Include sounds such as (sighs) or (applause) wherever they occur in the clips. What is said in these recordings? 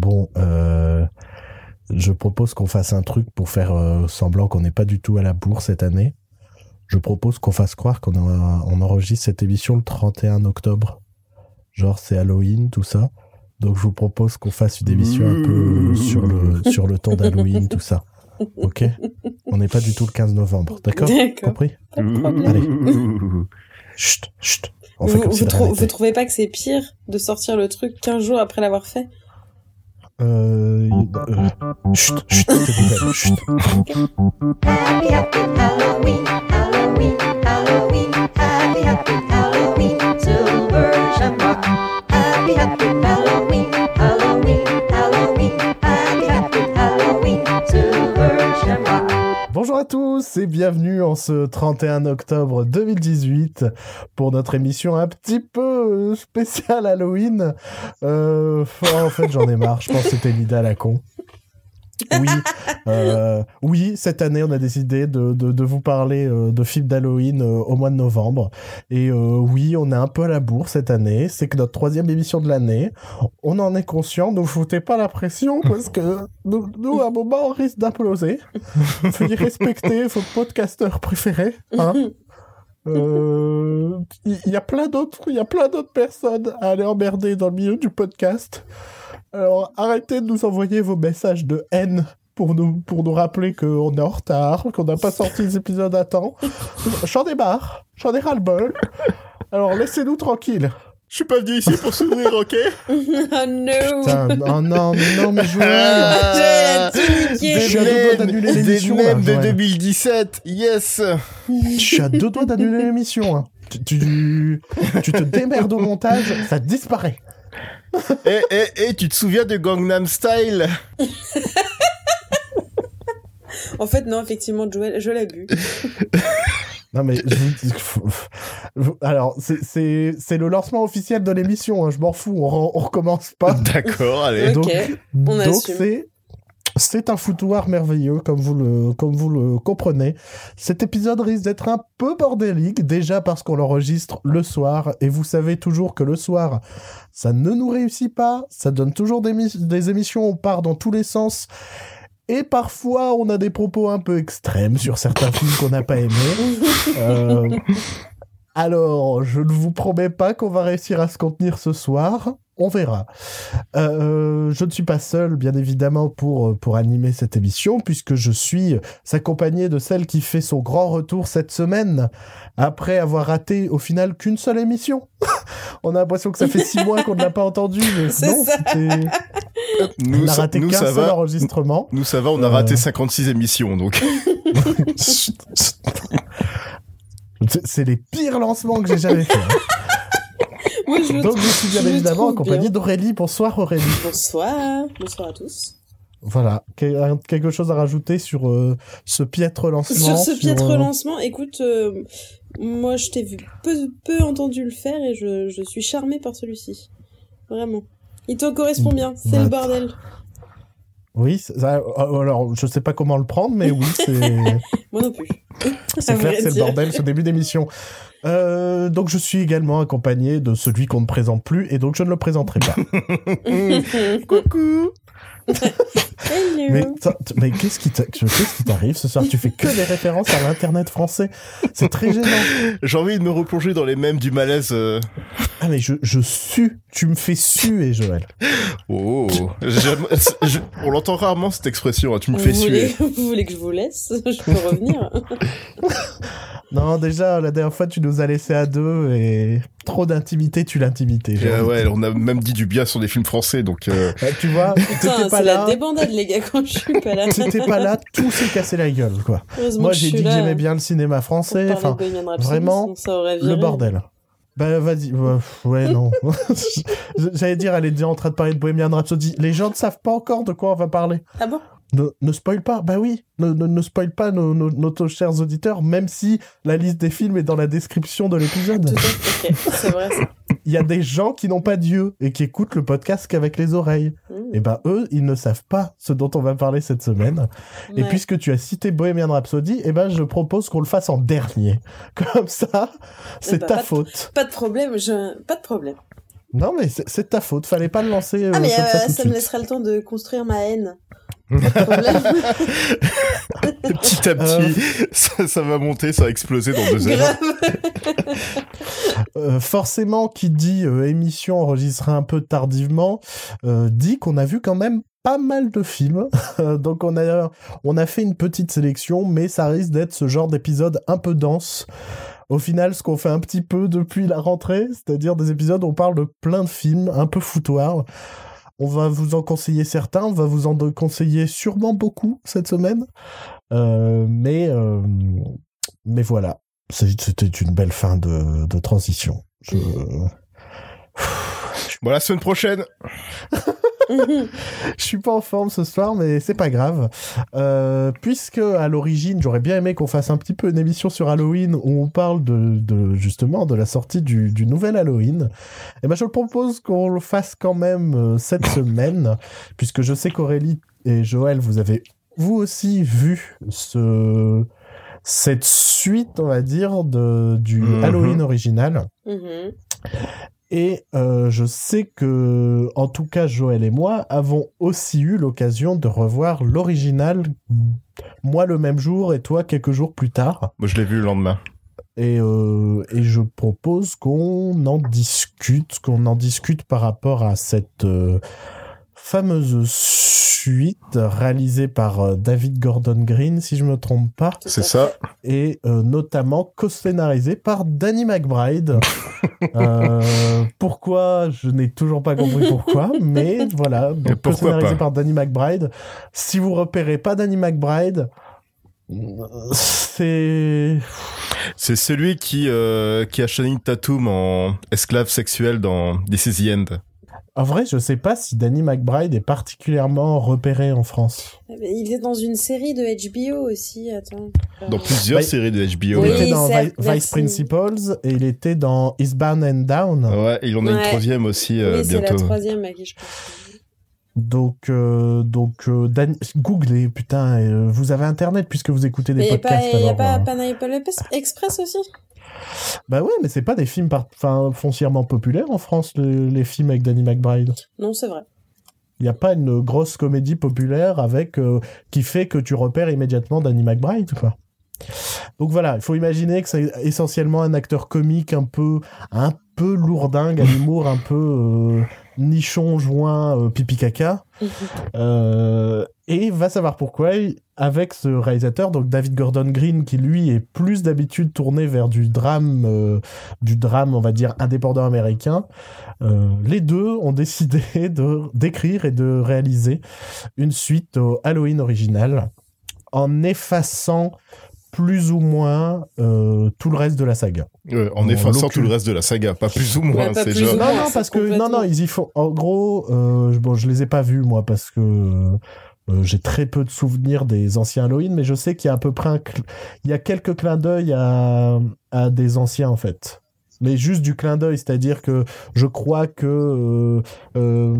bon, euh, je propose qu'on fasse un truc pour faire euh, semblant qu'on n'est pas du tout à la bourre cette année. Je propose qu'on fasse croire qu'on on enregistre cette émission le 31 octobre. Genre c'est Halloween, tout ça. Donc je vous propose qu'on fasse une émission un peu sur le, (laughs) sur le temps d'Halloween, tout ça. Ok? On n'est pas du tout le 15 novembre, d'accord? Compris? Allez. Chut, chut. On vous, fait comme vous, vous trouvez pas que c'est pire de sortir le truc 15 jours après l'avoir fait? Euh, euh, chut, Halloween, Halloween, Halloween, Bonjour à tous et bienvenue en ce 31 octobre 2018 pour notre émission un petit peu spéciale Halloween. Euh, en fait, j'en ai marre. Je pense que c'était l'idée à la con. Oui, euh, oui, cette année, on a décidé de, de, de vous parler euh, de films d'Halloween euh, au mois de novembre. Et euh, oui, on est un peu à la bourre cette année. C'est que notre troisième émission de l'année. On en est conscient. Ne vous foutez pas la pression (laughs) parce que nous, nous à un moment, on risque d'imploser. Veuillez respecter vos podcasteurs préférés. Hein il euh, y, a plein d'autres, il y a plein d'autres personnes à aller emmerder dans le milieu du podcast. Alors arrêtez de nous envoyer vos messages de haine pour nous, pour nous rappeler qu'on est en retard, qu'on n'a pas sorti les épisodes à temps. J'en ai marre, j'en ai ras-le-bol. Alors laissez-nous tranquilles. Je suis pas venu ici pour s'ouvrir, ok? (laughs) Oh no Putain, oh non, mais non, mais Joël ah, Je suis à deux doigts d'annuler l'émission, de Joël. 2017, yes Je suis à deux doigts d'annuler l'émission. hein. Tu, tu, tu te démerdes au montage, ça disparaît. Et, et, et tu te souviens de Gangnam Style En fait, non, effectivement, Joël, je l'ai bu. (laughs) Non mais je alors c'est c'est c'est le lancement officiel de l'émission. hein, je m'en fous. On, re- on recommence pas. D'accord, allez. donc on donc assume. c'est c'est un foutoir merveilleux comme vous le comme vous le comprenez. Cet épisode risque d'être un peu bordélique déjà parce qu'on l'enregistre le soir et vous savez toujours que le soir ça ne nous réussit pas. Ça donne toujours des, des émissions on part dans tous les sens. Et parfois, on a des propos un peu extrêmes sur certains films qu'on n'a pas aimés. (laughs) Euh, alors, je ne vous promets pas qu'on va réussir à se contenir ce soir. On verra. Euh, je ne suis pas seul, bien évidemment, pour, pour animer cette émission, puisque je suis accompagné de celle qui fait son grand retour cette semaine, après avoir raté au final qu'une seule émission. (laughs) On a l'impression que ça fait six mois qu'on ne l'a pas entendu, mais non, ça. c'était... (laughs) Nous, On a ça, raté nous, ça va. enregistrement. Nous, ça va, on a Euh. raté 56 émissions, donc. (laughs) C'est- C'est les pires lancements que j'ai jamais fait. (laughs) Oui, je le Donc je suis bien évidemment trouve accompagné bien. d'Aurélie. Bonsoir Aurélie. Bonsoir. Bonsoir à tous. Voilà. Quelque chose à rajouter sur euh, ce piètre lancement Sur ce piètre euh, lancement, écoute, euh, moi je t'ai vu peu, peu entendu le faire et je, je suis charmée par celui-ci. Vraiment. Il te correspond bien, c'est Bah, le bordel. Oui, ça- euh, alors je sais pas comment le prendre, mais oui, c'est (laughs) Moi non plus. c'est clair, c'est le bordel ce début d'émission. Euh, donc je suis également accompagné de celui qu'on ne présente plus et donc je ne le présenterai pas. (laughs) (laughs) Coucou (laughs) Hello. mais qu'est-ce qui t'arrive ce soir? Tu fais que des références à l'internet français. C'est très gênant. (laughs) J'ai envie de me replonger dans les mèmes du malaise. euh. Ah mais je, je sue. Tu me fais suer, Joël. Oh je- On l'entend rarement, cette expression. hein, Tu me vous, fais voulez, suer. (laughs) vous voulez que je vous laisse? Je peux revenir. (laughs) Non, déjà, la dernière fois, tu nous as laissé à deux et trop d'intimité, tu l'intimité. Euh, de ouais, on a même dit du bien sur des films français, donc... euh, Ouais, tu vois, Putain, pas c'est la là. débandade, les gars, quand je suis pas là. T'étais pas là, tout s'est (laughs) cassé la gueule, quoi. Moi, j'ai dit que j'aimais bien le cinéma français. Enfin, vraiment, le bordel. Bah, vas-y. Ouais, ouais, non. (laughs) J'allais dire, elle est déjà en train de parler de Bohemian Rhapsody. Les gens ne savent pas encore de quoi on va parler. Ah bon? Ne, ne spoil pas, bah oui, ne, ne, ne spoil pas nos, nos, nos chers auditeurs, même si la liste des films est dans la description de l'épisode. c'est vrai. Il y a des gens qui n'ont pas d'yeux et qui écoutent le podcast qu'avec les oreilles. Mmh. Et ben eux, ils ne savent pas ce dont on va parler cette semaine. Et puisque tu as cité Bohemian Rhapsody, et ben je propose qu'on le fasse en dernier. (laughs) Comme ça, c'est bah, ta pas de- faute. Pas de problème, je... pas de problème. Non, mais c'est ta faute. Fallait pas le lancer euh, Ah, mais comme ça euh, tout ça me suite. laissera le temps de construire ma haine. (laughs) Petit à petit, ça, ça va monter, ça va exploser dans deux heures. (laughs) Euh, forcément, qui dit euh, émission enregistrée un peu tardivement, euh, dit qu'on a vu quand même pas mal de films. (laughs) Donc on a on a fait une petite sélection, mais ça risque d'être ce genre d'épisode un peu dense. Au final, ce qu'on fait un petit peu depuis la rentrée, c'est-à-dire des épisodes où on parle de plein de films, un peu foutoirs. On va vous en conseiller certains, on va vous en conseiller sûrement beaucoup cette semaine. Euh, mais, euh, mais voilà, c'était une belle fin de, de transition. Je... Bon, la semaine prochaine. (laughs) (laughs) Je suis pas en forme ce soir, mais c'est pas grave. Euh, puisque à l'origine, j'aurais bien aimé qu'on fasse un petit peu une émission sur Halloween où on parle de, de justement de la sortie du, du nouvel Halloween. Et ben je propose qu'on le fasse quand même euh, cette (laughs) semaine, puisque je sais qu'Aurélie et Joël, vous avez vous aussi vu ce cette suite, on va dire, de du Mhm. Halloween original. Mhm. Et euh, je sais que, en tout cas, Joël et moi avons aussi eu l'occasion de revoir l'original, moi le même jour et toi quelques jours plus tard. Moi, je l'ai vu le lendemain. Et, euh, et je propose qu'on en discute, qu'on en discute par rapport à cette euh, fameuse suite réalisée par euh, David Gordon Green, si je me trompe pas, C'est ça. et euh, notamment co-scénarisé par Danny McBride. (laughs) Euh, pourquoi Je n'ai toujours pas compris pourquoi, mais voilà. Donc, pourquoi co-scénarisé pas par Danny McBride. Si vous repérez pas Danny McBride, c'est C'est celui qui, euh, qui a Channing Tatum en esclave sexuel dans This is the End. En vrai, je sais pas si Danny McBride est particulièrement repéré en France. Mais Il est dans une série de HBO aussi, attends. Dans plusieurs Bah, séries de Il HBO. Oui, même. était dans Vi- Vice. Principals et il était dans Eastbound and Down. Ouais, il en a une troisième aussi euh, oui, c'est la bientôt. troisième à qui je pense. Donc, euh, donc euh, Dan- googlez, putain, euh, vous avez internet puisque vous écoutez des Mais il n'y a pas, podcasts. y a alors, pas euh, Express aussi? Bah ouais, mais c'est pas des films par... enfin, foncièrement populaires en France, le- les films avec Danny McBride. Non, c'est vrai. Il n'y a pas une grosse comédie populaire avec euh, qui fait que tu repères immédiatement Danny McBride, quoi. Donc voilà, il faut imaginer que c'est essentiellement un acteur comique un peu, un peu lourdingue, à l'humour un peu euh, nichon, joint, euh, pipi caca. (laughs) Euh, et va savoir pourquoi, avec ce réalisateur, donc David Gordon Green, qui lui est plus d'habitude tourné vers du drame, euh, du drame, on va dire, indépendant américain, euh, les deux ont (laughs) décidé d'écrire et de réaliser une suite au Halloween original, en effaçant plus ou moins euh, tout le reste de la saga. Ouais, en effaçant tout le reste de la saga, pas plus ou moins. Ouais, c'est genre. Non, non, parce que non, complètement- non, ils y font. En gros, euh, bon, je les ai pas vus moi parce que euh, j'ai très peu de souvenirs des anciens Halloween, mais je sais qu'il y a à peu près un cl- il y a quelques clins d'œil à à des anciens en fait. Mais juste du clin d'œil, c'est-à-dire que je crois que euh, euh,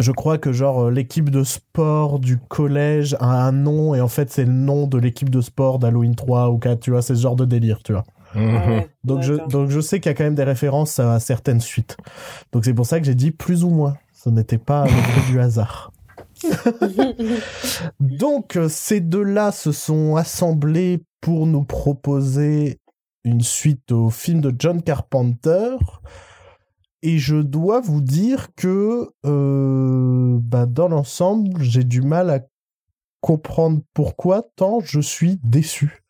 je crois que genre euh, l'équipe de sport du collège a un nom et en fait c'est le nom de l'équipe de sport d'Halloween 3 ou 4, tu vois, c'est ce genre de délire, tu vois. Mhm. Ah ouais, Donc je, donc je sais qu'il y a quand même des références à certaines suites. Donc c'est pour ça que j'ai dit plus ou moins. Ce n'était pas le du hasard. (laughs) Donc euh, ces deux-là se sont assemblés pour nous proposer une suite au film de John Carpenter. Et je dois vous dire que euh, bah, dans l'ensemble, j'ai du mal à comprendre pourquoi tant je suis déçu.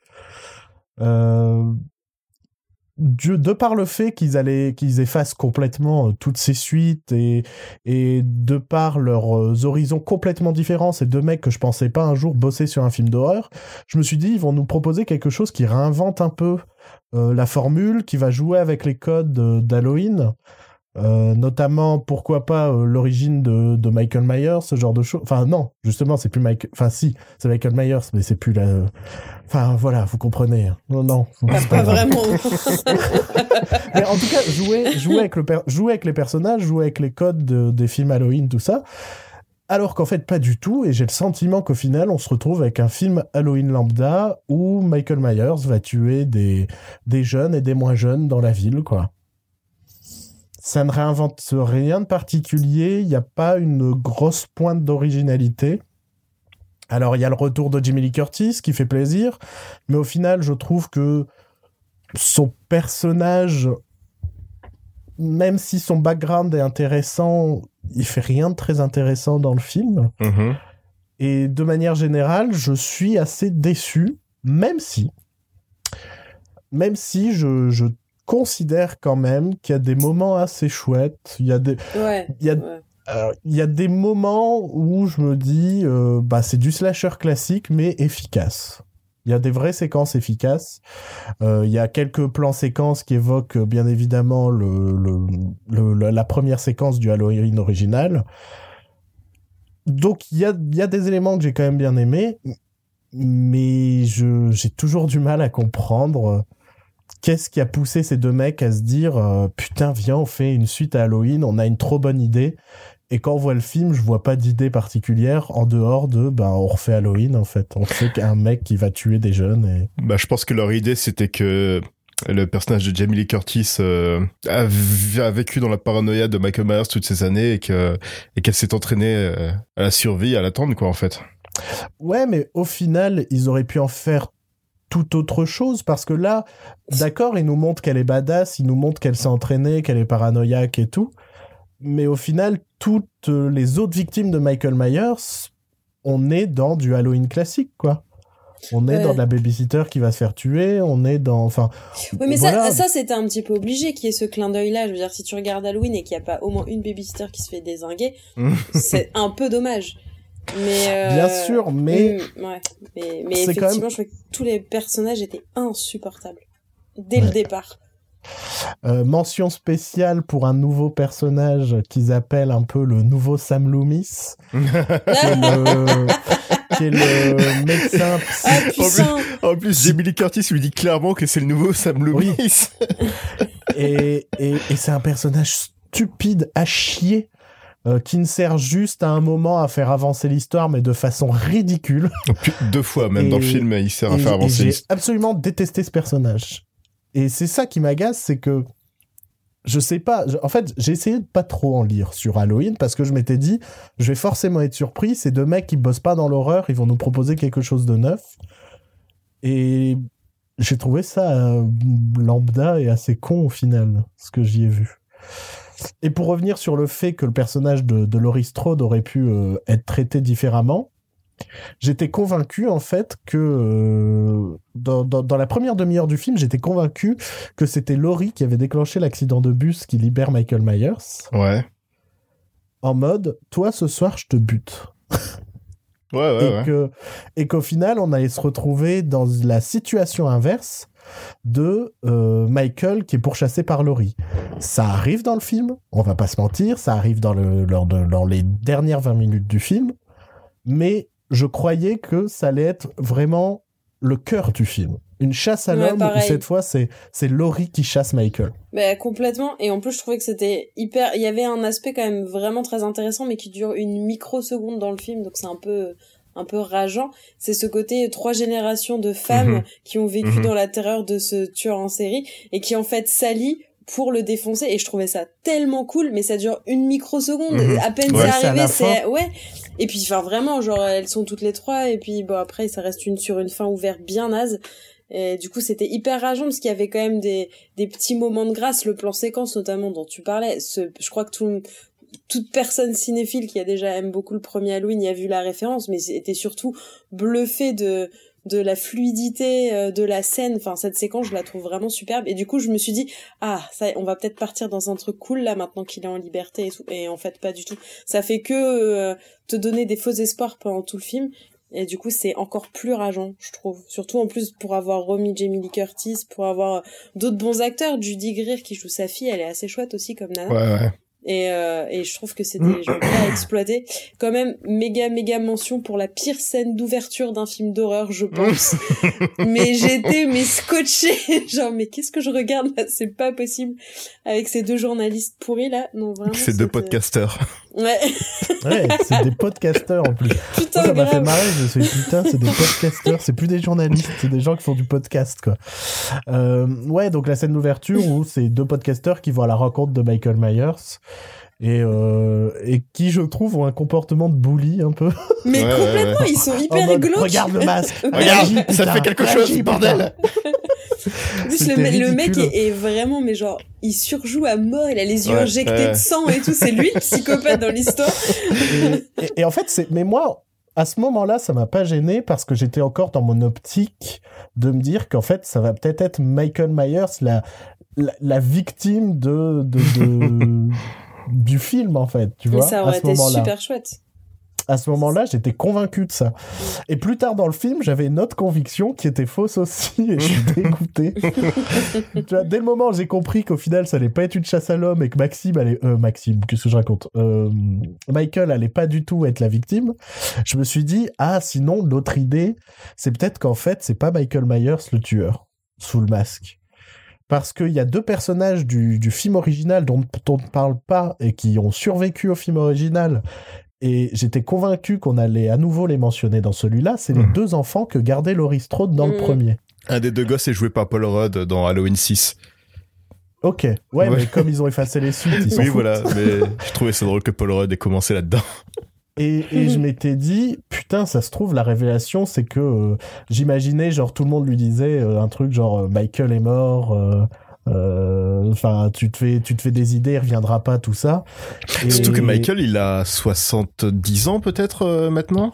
Euh, de, par le fait qu'ils allaient qu'ils effacent complètement euh, toutes ces suites et et de par leurs horizons complètement différents ces deux mecs que je pensais pas un jour bosser sur un film d'horreur je me suis dit ils vont nous proposer quelque chose qui réinvente un peu la formule qui va jouer avec les codes d'Halloween euh, notamment pourquoi pas euh, l'origine de, de Michael Myers ce genre de choses enfin non justement c'est plus Michael enfin si c'est Michael Myers mais c'est plus la enfin voilà vous comprenez hein. non non Pas, vraiment. (laughs) Mais en tout cas, jouer, jouer, avec le per- jouer avec les personnages, jouer avec les codes de- des films Halloween, tout ça. Alors qu'en fait, pas du tout. Et j'ai le sentiment qu'au final, on se retrouve avec un film Halloween lambda où Michael Myers va tuer des, des jeunes et des moins jeunes dans la ville, quoi. Ça ne réinvente rien de particulier. Il n'y a pas une grosse pointe d'originalité. Alors, il y a le retour de Jimmy Lee Curtis qui fait plaisir, mais au final, je trouve que son personnage, même si son background est intéressant, il fait rien de très intéressant dans le film. Mhm. Et de manière générale, je suis assez déçu, même si, même si je, je considère quand même qu'il y a des moments assez chouettes. Il y a des, Ouais. il y a, ouais. il y a des moments où je me dis, euh, bah, c'est du slasher classique, mais efficace. Il y a des vraies séquences efficaces. Euh, il y a quelques plans séquences qui évoquent euh, bien évidemment le, le, la première séquence du Halloween original. Donc il y a, il y a des éléments que j'ai quand même bien aimés, mais j'ai toujours du mal à comprendre qu'est-ce qui a poussé ces deux mecs à se dire euh, putain viens on fait une suite à Halloween, on a une trop bonne idée. Et quand on voit le film, je vois pas d'idée particulière en dehors de ben on refait Halloween en fait. On sait qu'un mec qui va tuer des jeunes et Bah, je pense que leur idée, c'était que le personnage de Jamie Lee Curtis euh, a, a vécu dans la paranoïa de Michael Myers toutes ces années et que et qu'elle s'est entraînée euh, à la survie, à l'attendre, quoi, en fait. Ouais, mais au final, ils auraient pu en faire tout autre chose parce que là, d'accord, ils nous montrent qu'elle est badass, ils nous montrent qu'elle s'est entraînée, qu'elle est paranoïaque et tout. Mais au final, toutes les autres victimes de Michael Myers, on est dans du Halloween classique, quoi. On est Ouais. dans de la babysitter qui va se faire tuer, on est dans, enfin. Oui, mais voilà. ça, ça c'était un petit peu obligé qu'il y ait ce clin d'œil-là. Je veux dire, si tu regardes Halloween et qu'il n'y a pas au moins une babysitter qui se fait désinguer, (laughs) c'est un peu dommage. Mais euh, Bien sûr, mais mm, ouais, mais, mais c'est quand effectivement, je trouvais que tous les personnages étaient insupportables. Dès le départ. Euh, mention spéciale pour un nouveau personnage qu'ils appellent un peu le nouveau Sam Loomis, qui est le, (laughs) qui est le médecin psy- Ah En plus, Lee Curtis lui dit clairement que c'est le nouveau Sam Loomis. et, et, et c'est un personnage stupide à chier. Euh, qui ne sert juste à un moment à faire avancer l'histoire, mais de façon ridicule. Deux fois, même dans le film, il sert à Et- faire avancer j'ai l'histoire. absolument détesté ce personnage. Et c'est ça qui m'agace, c'est que je sais pas. je- en fait, j'ai essayé de pas trop en lire sur Halloween parce que je m'étais dit, je vais forcément être surpris. Ces deux mecs qui bossent pas dans l'horreur, ils vont nous proposer quelque chose de neuf. Et j'ai trouvé ça euh, lambda et assez con au final, ce que j'y ai vu. Et pour revenir sur le fait que le personnage de, de Laurie Strode aurait pu euh, être traité différemment, j'étais convaincu en fait que euh, dans, dans, dans la première demi-heure du film, j'étais convaincu que c'était Laurie qui avait déclenché l'accident de bus qui libère Michael Myers Ouais. en mode toi ce soir je te bute Ouais, ouais, et ouais. que et qu'au final on allait se retrouver dans la situation inverse de euh, Michael qui est pourchassé par Laurie. Ça arrive dans le film, on va pas se mentir, ça arrive dans le les dernières 20 minutes du film, mais je croyais que ça allait être vraiment le cœur du film. Une chasse à Ouais, l'homme où cette fois c'est c'est Laurie qui chasse Michael. bah, complètement. Et en plus, je trouvais que c'était hyper. Il y avait un aspect quand même vraiment très intéressant, mais qui dure une microseconde dans le film, donc c'est un peu un peu rageant. C'est ce côté trois générations de femmes Mhm. qui ont vécu Mhm. dans la terreur de ce tueur en série et qui en fait s'allient pour le défoncer et je trouvais ça tellement cool mais ça dure une microseconde Mhm. à peine Ouais. c'est arrivé c'est ouais et puis enfin vraiment genre elles sont toutes les trois et puis bon après ça reste une sur une fin ouverte bien naze et du coup c'était hyper rageant parce qu'il y avait quand même des des petits moments de grâce le plan séquence notamment dont tu parlais ce je crois que tout toute personne cinéphile qui a déjà aime beaucoup le premier Halloween y a vu la référence mais était surtout bluffé de de la fluidité euh, de la scène. Enfin cette séquence je la trouve vraiment superbe. Et du coup je me suis dit ah ça on va peut-être partir dans un truc cool là maintenant qu'il est en liberté et tout. Et en fait pas du tout. Ça fait que euh, te donner des faux espoirs pendant tout le film. Et du coup c'est encore plus rageant je trouve. Surtout en plus pour avoir remis Jamie Lee Curtis pour avoir d'autres bons acteurs. Judy Greer qui joue sa fille elle est assez chouette aussi comme nana. Ouais, ouais. Et, euh, et je trouve que c'est des (clears throat) jeux bien exploités. Quand même, méga, méga mention pour la pire scène d'ouverture d'un film d'horreur, je (laughs) pense. mais j'étais, mais scotché. (laughs) Genre, mais qu'est-ce que je regarde là? C'est pas possible. Avec ces deux journalistes pourris là. Non, vraiment. Ces deux podcasteurs. Ouais. Ouais, c'est des podcasteurs en plus. (laughs) Putain, Ça ça m'a fait marrer, je me suis dit, putain, c'est des podcasteurs, c'est plus des journalistes, c'est des gens qui font du podcast, quoi. Euh, ouais, donc la scène d'ouverture où c'est deux podcasteurs qui vont à la rencontre de Michael Myers et, euh, et qui, je trouve, ont un comportement de bully un peu. (laughs) Mais Ouais, complètement, ouais. ils sont hyper regarde le masque. (laughs) Regarde, ça fait quelque chose, putain. bordel En plus, le, le mec est, est vraiment, mais genre, il surjoue à mort, il a les yeux Ouais, injectés ouais. de sang et tout, c'est lui le psychopathe dans l'histoire. et, et- et en fait, c'est. Mais moi, à ce moment-là, ça m'a pas gêné parce que j'étais encore dans mon optique de me dire qu'en fait, ça va peut-être être Michael Myers, la, la, la victime de, de, de- (laughs) du film, en fait. Tu vois, ça à aurait ce été super chouette. À ce moment-là, j'étais convaincu de ça. Et plus tard dans le film, j'avais une autre conviction qui était fausse aussi, et je suis (laughs) dégoûté. tu vois, dès le moment où j'ai compris qu'au final, ça allait pas être une chasse à l'homme et que Maxime allait, euh, Maxime, qu'est-ce que je raconte? Euh, Michael allait pas du tout être la victime. Je me suis dit, ah, sinon, l'autre idée, c'est peut-être qu'en fait, c'est pas Michael Myers le tueur, sous le masque. Parce qu'il y a deux personnages du, du film original dont on ne parle pas et qui ont survécu au film original. Et j'étais convaincu qu'on allait à nouveau les mentionner dans celui-là. C'est les Mhm. deux enfants que gardait Laurie Strode dans le Mhm. premier. Un des deux gosses est joué par Paul Rudd dans Halloween 6. Ok. Ouais, Ouais. mais comme ils ont effacé les suites, ils (laughs) Oui, foutent. voilà, mais je trouvais ça drôle que Paul Rudd ait commencé là-dedans. Et, et je m'étais dit, putain, ça se trouve, la révélation, c'est que euh, j'imaginais, genre, tout le monde lui disait euh, un truc genre, euh, Michael est mort, euh, euh, enfin, tu te fais, tu te fais des idées, il reviendra pas, tout ça. Et- Surtout que Michael, il a 70 ans peut-être euh, maintenant?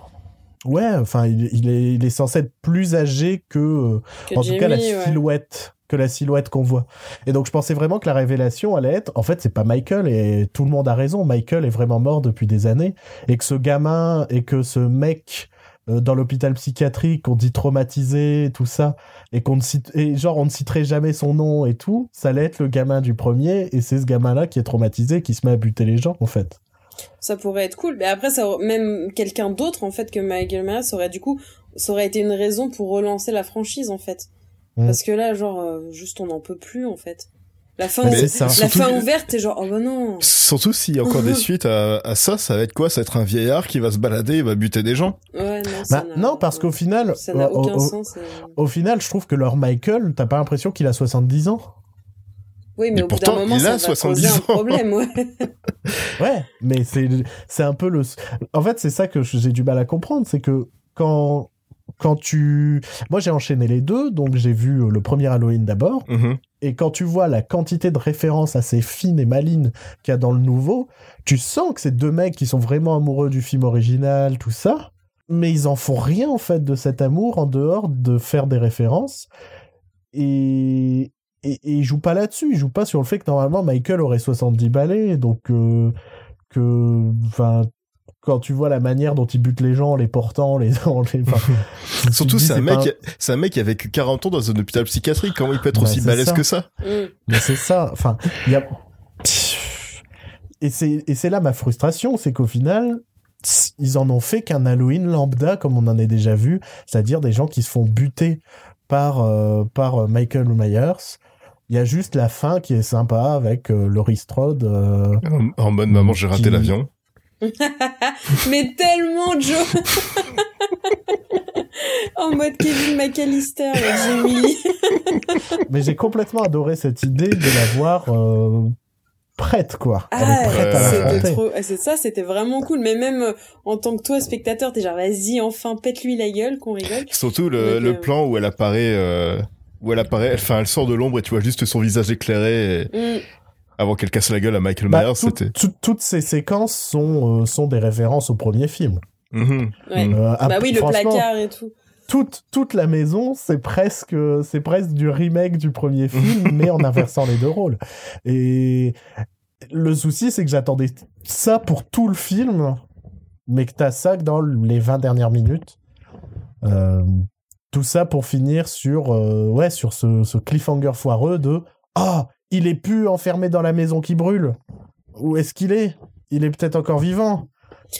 Ouais, enfin, il, il est, il est censé être plus âgé que, euh, Que en tout cas, la ouais. silhouette, que la silhouette qu'on voit. Et donc, je pensais vraiment que la révélation allait être, en fait, c'est pas Michael et tout le monde a raison. Michael est vraiment mort depuis des années et que ce gamin et que ce mec euh, dans l'hôpital psychiatrique qu'on dit traumatisé, tout ça, et qu'on ne cite, et genre on ne citerait jamais son nom et tout, ça allait être le gamin du premier et c'est ce gamin-là qui est traumatisé, qui se met à buter les gens, en fait. Ça pourrait être cool. Mais après, ça, même quelqu'un d'autre, en fait, que Michael Myers aurait du coup, ça aurait été une raison pour relancer la franchise, en fait. Mm. Parce que là, genre, euh, juste on n'en peut plus, en fait. La fin, Mais Mais c'est ça. la surtout- fin ouverte, t'es genre, oh bah non. Surtout s'il y a encore des (laughs) suites à, à ça, ça va être quoi? Ça va être un vieillard qui va se balader, il va buter des gens Ouais, non, ça Bah, non, parce qu'au final, Ça n'a au- aucun au- sens. euh. Au final, je trouve que leur Michael, t'as pas l'impression qu'il a 70 ans? Oui, mais Et au bout d'un pourtant, moment, il ça a va 70 poser un ans. problème, ouais. (laughs) Ouais, mais c'est c'est un peu le. En fait, c'est ça que j'ai du mal à comprendre, c'est que quand quand tu, moi j'ai enchaîné les deux, donc j'ai vu euh, le premier Halloween d'abord, Mhm. Et quand tu vois la quantité de références assez fines et malines qu'il y a dans le nouveau, tu sens que c'est deux mecs qui sont vraiment amoureux du film original, tout ça, mais ils en font rien en fait de cet amour en dehors de faire des références. Et, et, et jouent pas là-dessus, ils jouent pas sur le fait que normalement Michael aurait 70 balais, donc euh, que, quand tu vois la manière dont il bute les gens, en les portant, les, (laughs) enfin, (laughs) Surtout, c'est un, mec, c'est un mec qui a vécu 40 ans dans un hôpital psychiatrique. Comment il peut être Bah, aussi balèze ça. que ça? Mais c'est ça. Enfin, il y a. (sniffs) Et c'est et c'est là ma frustration, c'est qu'au final, ils en ont fait qu'un Halloween lambda comme on en a déjà vu, c'est-à-dire des gens qui se font buter par euh, par euh, Michael Myers. Il y a juste la fin qui est sympa avec euh, Laurie Strode. euh, en, en mode maman, j'ai raté Qui- l'avion. (laughs) Mais tellement, Joe (laughs) En mode Kevin McAllister avec Jamie. (laughs) Mais j'ai complètement adoré cette idée de la voir euh, prête, quoi. Ah, c'était trop... ah, c'est ça, c'était vraiment cool. Mais même euh, en tant que toi, spectateur, t'es genre, vas-y, enfin, pète-lui la gueule, qu'on rigole. Surtout le, le euh, plan où elle apparaît, euh, où elle apparaît, enfin, elle sort de l'ombre et tu vois juste son visage éclairé et- Mm. Avant qu'elle casse la gueule à Michael Bah, Myers, tout- c'était. tout- toutes ces séquences sont, euh, sont des références au premier film. Mhm. Ouais. Mhm. Euh, Bah oui, le placard et tout. toute toute la maison, c'est presque c'est presque du remake du premier film, (laughs) mais en inversant les deux rôles. Et le souci, c'est que j'attendais ça pour tout le film, mais que t'as ça que dans les 20 dernières minutes. Euh, tout ça pour finir sur euh, ouais sur ce, ce cliffhanger foireux de ah il est plus enfermé dans la maison qui brûle. Où est-ce qu'il est? Il est peut-être encore vivant.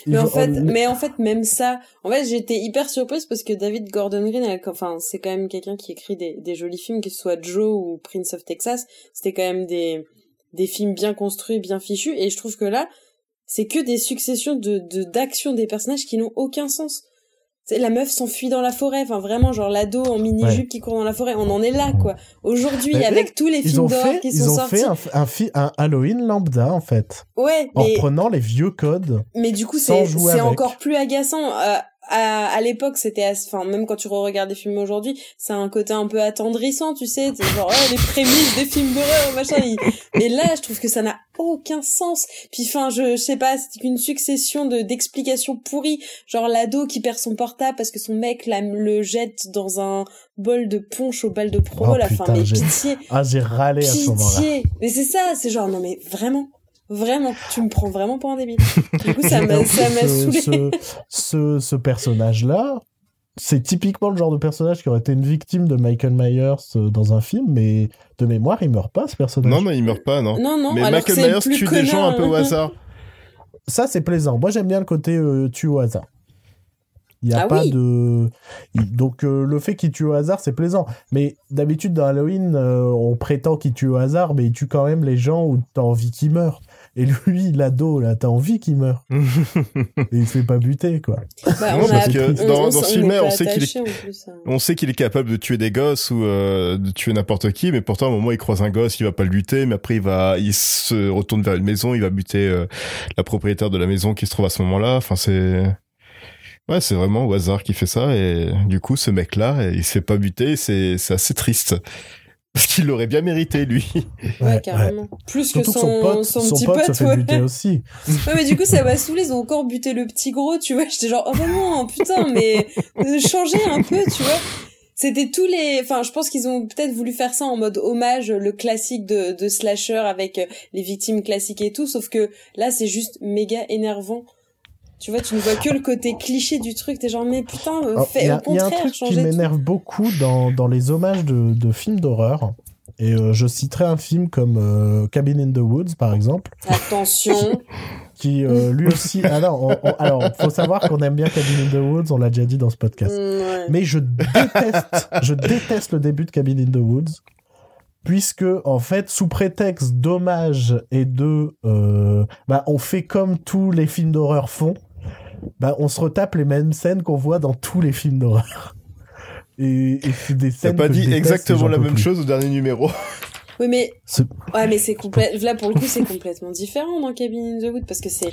Il Mais en fait, mais en fait, même ça, en fait, j'étais hyper surprise parce que David Gordon Green, elle- enfin, c'est quand même quelqu'un qui écrit des, des jolis films, que ce soit Joe ou Prince of Texas. C'était quand même des, des films bien construits, bien fichus. Et je trouve que là, c'est que des successions de, de, d'actions des personnages qui n'ont aucun sens. La meuf s'enfuit dans la forêt, enfin vraiment genre l'ado en mini-jupe Ouais. qui court dans la forêt, on en est là quoi. Aujourd'hui, avec tous les ils films ont d'horreur fait, qui ils sont ont sortis. fait un, fi- un Halloween lambda en fait, Ouais, en mais reprenant les vieux codes. Mais du coup, c'est encore plus agaçant. Euh, à à l'époque, c'était, enfin même quand tu re-regardes des films aujourd'hui, c'est un côté un peu attendrissant, tu sais, genre oh, les prémices des films d'horreur, machin. il- (laughs) Mais là, je trouve que ça n'a aucun sens. Puis enfin, je, je sais pas, c'est une succession de d'explications pourries, genre l'ado qui perd son portable parce que son mec la, le jette dans un bol de punch au bal de pro. Oh, la fin, mais pitié, Ah, j'ai râlé à ce moment-là. pitié. Mais c'est ça, c'est genre non mais vraiment. Vraiment, tu me prends vraiment pour un débile. Du coup, ça (laughs) m'a ce, saoulé. ce, ce, ce personnage-là, c'est typiquement le genre de personnage qui aurait été une victime de Michael Myers euh, dans un film, mais de mémoire, il meurt pas, ce personnage. Non, non, il meurt pas, non. Non, non, Mais Michael Myers tue des gens un peu au hasard. Ça, c'est plaisant. Moi, j'aime bien le côté euh, tue au hasard. Il n'y a Ah pas oui. de. Donc, euh, le fait qu'il tue au hasard, c'est plaisant. Mais d'habitude, dans Halloween, euh, on prétend qu'il tue au hasard, mais il tue quand même les gens où t'as envie qu'ils meurent. Et lui, l'ado, là, t'as envie qu'il meure. (laughs) Et il se fait pas buter, quoi. Bah, Non, on parce que on- dans- on dans s'en ce film, on sait qu'il est- plus, hein. On sait qu'il est capable de tuer des gosses ou euh, de tuer n'importe qui, mais pourtant, à un moment, il croise un gosse, il va pas le buter, mais après, il va, il se retourne vers une maison, il va buter euh, la propriétaire de la maison qui se trouve à ce moment-là. Enfin, c'est, ouais, c'est vraiment au hasard qui fait ça, et du coup, ce mec-là, il se fait pas buter, c'est, c'est assez triste. Parce qu'il l'aurait bien mérité, lui. Ouais, carrément. Plus que Surtout son, que son pote, son son petit pote pote, se fait ouais. buter aussi. Ouais, mais du coup, ça m'a saoulé. Ils ont encore buté le petit gros, tu vois. J'étais genre, oh bah non, putain, mais changez un peu, tu vois. C'était tous les, enfin, je pense qu'ils ont peut-être voulu faire ça en mode hommage, le classique de, de slasher avec les victimes classiques et tout, sauf que là, c'est juste méga énervant. Tu vois, tu ne vois que le côté cliché du truc. T'es genre, mais putain, euh, fais au a- il y a un contraire, truc qui m'énerve beaucoup dans, dans les hommages de, de films d'horreur. Et euh, je citerai un film comme euh, Cabin in the Woods, par exemple, Attention. (laughs) qui euh, lui aussi. Ah non, on- on- alors, faut savoir qu'on aime bien Cabin in the Woods, on l'a déjà dit dans ce podcast. Mm, ouais. Mais je déteste, je déteste le début de Cabin in the Woods, puisque en fait, sous prétexte d'hommage et de, euh, bah, on fait comme tous les films d'horreur font, bah, on se retape les mêmes scènes qu'on voit dans tous les films d'horreur. Et, et c'est des T'as scènes pas que je dit exactement la même plus. chose au dernier numéro. (laughs) Oui, mais Ouais, mais c'est complet. Là, pour le coup, c'est complètement différent dans Cabin in the Wood parce que c'est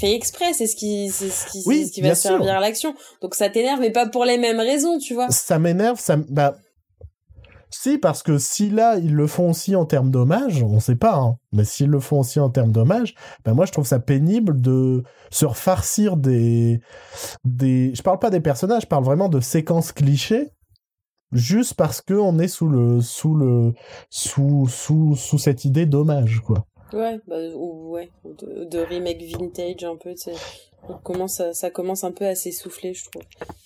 fait exprès. C'est ce qui, c'est ce qui, Oui, c'est ce qui va servir à l'action. Donc ça t'énerve, mais pas pour les mêmes raisons, tu vois. Ça m'énerve, ça, bah, si, parce que si là, ils le font aussi en termes d'hommage, on sait pas, hein, mais s'ils le font aussi en termes d'hommage, bah, moi, je trouve ça pénible de se refarcir des, des, je parle pas des personnages, je parle vraiment de séquences clichés, juste parce que on est sous le, sous le, sous, sous, sous cette idée d'hommage, quoi. Ouais, bah, ou, ouais, ou de, de remake vintage un peu, tu sais. On commence à- ça commence un peu à s'essouffler, je trouve.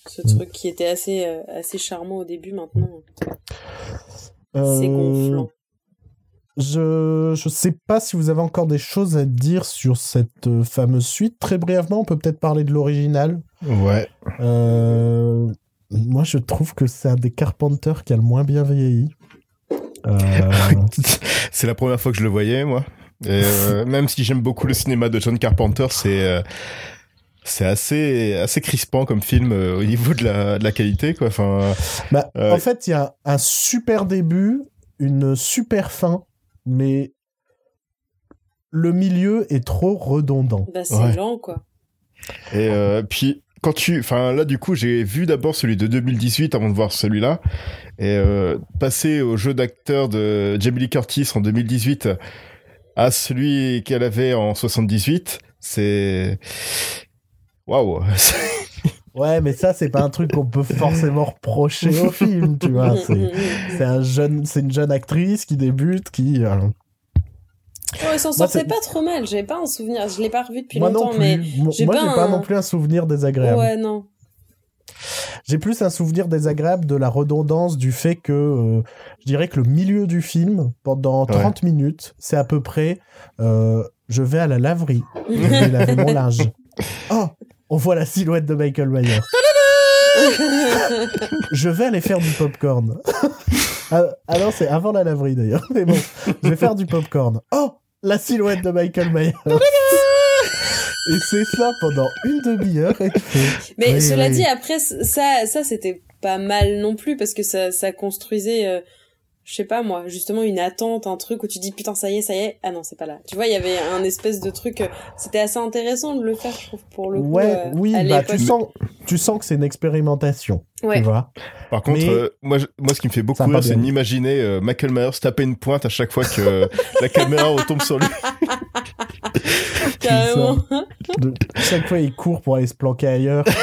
Ce Mm. truc qui était assez, euh, assez charmant au début, maintenant, c'est Euh, gonflant. Je je sais pas si vous avez encore des choses à dire sur cette euh, fameuse suite. Très brièvement, on peut peut-être parler de l'original. Ouais. Euh, moi, je trouve que c'est un des Carpenters qui a le moins bien vieilli. Euh, (laughs) c'est la première fois que je le voyais, moi. Et euh, même si j'aime beaucoup le cinéma de John Carpenter, c'est euh, c'est assez assez crispant comme film euh, au niveau de la, de la qualité, quoi. Enfin, bah, Euh, En fait, il y a un super début, une super fin, mais le milieu est trop redondant. Bah, c'est Ouais. lent, quoi. et euh, puis quand tu, enfin là du coup j'ai vu d'abord celui de 2018 avant de voir celui-là et euh, passer au jeu d'acteur de Jamie Lee Curtis en 2018 à celui qu'elle avait en 78, c'est waouh. Ouais, mais ça, c'est pas un truc qu'on peut forcément reprocher au film, tu vois. C'est un jeune, c'est une jeune actrice qui débute, qui. euh, Ouais, il s'en sortait c'est- pas trop mal. J'ai pas un souvenir. Je l'ai pas revu depuis moi non longtemps, plus. mais Moi, j'ai pas j'ai pas un- non plus un souvenir désagréable. ouais, non. J'ai plus un souvenir désagréable de la redondance du fait que euh, je dirais que le milieu du film, pendant 30 minutes, c'est à peu près euh, je vais à la laverie. (laughs) Je vais laver mon linge. (laughs) Oh, on voit la silhouette de Michael Myers. (laughs) je vais aller faire du popcorn. (laughs) ah, non, c'est avant la laverie d'ailleurs. Mais bon, je vais faire du popcorn. Oh, la silhouette de Michael Myers. Et c'est ça pendant une demi-heure. et Mais oui, cela oui. dit, après, ça, ça c'était pas mal non plus parce que ça, ça construisait, euh, je sais pas moi, justement une attente, un truc où tu dis putain ça y est, ça y est. Ah non, c'est pas là. Tu vois, il y avait un espèce de truc. euh, C'était assez intéressant de le faire, je trouve, pour le coup. Ouais, euh, oui, à bah, tu sens, tu sens que c'est une expérimentation. Ouais. Tu vois. Par contre, Mais- euh, moi, je- moi, ce qui me fait beaucoup rire, c'est d'imaginer euh, Michael Myers taper une pointe à chaque fois que la caméra retombe sur lui. (laughs) Carrément. De- chaque fois, il court pour aller se planquer ailleurs. (laughs)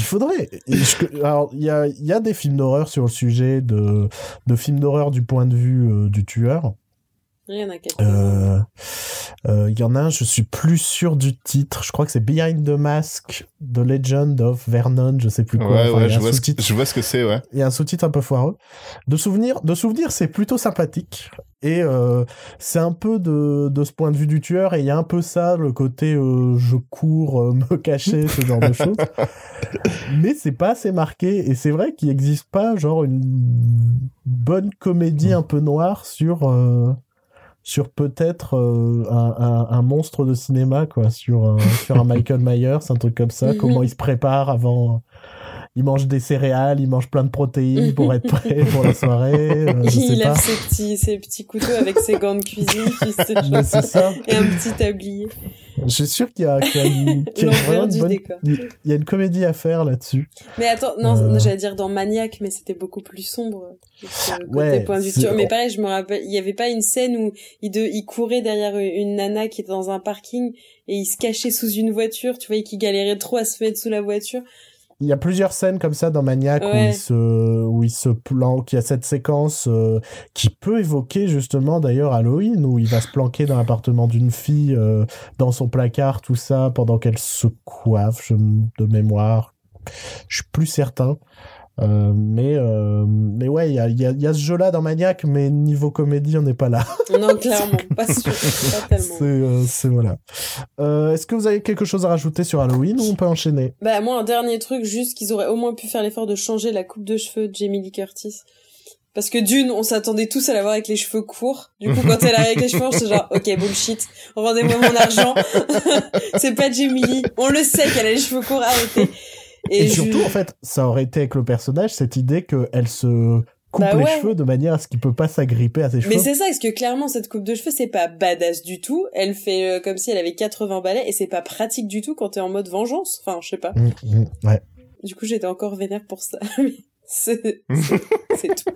il faudrait. alors, il y a, y a des films d'horreur sur le sujet de, de films d'horreur du point de vue euh, du tueur. Rien à quelqu'un. Euh, euh, Il y en a un, je suis plus sûr du titre. Je crois que c'est Behind the Mask, The Legend of Vernon, je sais plus quoi. Ouais, Enfin, ouais, je vois, ce, je vois ce que c'est, ouais. Il y a un sous-titre un peu foireux. De souvenir, de souvenir, c'est plutôt sympathique. Et euh, c'est un peu de, de ce point de vue du tueur. Et il y a un peu ça, le côté euh, je cours, euh, me cacher, ce genre de choses. (laughs) Mais c'est pas assez marqué. Et c'est vrai qu'il n'existe pas genre une bonne comédie un peu noire sur euh, sur peut-être euh, un, un, un monstre de cinéma quoi, sur un, (laughs) sur un Michael Myers, un truc comme ça. Comment il se prépare avant il mange des céréales, il mange plein de protéines pour être prêt (laughs) pour la soirée. euh, je sais il pas. lève ses petits, ses petits couteaux avec ses gants de cuisine, tu sais, (laughs) Mais c'est ça. et un petit tablier. Je suis sûr qu'il y a, qu'il y a une, (laughs) qu'il y a vraiment une bonne- il y a une comédie à faire là-dessus. Mais attends, non, Euh. j'allais dire dans Maniac, mais c'était beaucoup plus sombre. euh, Ouais, point. Mais pareil, je me rappelle, il y avait pas une scène où il, de, il courait derrière une, une nana qui était dans un parking et il se cachait sous une voiture, tu vois, et qui galérait trop à se mettre sous la voiture. Il y a plusieurs scènes comme ça dans Maniac où il se où il se planque. Il y a cette séquence euh, qui peut évoquer justement d'ailleurs Halloween où il va se planquer dans l'appartement d'une fille euh, dans son placard tout ça pendant qu'elle se coiffe je, de mémoire. Je suis plus certain. Euh, mais euh, mais ouais il y a, y, a, y a ce jeu là dans Maniac mais niveau comédie on n'est pas là. (laughs) Non, clairement, pas sûr, pas tellement. C'est euh, voilà. Euh, Est-ce que vous avez quelque chose à rajouter sur Halloween ou on peut enchaîner? Bah, moi, un dernier truc, juste qu'ils auraient au moins pu faire l'effort de changer la coupe de cheveux de Jamie Lee Curtis. Parce que d'une, on s'attendait tous à la voir avec les cheveux courts. Du coup, quand elle arrive avec les cheveux, c'est genre, ok, bullshit, rendez-moi mon argent. (laughs) c'est pas Jamie Lee. On le sait qu'elle a les cheveux courts, arrêtez. Et, Et, je- surtout, en fait, ça aurait été avec le personnage cette idée qu'elle se coupe Bah les cheveux de manière à ce qu'il peut pas s'agripper à ses cheveux. Mais c'est ça, parce que clairement, cette coupe de cheveux, c'est pas badass du tout. Elle fait euh, comme si elle avait 80 balais, et c'est pas pratique du tout quand t'es en mode vengeance. Enfin, je sais pas. Mm, mm, ouais. Du coup, j'étais encore vénère pour ça. (laughs) C'est tout.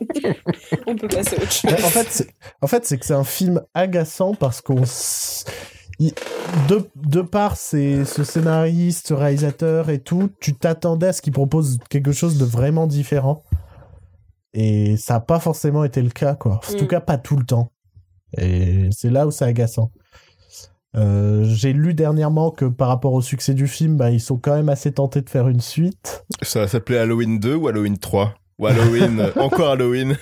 On peut passer à autre chose. Mais en fait, c'est, en fait, que c'est un film agaçant parce qu'on, s- de, de par ses, ce scénariste, ce réalisateur et tout, tu t'attendais à ce qu'il propose quelque chose de vraiment différent. Et ça n'a pas forcément été le cas, quoi. En tout Mm. cas, pas tout le temps. Et c'est là où c'est agaçant. Euh, j'ai lu dernièrement que par rapport au succès du film, bah, ils sont quand même assez tentés de faire une suite. Ça va s'appeler Halloween 2 ou Halloween 3 Ou Halloween, (laughs) encore Halloween.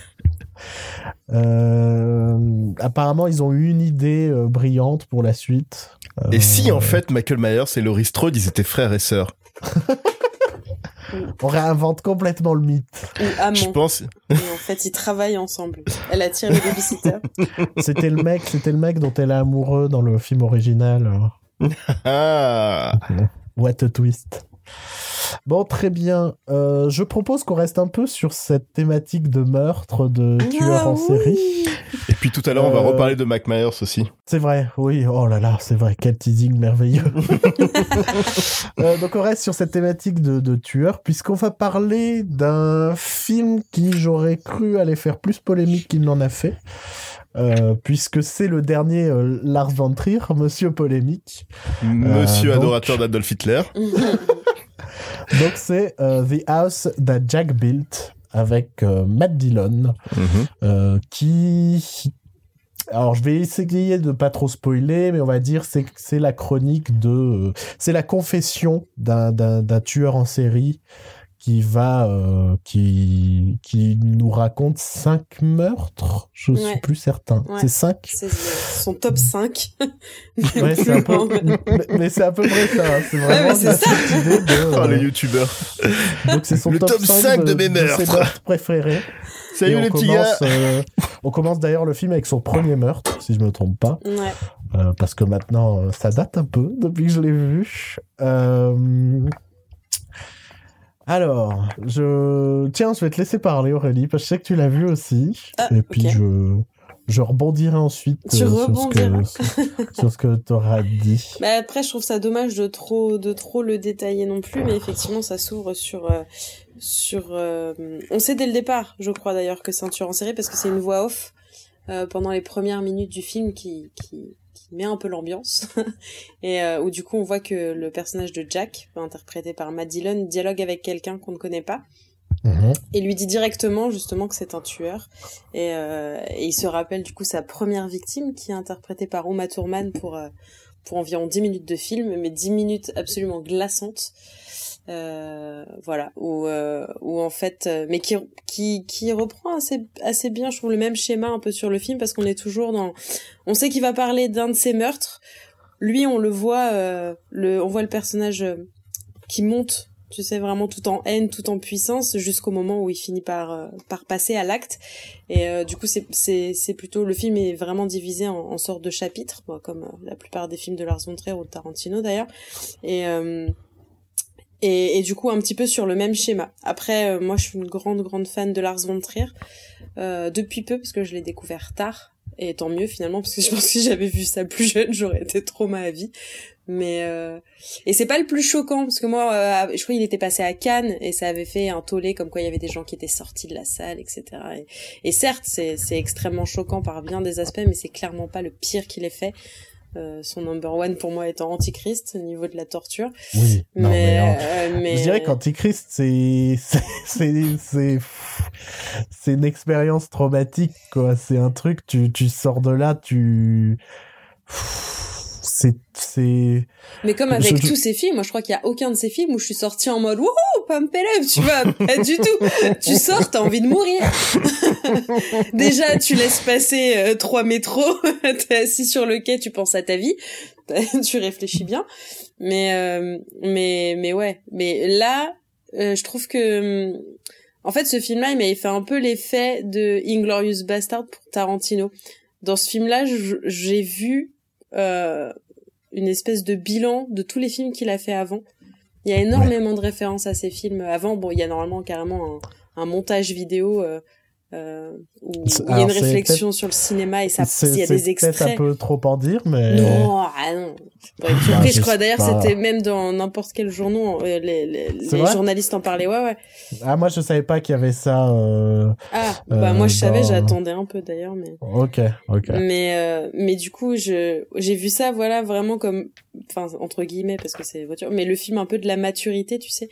Euh, apparemment, ils ont eu une idée euh, brillante pour la suite. Et si Euh, en fait Michael Myers et Laurie Strode, ils étaient frères et sœurs (laughs) On réinvente complètement le mythe. Ou. Je pense. Et en fait, ils travaillent ensemble. Elle attire le babysitter. (laughs) C'était le mec, c'était le mec dont elle est amoureux dans le film original. (laughs) Ah What a twist. Bon, très bien. Euh, je propose qu'on reste un peu sur cette thématique de meurtre, de tueur Ah en oui. série. Et puis tout à l'heure, on va Euh, reparler de Mike Myers aussi. C'est vrai, oui. Oh là là, c'est vrai. Quel teasing merveilleux. (laughs) Euh, donc on reste sur cette thématique de, de tueur, puisqu'on va parler d'un film qui j'aurais cru allait faire plus polémique qu'il n'en a fait. Euh, puisque c'est le dernier euh, Lars von Trier, Monsieur Polémique. Monsieur donc- adorateur d'Adolf Hitler. (laughs) Donc c'est euh, The House That Jack Built avec euh, Matt Dillon, Mhm. euh, qui... Alors je vais essayer de pas trop spoiler, mais on va dire c'est que c'est la chronique de... c'est la confession d'un- d'un d'un tueur en série qui va euh, qui qui nous raconte cinq meurtres je suis Ouais. plus certain Ouais. c'est cinq C'est son top 5. (laughs) ouais, peu (laughs) (laughs) mais, mais c'est à peu près ça hein. c'est vraiment ça. cette idée de, Oh, le euh, youtubeur. donc c'est son Le top, top 5 de mes ses meurtres. meurtres préférés Salut les petits gars. commence, euh, on commence d'ailleurs le film avec son premier meurtre si je me trompe pas Ouais. Euh, parce que maintenant euh, ça date un peu depuis que je l'ai vu. Euh, Alors, je tiens, je vais te laisser parler Aurélie parce que je sais que tu l'as vu aussi. Ah, et puis je je rebondirai ensuite Tu euh, sur ce que sur ce que t'auras dit. (laughs) Bah après, je trouve ça dommage de trop, de trop le détailler non plus, mais effectivement, ça s'ouvre sur, euh, sur. euh, On sait dès le départ, je crois d'ailleurs, que c'est un tueur en série parce que c'est une voix off pendant les premières minutes du film qui, qui met un peu l'ambiance. (laughs) Et euh, où du coup on voit que le personnage de Jack, interprété par Matt Dillon, dialogue avec quelqu'un qu'on ne connaît pas Mhm. et lui dit directement justement que c'est un tueur. Et, euh, et il se rappelle du coup sa première victime qui est interprétée par Uma Thurman pour euh, pour environ 10 minutes de film mais 10 minutes absolument glaçantes euh, voilà. Où euh, où en fait euh, mais qui qui qui reprend assez assez bien je trouve le même schéma un peu sur le film parce qu'on est toujours dans on sait qu'il va parler d'un de ses meurtres. Lui on le voit euh, le on voit le personnage qui monte tu sais vraiment tout en haine tout en puissance jusqu'au moment où il finit par par passer à l'acte. Et du coup c'est c'est c'est plutôt le film est vraiment divisé en, en sortes de chapitres comme la plupart des films de Lars von Trier ou de Tarantino d'ailleurs. Et et, et du coup un petit peu sur le même schéma. Après, euh, moi je suis une grande grande fan de Lars von Trier euh, depuis peu parce que je l'ai découvert tard et tant mieux finalement parce que je pense que si j'avais vu ça plus jeune j'aurais été trauma à vie. Mais euh... et c'est pas le plus choquant parce que moi euh, je crois qu'il était passé à Cannes et ça avait fait un tollé comme quoi il y avait des gens qui étaient sortis de la salle etc. Et, et certes c'est c'est extrêmement choquant par bien des aspects mais c'est clairement pas le pire qu'il ait fait. Euh, son number one pour moi étant Antichrist au niveau de la torture. Oui. Non, mais, mais, non. euh, mais... Je dirais qu'Antichrist, c'est, c'est, c'est, c'est, c'est une expérience traumatique, quoi. C'est un truc, tu, tu sors de là, tu, c'est, c'est, Mais comme avec je- tous ces films, moi je crois qu'il y a aucun de ces films où je suis sortie en mode wouhou, it up, tu vois, (laughs) pas du tout. Tu sors, t'as envie de mourir. (laughs) Déjà, tu laisses passer euh, trois métros, (laughs) t'es assis sur le quai, tu penses à ta vie, tu réfléchis bien. Mais euh, mais mais ouais, mais là, euh, je trouve que hum, en fait ce film-là, il m'avait fait un peu l'effet de Inglorious Bastard pour Tarantino. Dans ce film-là, je- j'ai vu euh, une espèce de bilan de tous les films qu'il a fait avant. Il y a énormément de références à ces films avant. Bon, il y a normalement carrément un, un montage vidéo euh, euh, où il y a une réflexion sur le cinéma et ça, il y a des extraits. un peu trop en dire, mais. Non, ah non. Une Bah, surprise, je crois. D'ailleurs, c'était même dans n'importe quel journal, euh, les, journalistes en parlaient. Ouais, ouais. Ah, moi, je savais pas qu'il y avait ça, euh... Ah, bah Euh, moi je savais, dans- j'attendais un peu d'ailleurs, mais. ok, ok. Mais euh, mais du coup, je j'ai vu ça voilà vraiment comme enfin entre guillemets parce que c'est voiture, mais le film un peu de la maturité, tu sais,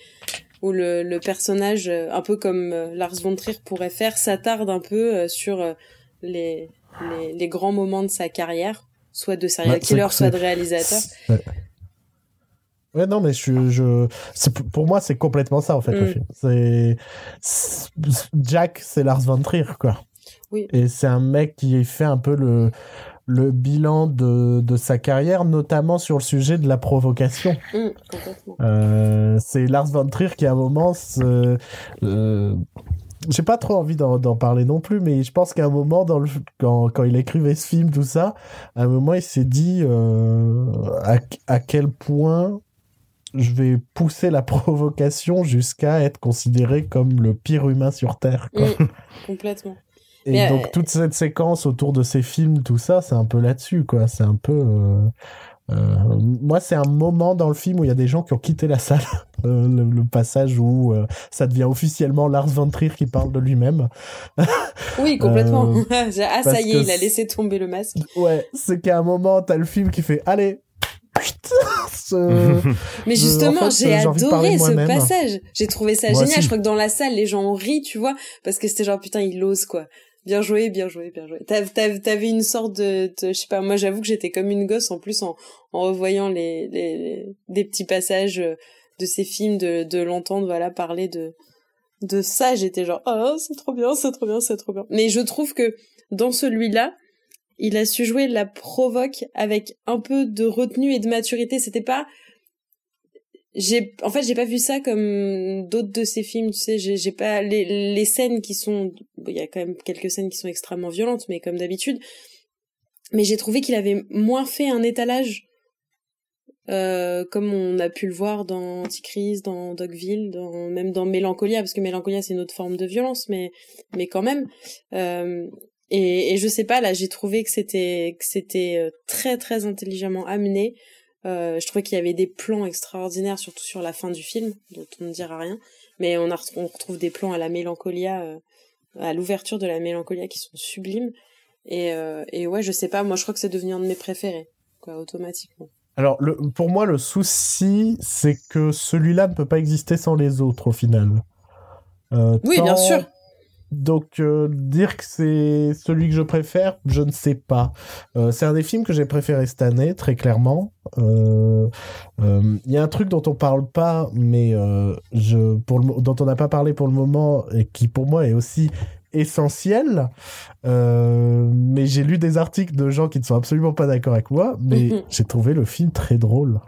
où le le personnage euh, un peu comme euh, Lars von Trier pourrait faire s'attarde un peu euh, sur les, les les grands moments de sa carrière, soit de serial Ouais, killer, soit de réalisateur. Ouais. Ouais, non, mais je, je, pour moi, c'est complètement ça, en fait, le Mm. film. C'est, c'est- Jack, c'est Lars von Trier, quoi. Oui. Et c'est un mec qui fait un peu le, le bilan de, de sa carrière, notamment sur le sujet de la provocation. Complètement. Euh, c'est Lars von Trier qui, à un moment, se, euh, j'ai pas trop envie d'en, parler non plus, mais je pense qu'à un moment, dans le, quand, quand il écrivait ce film, tout ça, à un moment, il s'est dit euh, à, à quel point je vais pousser la provocation jusqu'à être considéré comme le pire humain sur Terre. Quoi. Hum, complètement. Et Mais, donc euh, toute cette séquence autour de ces films, tout ça, c'est un peu là-dessus, quoi. C'est un peu. euh, euh, moi, c'est un moment dans le film où il y a des gens qui ont quitté la salle. (laughs) Euh, le, le passage où euh, ça devient officiellement Lars von Trier qui parle de lui-même. (laughs) Oui, complètement. (laughs) Ah ça y est, il a laissé tomber le masque. Ouais, c'est qu'à un moment, t'as le film qui fait Allez ce- Mais justement, en fait, j'ai adoré ce passage. J'ai trouvé ça Moi génial. aussi. Je crois que dans la salle, les gens ont ri, tu vois, parce que c'était genre putain, il ose quoi. Bien joué, bien joué, bien joué. T'av- t'av- T'avais une sorte de, je sais pas, moi j'avoue que j'étais comme une gosse en plus en, en revoyant les, les, les- des petits passages euh, de ces films, de, de l'entendre voilà parler de de ça, j'étais genre oh c'est trop bien, c'est trop bien, c'est trop bien. Mais je trouve que dans celui-là, il a su jouer la provoque avec un peu de retenue et de maturité. C'était pas j'ai en fait j'ai pas vu ça comme d'autres de ces films tu sais j'ai j'ai pas les les scènes qui sont il y a quand même quelques scènes qui sont extrêmement violentes mais comme d'habitude mais j'ai trouvé qu'il avait moins fait un étalage euh, comme on a pu le voir dans Antichrist, dans Dogville, dans, même dans Mélancolia, parce que Mélancolia c'est une autre forme de violence, mais mais quand même. Euh, et, et je sais pas, là j'ai trouvé que c'était que c'était euh, très très intelligemment amené. Euh, je trouvais qu'il y avait des plans extraordinaires, surtout sur la fin du film, dont on ne dira rien. Mais on, a, on retrouve des plans à la Mélancolia, euh, à l'ouverture de la Mélancolia qui sont sublimes. Et, euh, et ouais, je sais pas, moi je crois que c'est devenu un de mes préférés, quoi, automatiquement. Alors, le, pour moi, le souci, c'est que celui-là ne peut pas exister sans les autres, au final. Euh, oui, tant- bien sûr. Donc, euh, dire que c'est celui que je préfère, je ne sais pas. Euh, c'est un des films que j'ai préféré cette année, très clairement. Euh, euh, Il y a un truc dont on parle pas, mais euh, je, pour le, dont on n'a pas parlé pour le moment, et qui pour moi est aussi essentiel. Euh, mais j'ai lu des articles de gens qui ne sont absolument pas d'accord avec moi, mais Mhm. j'ai trouvé le film très drôle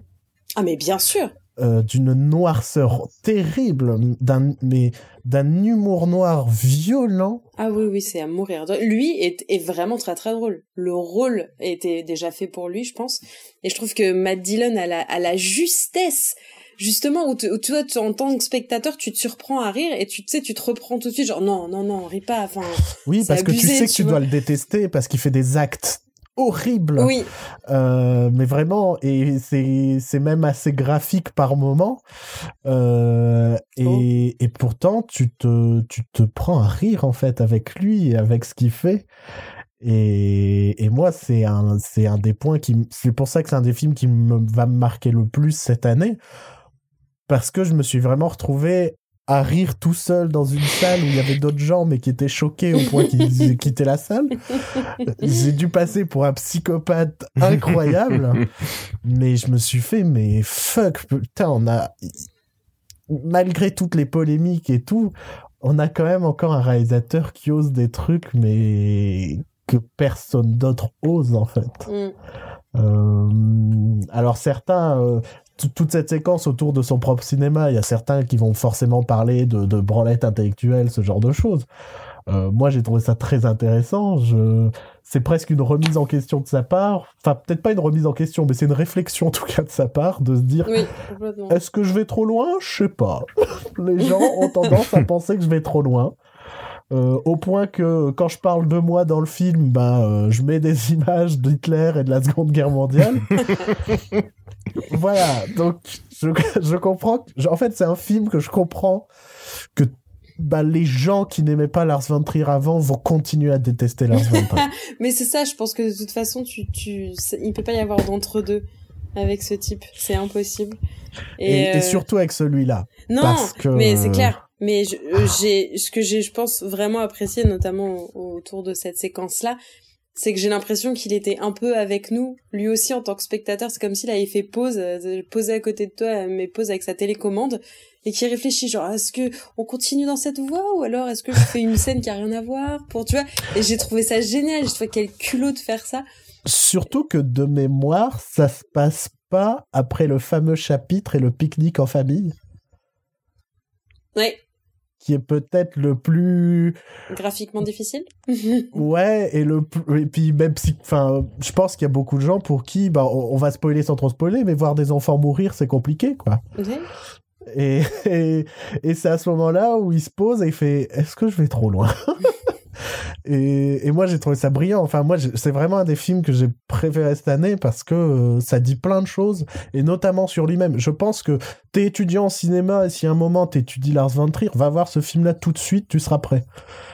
Ah mais bien sûr. euh, d'une noirceur terrible, d'un mais d'un humour noir violent. Ah oui, oui, c'est à mourir. Lui est, est vraiment très très drôle. Le rôle était déjà fait pour lui, je pense. Et je trouve que Matt Dillon a la, a la justesse, justement, où, où toi, tu- en tant que spectateur, tu te surprends à rire et tu sais, tu te reprends tout de suite, genre non, non, non, ris pas. Enfin, Oui, parce que tu sais que tu dois le détester parce qu'il fait des actes horribles. oui, Euh, mais vraiment, et c'est même assez graphique par moment. Euh, et, Oh. et pourtant, tu te tu te prends à rire en fait avec lui et avec ce qu'il fait. Et, et moi, c'est un c'est un des points qui c'est pour ça que c'est un des films qui me, va me marquer le plus cette année parce que je me suis vraiment retrouvé à rire tout seul dans une salle où il y avait d'autres gens mais qui étaient choqués au point qu'ils quittaient la salle. (laughs) J'ai dû passer pour un psychopathe incroyable, mais je me suis fait, mais fuck, putain, on a, malgré toutes les polémiques et tout, on a quand même encore un réalisateur qui ose des trucs, mais que personne d'autre ose en fait. Mm. Euh, alors certains, euh, toute cette séquence autour de son propre cinéma, il y a certains qui vont forcément parler de, de branlette intellectuelle, ce genre de choses. Euh, moi, j'ai trouvé ça très intéressant. Je... C'est presque une remise en question de sa part. Enfin, peut-être pas une remise en question, mais c'est une réflexion en tout cas de sa part de se dire oui, est-ce que je vais trop loin? Je sais pas. (laughs) Les gens ont tendance à penser que je vais trop loin. Euh, au point que quand je parle de moi dans le film, bah, euh, je mets des (laughs) images d'Hitler et de la Seconde Guerre mondiale. (laughs) voilà, donc je, je comprends. que- en fait, c'est un film que je comprends que bah, les gens qui n'aimaient pas Lars von Trier avant vont continuer à détester Lars von Trier. (laughs) Mais c'est ça, je pense que de toute façon, tu, tu, il peut pas y avoir d'entre-deux avec ce type. C'est impossible. Et, et euh, surtout avec celui-là. Non, parce que- mais c'est clair. Mais je- euh, j'ai ce que j'ai, je pense vraiment apprécié, notamment au- autour de cette séquence-là, c'est que j'ai l'impression qu'il était un peu avec nous, lui aussi en tant que spectateur. C'est comme s'il avait fait pause, euh, posé à côté de toi, mais pause avec sa télécommande, et qui réfléchit genre est-ce que on continue dans cette voie ou alors est-ce que je fais une scène qui a rien à voir pour tu vois? Et j'ai trouvé ça génial. J'ai trouvé quel culot de faire ça. Surtout que de mémoire, ça se passe pas après le fameux chapitre et le pique-nique en famille, Ouais, qui est peut-être le plus graphiquement difficile? (laughs) ouais et le plus- et puis même si enfin je pense qu'il y a beaucoup de gens pour qui bah on, on va spoiler sans trop spoiler mais voir des enfants mourir c'est compliqué quoi. Et et, et c'est à ce moment-là où il se pose et il fait est-ce que je vais trop loin? (laughs) Et, et moi j'ai trouvé ça brillant. Enfin moi c'est vraiment un des films que j'ai préféré cette année parce que euh, ça dit plein de choses et notamment sur lui-même. Je pense que t'es étudiant en cinéma et si à un moment t'étudies Lars von Trier va voir ce film là tout de suite tu seras prêt.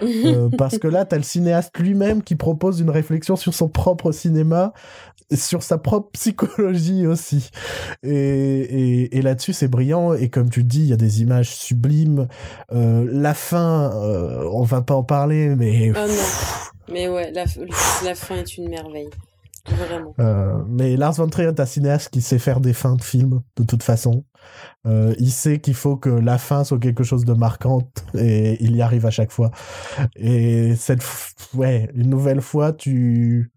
(laughs) Euh, parce que là, t'as le cinéaste lui-même qui propose une réflexion sur son propre cinéma, sur sa propre psychologie aussi. Et, et, et là-dessus, c'est brillant. Et comme tu dis, il y a des images sublimes. Euh, la fin, euh, on va pas en parler, mais Oh non. Mais ouais, la, la fin est une merveille. Vraiment. Euh, mais Lars von Trier est un cinéaste qui sait faire des fins de film, de toute façon. Euh, il sait qu'il faut que la fin soit quelque chose de marquant (laughs) et il y arrive à chaque fois. Et cette, ouais, une nouvelle fois, tu,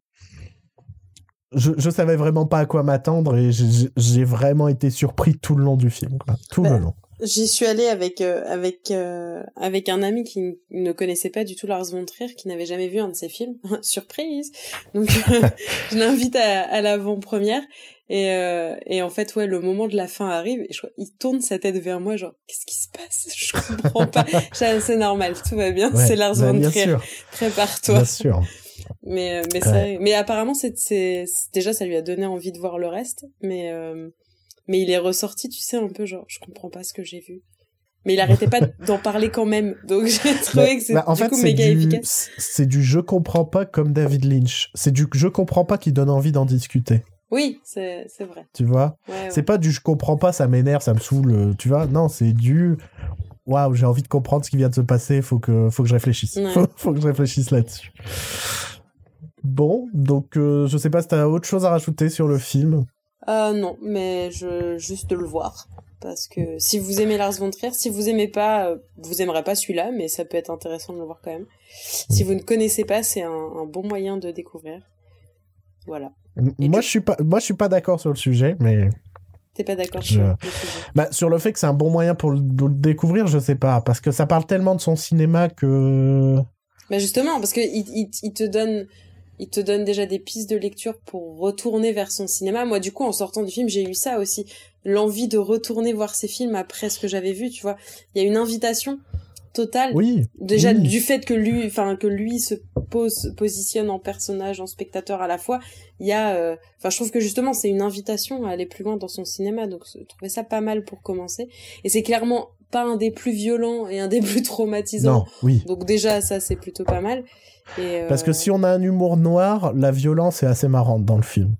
je, je savais vraiment pas à quoi m'attendre et j'ai vraiment été surpris tout le long du film, quoi. Tout Bah, le long. J'y suis allée avec euh, avec euh, avec un ami qui ne connaissait pas du tout Lars von Trier, qui n'avait jamais vu un de ses films. (laughs) Surprise. Donc (laughs) je l'invite à, à l'avant-première et euh, et en fait ouais le moment de la fin arrive et je, il tourne sa tête vers moi genre qu'est-ce qui se passe? (laughs) Je comprends pas. C'est normal, tout va bien. Ouais, c'est Lars bah, von Trier. Prépare-toi. bien sûr. Mais euh, mais ça, mais apparemment c'est déjà ça lui a donné envie de voir le reste, mais euh, mais il est ressorti, tu sais un peu genre je comprends pas ce que j'ai vu. Mais il arrêtait pas d'en parler quand même. Donc (laughs) j'ai trouvé Bah, que c'est bah, du fait, coup méga du, efficace. c'est du je comprends pas comme David Lynch. C'est du je comprends pas qui donne envie d'en discuter. Oui, c'est vrai. Tu vois? Ouais, ouais. C'est pas du je comprends pas, ça m'énerve, ça me saoule, euh, tu vois? Non, c'est du waouh, j'ai envie de comprendre ce qui vient de se passer, faut que faut que je réfléchisse. Ouais. (laughs) Faut, faut que je réfléchisse là-dessus. Bon, donc euh, je sais pas si t'as autre chose à rajouter sur le film. Euh, non, mais je juste de le voir parce que si vous aimez Lars von Trier, si vous aimez pas, euh, vous aimerez pas celui-là, mais ça peut être intéressant de le voir quand même. Si vous ne connaissez pas, c'est un, un bon moyen de découvrir. Voilà. Et moi tu- je suis pas moi je suis pas d'accord sur le sujet, mais T'es pas d'accord Je- sur le sujet bah, sur le fait que c'est un bon moyen pour le, de le découvrir, je sais pas parce que ça parle tellement de son cinéma que Bah justement, parce que il, il, il te donne, il te donne déjà des pistes de lecture pour retourner vers son cinéma. Moi, du coup, en sortant du film, j'ai eu ça aussi, l'envie de retourner voir ses films après ce que j'avais vu. Tu vois, il y a une invitation totale. oui, Déjà oui. du fait que lui, enfin que lui se pose, positionne en personnage, en spectateur à la fois, il y a, euh, enfin je trouve que justement c'est une invitation à aller plus loin dans son cinéma, donc je trouvais ça pas mal pour commencer. Et c'est clairement pas un des plus violents et un des (laughs) plus traumatisants. non, oui. Donc déjà ça c'est plutôt pas mal. Et, euh, Parce que si on a un humour noir, la violence est assez marrante dans le film.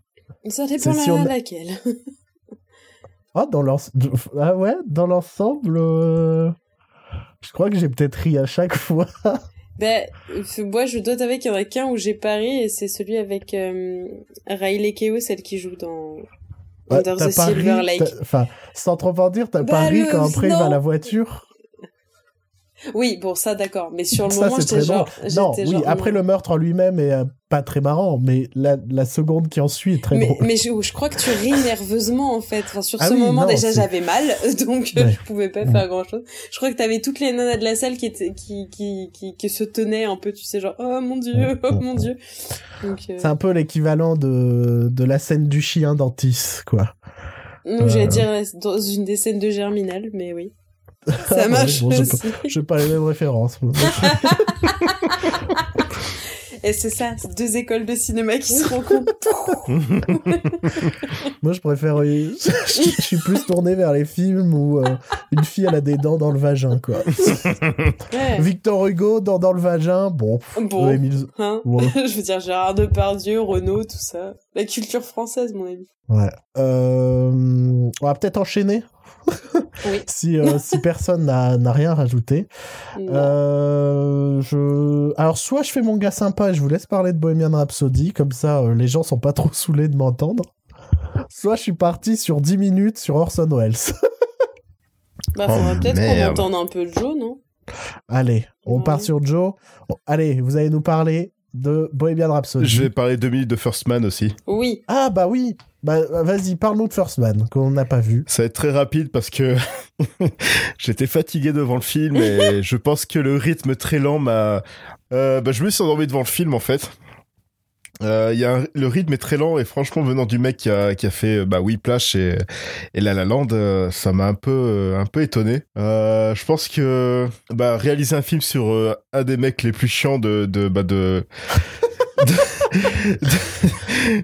ça dépend si on- laquelle. (laughs) Ah, dans l'ens- ah ouais, dans l'ensemble, euh, je crois que j'ai peut-être ri à chaque (laughs) fois. ben moi je dois t'avouer qu'il y en a qu'un où j'ai pari et c'est celui avec euh, Riley Keough, celle qui joue dans Under the Silver ri, Lake. Enfin, sans trop en dire, t'as Bah, pas ri le- quand après il va à la voiture. Oui, bon, ça d'accord. Mais sur le Ça, moment, j'étais genre. Non, oui, genre, après non. le meurtre en lui-même est euh, pas très marrant, mais la, la seconde qui en suit est très mais, drôle. mais je, je crois que tu ris nerveusement en fait. Enfin, sur Ah ce oui, moment non, déjà j'avais mal, (laughs) donc euh, Ouais. je pouvais pas Ouais. faire grand chose. Je crois que t'avais toutes les nanas de la salle qui étaient, qui, qui, qui, qui se tenaient un peu, tu sais, genre oh mon dieu, Ouais, oh mon dieu. Euh, C'est un peu l'équivalent de, de la scène du chien d'Antis, quoi. j'allais euh, dire dans une des scènes de Germinal, mais oui. Ah, Ça ouais, marche bon, aussi. J'ai pas les mêmes références. (laughs) Et c'est ça, c'est deux écoles de cinéma qui se rencontrent. (laughs) Moi, je préfère. euh, (laughs) je je suis plus tourné vers les films où euh, une fille elle a des dents dans le vagin, quoi. Ouais. Victor Hugo, dents dans le vagin, bon. Bon. euh, Hein ouais. je veux dire Gérard Depardieu, Renaud, tout ça. La culture française, mon ami. Ouais. Euh, on va peut-être enchaîner? (laughs) Oui. si, euh, si personne n'a n'a rien rajouté. Euh, je... Alors, soit je fais mon gars sympa et je vous laisse parler de Bohemian Rhapsody, comme ça euh, les gens sont pas trop (laughs) saoulés de m'entendre. Soit je suis parti sur 10 minutes sur Orson Welles. (laughs) Bah, faudra Oh, peut-être qu'on entende un peu Joe, non? Allez, on Ouais. part sur Joe. Bon, allez, vous allez nous parler de Bohemian Rhapsody. Je vais parler deux minutes de First Man aussi. Oui. Ah bah oui, bah vas-y, parle-nous de First Man, qu'on n'a pas vu. Ça va être très rapide parce que (laughs) j'étais fatigué devant le film et (laughs) je pense que le rythme très lent m'a. Euh, bah, je me suis endormi devant le film en fait. Euh, y a le rythme est très lent et franchement venant du mec qui a, qui a fait euh, bah Whiplash et, et La La Land, euh, ça m'a un peu euh, un peu étonné. Je pense que bah réaliser un film sur un des mecs les plus chiants de de bah de (laughs)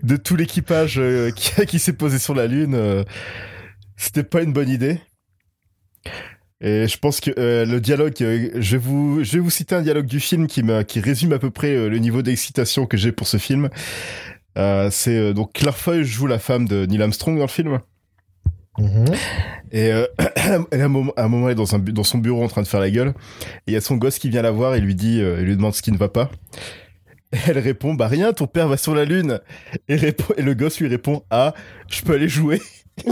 de, tout l'équipage qui, qui s'est posé sur la lune, c'était pas une bonne idée. Et je pense que euh, le dialogue, euh, je vais vous, je vais vous citer un dialogue du film qui me, qui résume à peu près euh, le niveau d'excitation que j'ai pour ce film. Euh, c'est euh, donc Claire Foy joue la femme de Neil Armstrong dans le film. Mhm. Et euh, (clears throat) elle, à, un moment, à un moment, elle est dans, un, dans son bureau en train de faire la gueule. Et il y a son gosse qui vient la voir et lui dit, euh, il lui demande ce qui ne va pas. Et elle répond, bah rien, ton père va sur la lune. Et, répond, et le gosse lui répond, ah, je peux aller jouer. (laughs)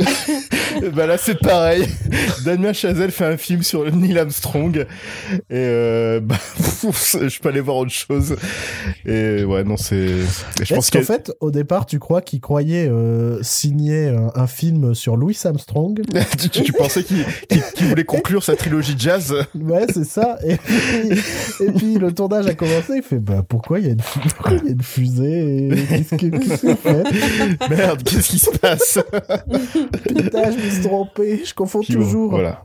(laughs) bah là c'est pareil. (laughs) Damien Chazelle fait un film sur Neil Armstrong et euh, bah, (laughs) je peux aller voir autre chose. Et ouais non c'est. Je pense qu'en fait au départ tu crois qu'il croyait euh, signer un, un, film sur Louis Armstrong? tu, tu, tu, pensais qu'il qu voulait conclure sa trilogie jazz? Ouais c'est ça. Et puis, et puis, le tournage a commencé. Il fait bah pourquoi il y a une, pourquoi il y a une fusée? Qu'est-ce qu'il qu fait Merde qu'est-ce qui se passe? Putain, je me suis trompé, je confonds Puis toujours. bon, voilà.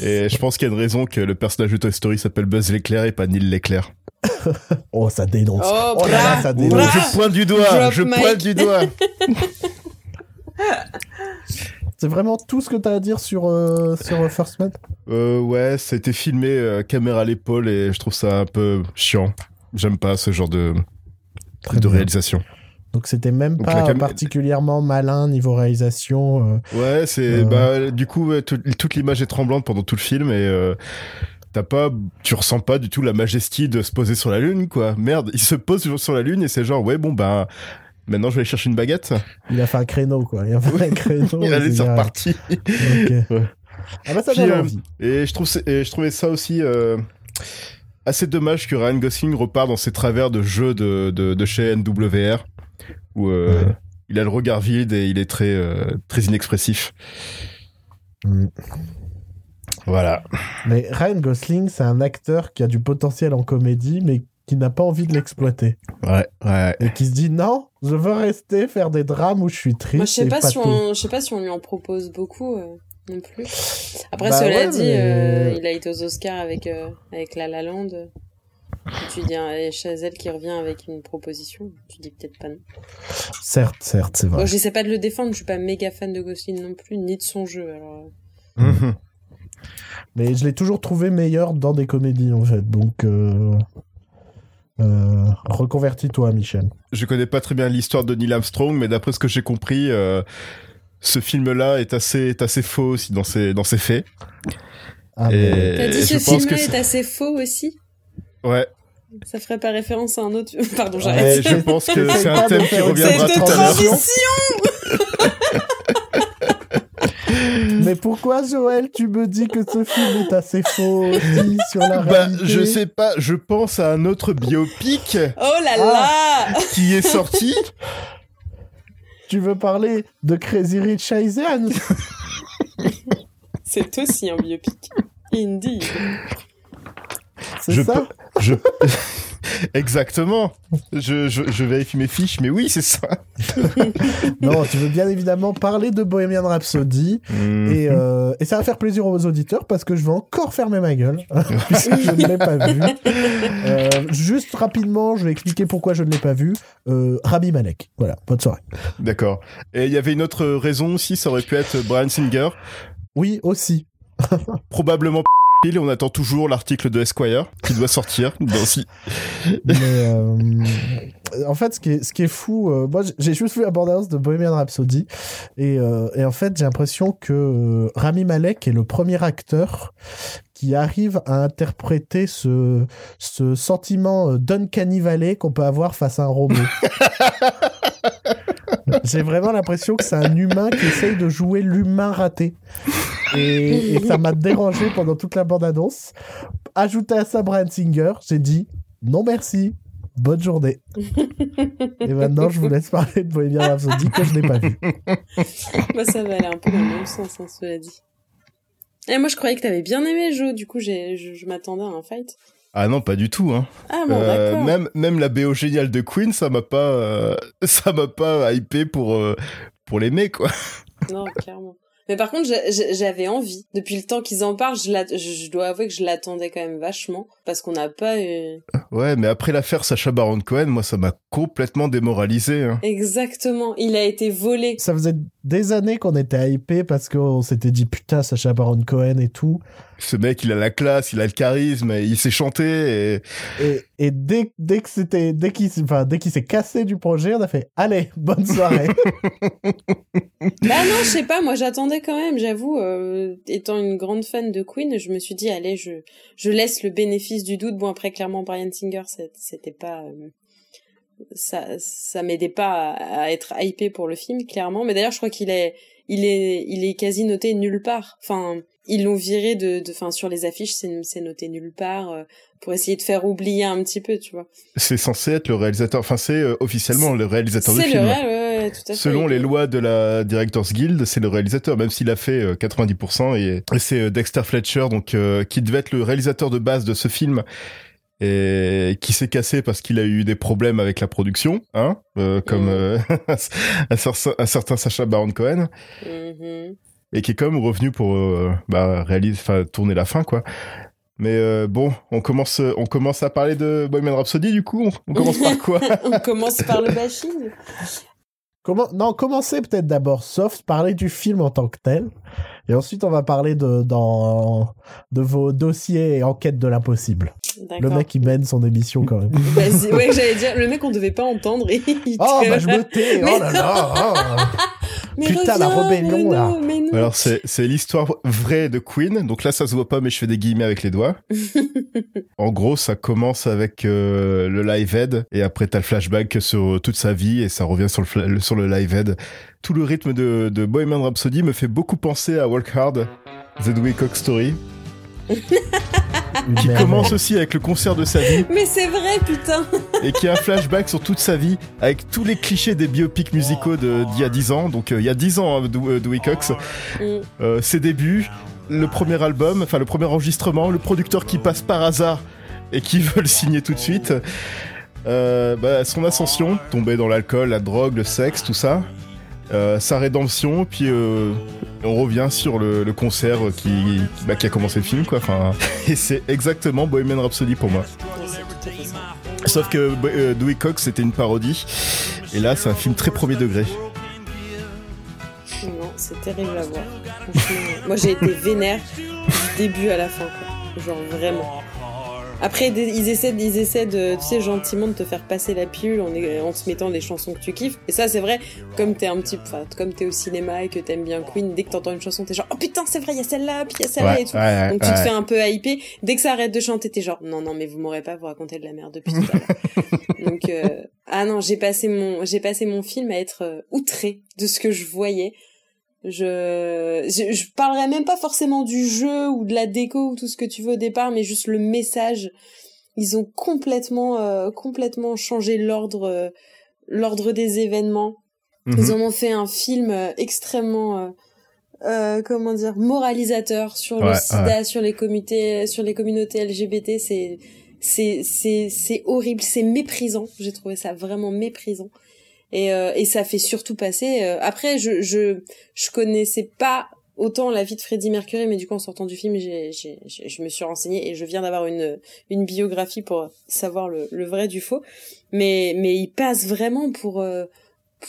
Et je pense qu'il y a une raison que le personnage de Toy Story s'appelle Buzz l'éclair et pas Neil l'éclair. (laughs) oh, ça dénonce. Oh, Oh là là, ça dénonce. bra- je pointe du doigt, Drop je mic. pointe du doigt. (laughs) C'est vraiment tout ce que t'as à dire sur, euh, sur euh, First Man? Euh, ouais, ça a été filmé euh, caméra à l'épaule et je trouve ça un peu chiant. J'aime pas ce genre de, Très de bien. réalisation. Donc c'était même Donc pas cam- particulièrement malin niveau réalisation. euh. Ouais, c'est Euh. bah du coup toute l'image est tremblante pendant tout le film et euh, t'as pas, tu ressens pas du tout la majesté de se poser sur la lune quoi. Merde, il se pose sur la lune et c'est genre ouais bon bah maintenant je vais aller chercher une baguette. Il a fait un créneau, quoi. Il a fait un créneau. (laughs) bien. reparti. Ok. (laughs) Ouais. Ah bah ça Puis, donne envie. Et je trouve c'est- et je trouvais ça aussi assez dommage que Ryan Gosling repart dans ses travers de jeu de, de, de chez NWR où euh, Ouais. il a le regard vide et il est très euh, très inexpressif. Mm. Voilà. Mais Ryan Gosling, c'est un acteur qui a du potentiel en comédie, mais qui n'a pas envie de l'exploiter. Ouais, ouais. Et qui se dit non, je veux rester faire des drames où je suis triste. Moi, je sais et pas, si on, je sais pas si on lui en propose beaucoup euh, non plus. Après, Bah cela ouais, dit, mais- euh, il a été aux Oscars avec euh, avec La La Land. Et tu dis un Chazelle qui revient avec une proposition. Tu dis peut-être pas non. Certes, certes, c'est vrai. Bon, j'essaie pas de le défendre. Je suis pas méga fan de Gosling non plus, ni de son jeu. Alors, Mhm. (laughs) Mais je l'ai toujours trouvé meilleur dans des comédies, en fait. Donc, euh... euh, reconvertis-toi, Michel. Je connais pas très bien l'histoire de Neil Armstrong, mais d'après ce que j'ai compris, euh, ce film-là est assez, est assez faux aussi dans ses, dans ses faits. Ah, Et- mais- T'as dit je ce film-là est assez faux aussi? Ouais, Ça ferait pas référence à un autre. (laughs) Pardon, j'arrête. je pense que (laughs) c'est un thème qui reviendra C'est tout de à l'heure. transition. (laughs) Mais pourquoi, Joël, tu me dis que ce film est assez faux aussi sur la Bah, réalité je sais pas, je pense à un autre biopic Oh là Ah. là qui est sorti. Tu veux parler de Crazy Rich Asians C'est aussi un biopic. Indeed. C'est Je ça Je... (laughs) Exactement. Je, je, je vérifie mes fiches, mais oui, c'est ça. (laughs) Non, tu veux bien évidemment parler de Bohemian Rhapsody. Mhm. Et, euh, et ça va faire plaisir aux auditeurs parce que je vais encore fermer ma gueule (laughs) puisque je ne l'ai pas vu. Euh, juste rapidement, je vais expliquer pourquoi je ne l'ai pas vu. Euh, Rami Malek. Voilà, bonne soirée. D'accord. Et il y avait une autre raison aussi, ça aurait pu être Brian Singer. Oui, aussi. Probablement et on attend toujours l'article de Esquire qui doit sortir. (laughs) Dans si... Mais euh, en fait, ce qui est, ce qui est fou, euh, moi j'ai juste vu la bande-annonce de Bohemian Rhapsody et, euh, et en fait j'ai l'impression que euh, Rami Malek est le premier acteur qui arrive à interpréter ce, ce sentiment euh, d'uncanny valley qu'on peut avoir face à un robot. (laughs) J'ai vraiment l'impression que c'est un humain qui essaye de jouer l'humain raté. Et, et ça m'a dérangé pendant toute la bande-annonce. Ajouté à ça Brian Singer, j'ai dit non merci, bonne journée. et maintenant, je vous laisse parler de Bohemian Rhapsody que je n'ai pas vu. Bah, ça va aller un peu dans le même sens, hein, cela dit. Et moi, je croyais que t'avais bien aimé Joe. Du coup, j'ai, je, je m'attendais à un fight. Ah non, pas du tout. Hein. Ah bon, Euh, d'accord. même, même la BO géniale de Queen, ça m'a pas, euh, (laughs) ça m'a pas hypé pour, euh, pour l'aimer, quoi. Non, clairement. Mais par contre, j'a- j'a- j'avais envie. Depuis le temps qu'ils en parlent, je, je, je dois avouer que je l'attendais quand même vachement. Parce qu'on n'a pas eu... Ouais, mais après l'affaire Sacha Baron Cohen, moi, ça m'a complètement démoralisé. Hein. Exactement. Il a été volé. Ça faisait des années qu'on était hypé parce qu'on s'était dit putain, Sacha Baron Cohen et tout. Ce mec, il a la classe, il a le charisme, et il sait chanter. Et... Et, et dès, dès que c'était, dès qu'il, enfin, dès qu'il s'est cassé du projet, on a fait allez, bonne soirée. (laughs) bah non, je sais pas, moi j'attendais quand même, j'avoue, euh, étant une grande fan de Queen, je me suis dit, allez, je, je laisse le bénéfice du doute. Bon, après, clairement, Brian Singer, c'était pas... Euh, ça ça m'aidait pas à, être hypé pour le film, clairement. Mais d'ailleurs, je crois qu'il est, il est, il est quasi noté nulle part. Enfin, ils l'ont viré de, de, enfin, sur les affiches, c'est noté nulle part. Euh, pour essayer de faire oublier un petit peu, tu vois. C'est censé être le réalisateur, enfin c'est euh, officiellement le réalisateur du film. C'est le ouais, tout à fait. Selon les lois de la Directors Guild, c'est le réalisateur, même s'il a fait 90%. Euh, et, c'est euh, Dexter Fletcher, donc qui devait être le réalisateur de base de ce film et qui s'est cassé parce qu'il a eu des problèmes avec la production, hein, comme mm. (laughs) un, certain Sacha Baron Cohen. Mm-hmm. Et qui est quand même revenu pour bah, réaliser, enfin tourner la fin quoi. Mais euh, bon, on commence, on commence à parler de Bohemian Rhapsody du coup. On, commence par quoi? (laughs) On commence par le bashing. Comment Non, commencez peut-être d'abord soft, parler du film en tant que tel, et ensuite on va parler de dans de vos dossiers et enquêtes de l'impossible. Le mec qui mène son émission quand même. Bah, ouais, j'allais dire le mec on devait pas entendre. Et oh bah je me tais. Oh là là. Oh. Putain, la rébellion, là. Alors, c'est, c'est l'histoire vraie de Queen. Donc là, ça se voit pas, mais je fais des guillemets avec les doigts. (laughs) en gros, ça commence avec euh, le live head et après, t'as le flashback sur toute sa vie et ça revient sur le, sur le live head. Tout le rythme de, de Bohemian Rhapsody me fait beaucoup penser à Walk Hard, The Dewey Cox Story. (laughs) qui commence aussi avec le concert de sa vie. Mais c'est vrai, putain. et qui a un flashback sur toute sa vie avec tous les clichés des biopics musicaux d'il y a 10 ans. Donc euh, il y a 10 ans, hein, Dewey Cox. Mm. Euh, ses débuts, le premier album, enfin le premier enregistrement, le producteur qui passe par hasard et qui (laughs) veut le signer tout de suite. Euh, bah, son ascension, tomber dans l'alcool, la drogue, le sexe, tout ça. Euh, sa rédemption, puis euh, on revient sur le, concert qui, bah, qui a commencé le film, quoi. (laughs) Et c'est exactement Bohemian Rhapsody pour moi. Sauf que euh, Dewey Cox c'était une parodie, et là c'est un film très premier degré. Non, c'est terrible à voir. moi j'ai été vénère du début à la fin, quoi. Genre vraiment. Après, ils essaient, ils essaient de, tu sais, gentiment de te faire passer la pilule en, en te mettant des chansons que tu kiffes. Et ça, c'est vrai, comme t'es un petit, enfin, comme t'es au cinéma et que t'aimes bien Queen, dès que t'entends une chanson, t'es genre, oh putain, c'est vrai, il y a celle-là, puis il y a celle-là et tout. Donc tu te fais un peu hyper. Dès que ça arrête de chanter, t'es genre, non, non, mais vous m'aurez pas vous raconter de la merde depuis tout à l'heure. (laughs) Donc, euh, ah non, j'ai passé mon, j'ai passé mon film à être euh, outré de ce que je voyais. Je, je, je parlerai même pas forcément du jeu ou de la déco ou tout ce que tu veux au départ, mais juste le message. Ils ont complètement, euh, complètement changé l'ordre, euh, l'ordre des événements. Mhm. Ils en ont fait un film euh, extrêmement, comment dire, moralisateur sur le SIDA, sur les comités, sur les communautés LGBT. C'est, c'est, c'est, c'est horrible, c'est méprisant. J'ai trouvé ça vraiment méprisant et, euh, et ça fait surtout passer. Euh, après, je, je je connaissais pas autant la vie de Freddie Mercury, mais du coup en sortant du film, j'ai, j'ai, je me suis renseignée et je viens d'avoir une une biographie pour savoir le, le vrai du faux. Mais mais il passe vraiment pour euh,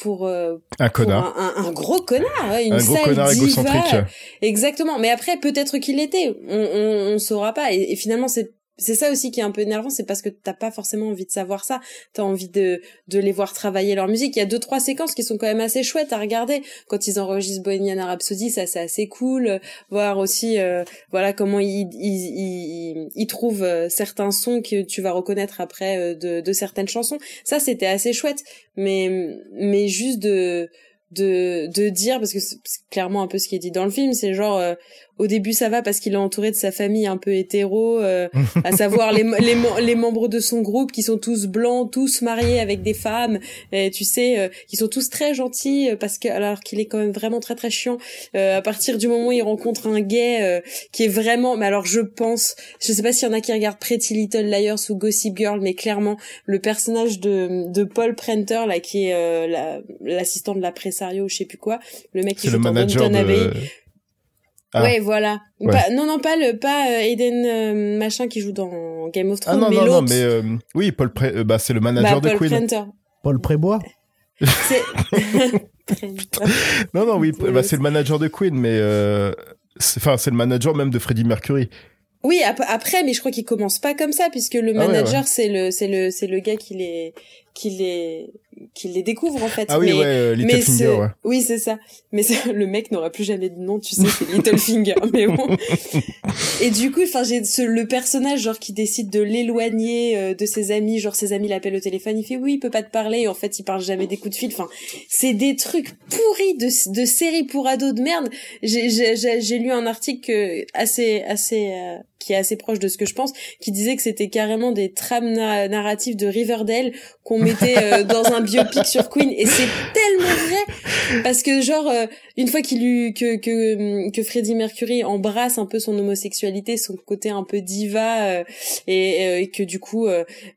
pour, un connard, un, un, gros connard, une un gros connard égocentrique. Exactement. Mais après, peut-être qu'il l'était. On, on, on saura pas. Et, et finalement, c'est c'est ça aussi qui est un peu énervant, c'est parce que t'as pas forcément envie de savoir ça. T'as envie de, de les voir travailler leur musique. Il y a deux, trois séquences qui sont quand même assez chouettes à regarder. Quand ils enregistrent Bohemian Rhapsody, ça c'est assez cool. Voir aussi, euh, voilà, comment ils, ils, ils, trouvent euh, certains sons que tu vas reconnaître après euh, de, de certaines chansons. Ça c'était assez chouette. Mais, mais juste de, de, de dire, parce que c'est clairement un peu ce qui est dit dans le film, c'est genre, au début ça va parce qu'il est entouré de sa famille un peu hétéro, euh, à savoir les, (laughs) les, les, membres de son groupe qui sont tous blancs, tous mariés avec des femmes, et tu sais, euh, qui sont tous très gentils euh, parce que alors qu'il est quand même vraiment très très chiant. à partir du moment où il rencontre un gay qui est vraiment, mais alors je pense, je sais pas s'il y en a qui regardent Pretty Little Liars ou Gossip Girl, mais clairement le personnage de, de Paul Prenter là qui est l'assistant de la pressario, je sais plus quoi, le mec qui joue dans Downton Abbey ah. Ouais, voilà. non, non, pas le, pas euh, Aiden euh, machin qui joue dans Game of Thrones, ah, non, mais l'autre. Non, mais euh, oui, Paul Pré, bah c'est le manager bah, de Paul Queen. Paul Prébois. C'est. (laughs) (laughs) non, non, oui, bah, c'est le manager de Queen, mais enfin c'est le manager même de Freddie Mercury. Oui, après, mais je crois qu'il commence pas comme ça puisque le ah manager c'est le c'est le c'est le gars qui les qui les qu'il les découvre en fait. Ah oui, mais, ouais, euh, mais ouais. oui, c'est ça. Mais le mec n'aura plus jamais de nom, tu sais, c'est Littlefinger. (laughs) mais bon. Et du coup, enfin, j'ai ce, le personnage genre qui décide de l'éloigner euh, de ses amis, genre ses amis l'appellent au téléphone, il fait oui, il peut pas te parler, et en fait, il parle jamais des coups de fil. Enfin, c'est des trucs pourris de, de séries pour ados de merde. J'ai- J'ai j'ai- j'ai lu un article assez assez euh, qui est assez proche de ce que je pense, qui disait que c'était carrément des trames na- narratives de Riverdale qu'on mettait euh, (laughs) dans un biopic sur Queen, et c'est tellement vrai parce que genre euh, une fois qu'il eut que que que Freddie Mercury embrasse un peu son homosexualité, son côté un peu diva euh, et, et que du coup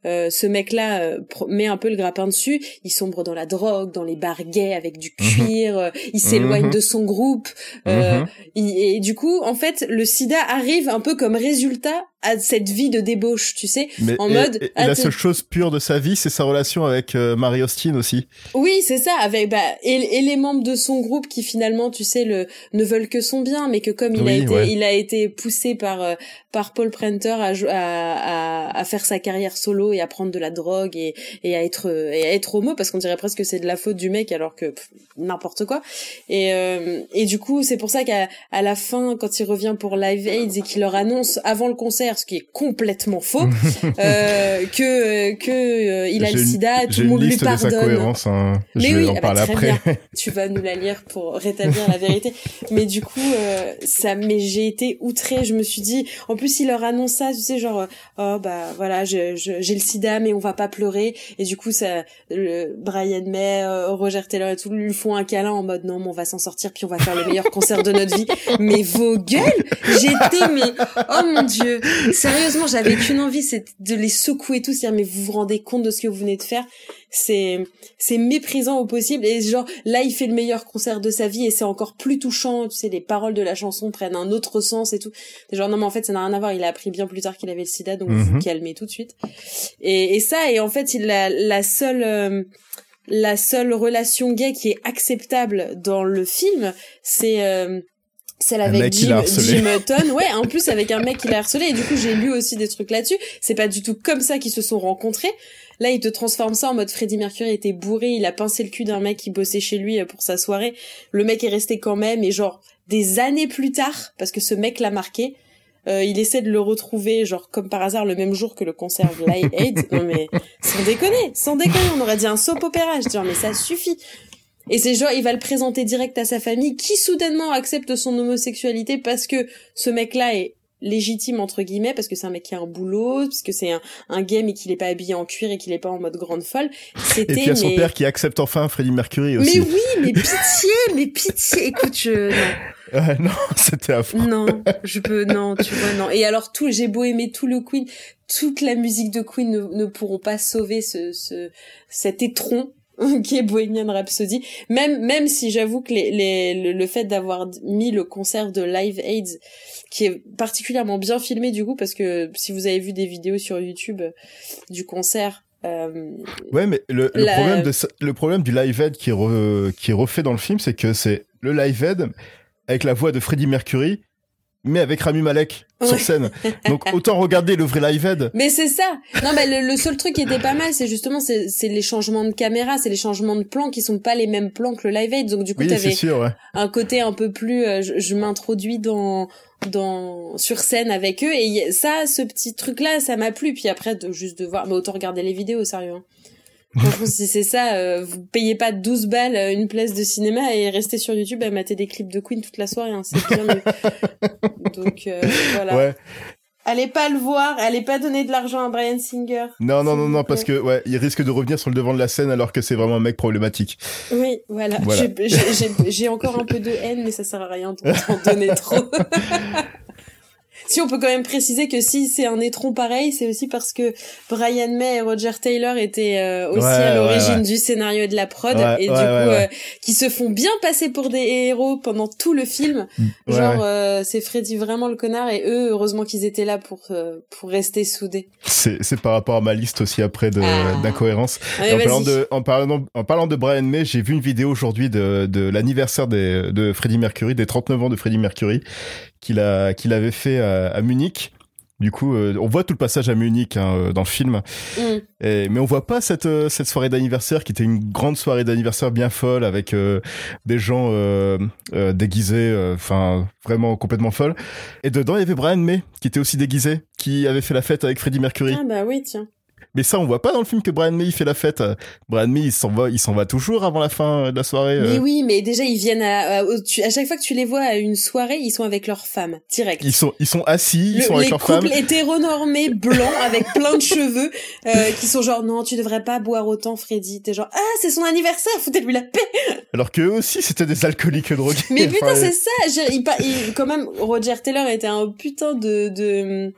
ce mec-là met un peu le grappin dessus, il sombre dans la drogue, dans les bars gays avec du cuir, euh, il s'éloigne Mhm. de son groupe Mhm. il- et du coup en fait le sida arrive un peu comme résultat résultat à cette vie de débauche, tu sais. Mais, en et- mode, et- la seule chose pure de sa vie, c'est sa relation avec euh, Mary Austin aussi. Oui, c'est ça, avec bah et, et les membres de son groupe qui finalement, tu sais, le ne veulent que son bien, mais que comme il a été, ouais. il a été poussé par euh, par Paul Prenter à, à, à, à faire sa carrière solo et à prendre de la drogue et, et à être et à être homo parce qu'on dirait presque que c'est de la faute du mec alors que n'importe quoi. Et euh, et du coup, c'est pour ça qu'à à la fin, quand il revient pour Live Aids et qu'il leur annonce avant le concert, ce qui est complètement faux, (laughs) euh, que que euh, il a J'ai le sida, tout J'ai le monde lui pardonne. Hein. Mais Je vais oui, en ah bah, très après. (laughs) tu vas nous la lire pour rétablir la vérité. Mais du coup, euh, ça, mais j'ai été outrée. Je me suis dit, en plus, il leur annonce ça, tu sais, genre, euh, oh bah voilà, je- je- j'ai le sida, mais on va pas pleurer. Et du coup, ça, le Brian May, euh, Roger Taylor et tout lui font un câlin en mode non, mais on va s'en sortir, puis on va faire le meilleur concert de notre vie. Mais vos gueules, j'étais mais oh mon dieu, sérieusement, j'avais qu'une envie, c'est de les secouer tous, dire mais vous vous rendez compte de ce que vous venez de faire? C'est c'est méprisant au possible. Et genre là il fait le meilleur concert de sa vie et c'est encore plus touchant. Tu sais les paroles de la chanson prennent un autre sens et tout. C'est genre non mais en fait ça n'a rien à voir. Il a appris bien plus tard qu'il avait le sida donc vous Mhm. vous calmez tout de suite. Et, et ça et en fait il a la seule euh, la seule relation gay qui est acceptable dans le film c'est euh, celle avec mec. Jim Hutton, ouais, en plus avec un mec qui l'a harcelé, et du coup j'ai lu aussi des trucs là-dessus. C'est pas du tout comme ça qu'ils se sont rencontrés. Là, il te transforme ça en mode Freddie Mercury était bourré, il a pincé le cul d'un mec qui bossait chez lui euh, pour sa soirée. Le mec est resté quand même, et genre des années plus tard, parce que ce mec l'a marqué, euh, il essaie de le retrouver, genre comme par hasard le même jour que le concert de Live Aid. Non mais sans déconner, sans déconner, on aurait dit un soap opéra. Je dis mais ça suffit. Et c'est genre, il va le présenter direct à sa famille, qui soudainement accepte son homosexualité parce que ce mec-là est légitime entre guillemets parce que c'est un mec qui a un boulot parce que c'est un, un gay mais qu'il est pas habillé en cuir et qu'il est pas en mode grande folle Et puis il y a son mais... père qui accepte enfin Freddie Mercury aussi. mais oui mais pitié mais pitié écoute je non Ouais, (laughs) non, c'était affreux. non, je peux non, tu vois non. Et alors tout, j'ai beau aimer tout le Queen, toute la musique de Queen ne, ne pourront pas sauver ce, ce cet étron qui est Bohemian Rhapsody. Même même si j'avoue que les, les le, le fait d'avoir mis le concert de Live Aids qui est particulièrement bien filmé du coup parce que si vous avez vu des vidéos sur YouTube euh, du concert euh, Ouais, mais le, le La- problème de le problème du live aid qui est re- qui est refait dans le film, c'est que c'est le live aid avec la voix de Freddie Mercury, mais avec Rami Malek sur scène. Donc (laughs) autant regarder le vrai live aid. Mais c'est ça. Non, mais le, le seul truc qui était pas mal, c'est justement c'est les changements de caméra, c'est les changements de plans qui sont pas les mêmes plans que le live aid. Donc du coup, Oui, t'avais sûr. Ouais. un côté un peu plus. euh, je je m'introduis dans dans sur scène avec eux et ça, ce petit truc là, ça m'a plu. Puis après, de, juste de voir, mais autant regarder les vidéos, sérieux. Hein. (laughs) Si c'est ça, euh, vous payez pas 12 balles euh, une place de cinéma et restez sur YouTube à mater des clips de Queen toute la soirée. Hein, c'est bien mieux. (laughs) Donc euh, voilà. Ouais. Allez pas le voir, allez pas donner de l'argent à Brian Singer. Non, non, non, non, parce que ouais, il risque de revenir sur le devant de la scène alors que c'est vraiment un mec problématique. Oui, voilà. Voilà. J'ai- encore un peu de haine, mais ça sert à rien d'en donner trop. (laughs) Si on peut quand même préciser que si c'est un étron pareil, c'est aussi parce que Brian May et Roger Taylor étaient euh, aussi Ouais, à l'origine ouais. du scénario et de la prod et du coup euh, qui se font bien passer pour des héros pendant tout le film. Ouais, Genre euh, c'est Freddy vraiment le connard et eux heureusement qu'ils étaient là pour pour rester soudés. C'est c'est par rapport à ma liste aussi après de Ah. d'incohérence. En parlant de en parlant en parlant de Brian May, j'ai vu une vidéo aujourd'hui de de l'anniversaire des de Freddie Mercury, des 39 ans de Freddie Mercury qu'il a qu'il avait fait à, à Munich Du coup, euh, on voit tout le passage à Munich hein, euh, dans le film, Mm. Et- mais on voit pas cette euh, cette soirée d'anniversaire qui était une grande soirée d'anniversaire bien folle avec euh, des gens euh, euh, déguisés, euh, enfin vraiment complètement folle. Et dedans, il y avait Brian May qui était aussi déguisé, qui avait fait la fête avec Freddie Mercury. Ah bah oui, tiens. Mais ça, on voit pas dans le film que Brian May il fait la fête. Brian May, il s'en va, il s'en va toujours avant la fin de la soirée. Mais euh. oui, mais déjà ils viennent à, à, chaque fois que tu les vois à une soirée, ils sont avec leurs femmes, direct. Ils sont, ils sont assis, ils sont avec les leurs femmes. couples hétéronormés blancs avec plein de (laughs) cheveux euh, qui sont genre non tu devrais pas boire autant Freddy t'es genre ah c'est son anniversaire foutez-lui la paix Alors que eux aussi, c'était des alcooliques drogués. mais putain c'est ça il, il- quand même Roger Taylor était un putain de de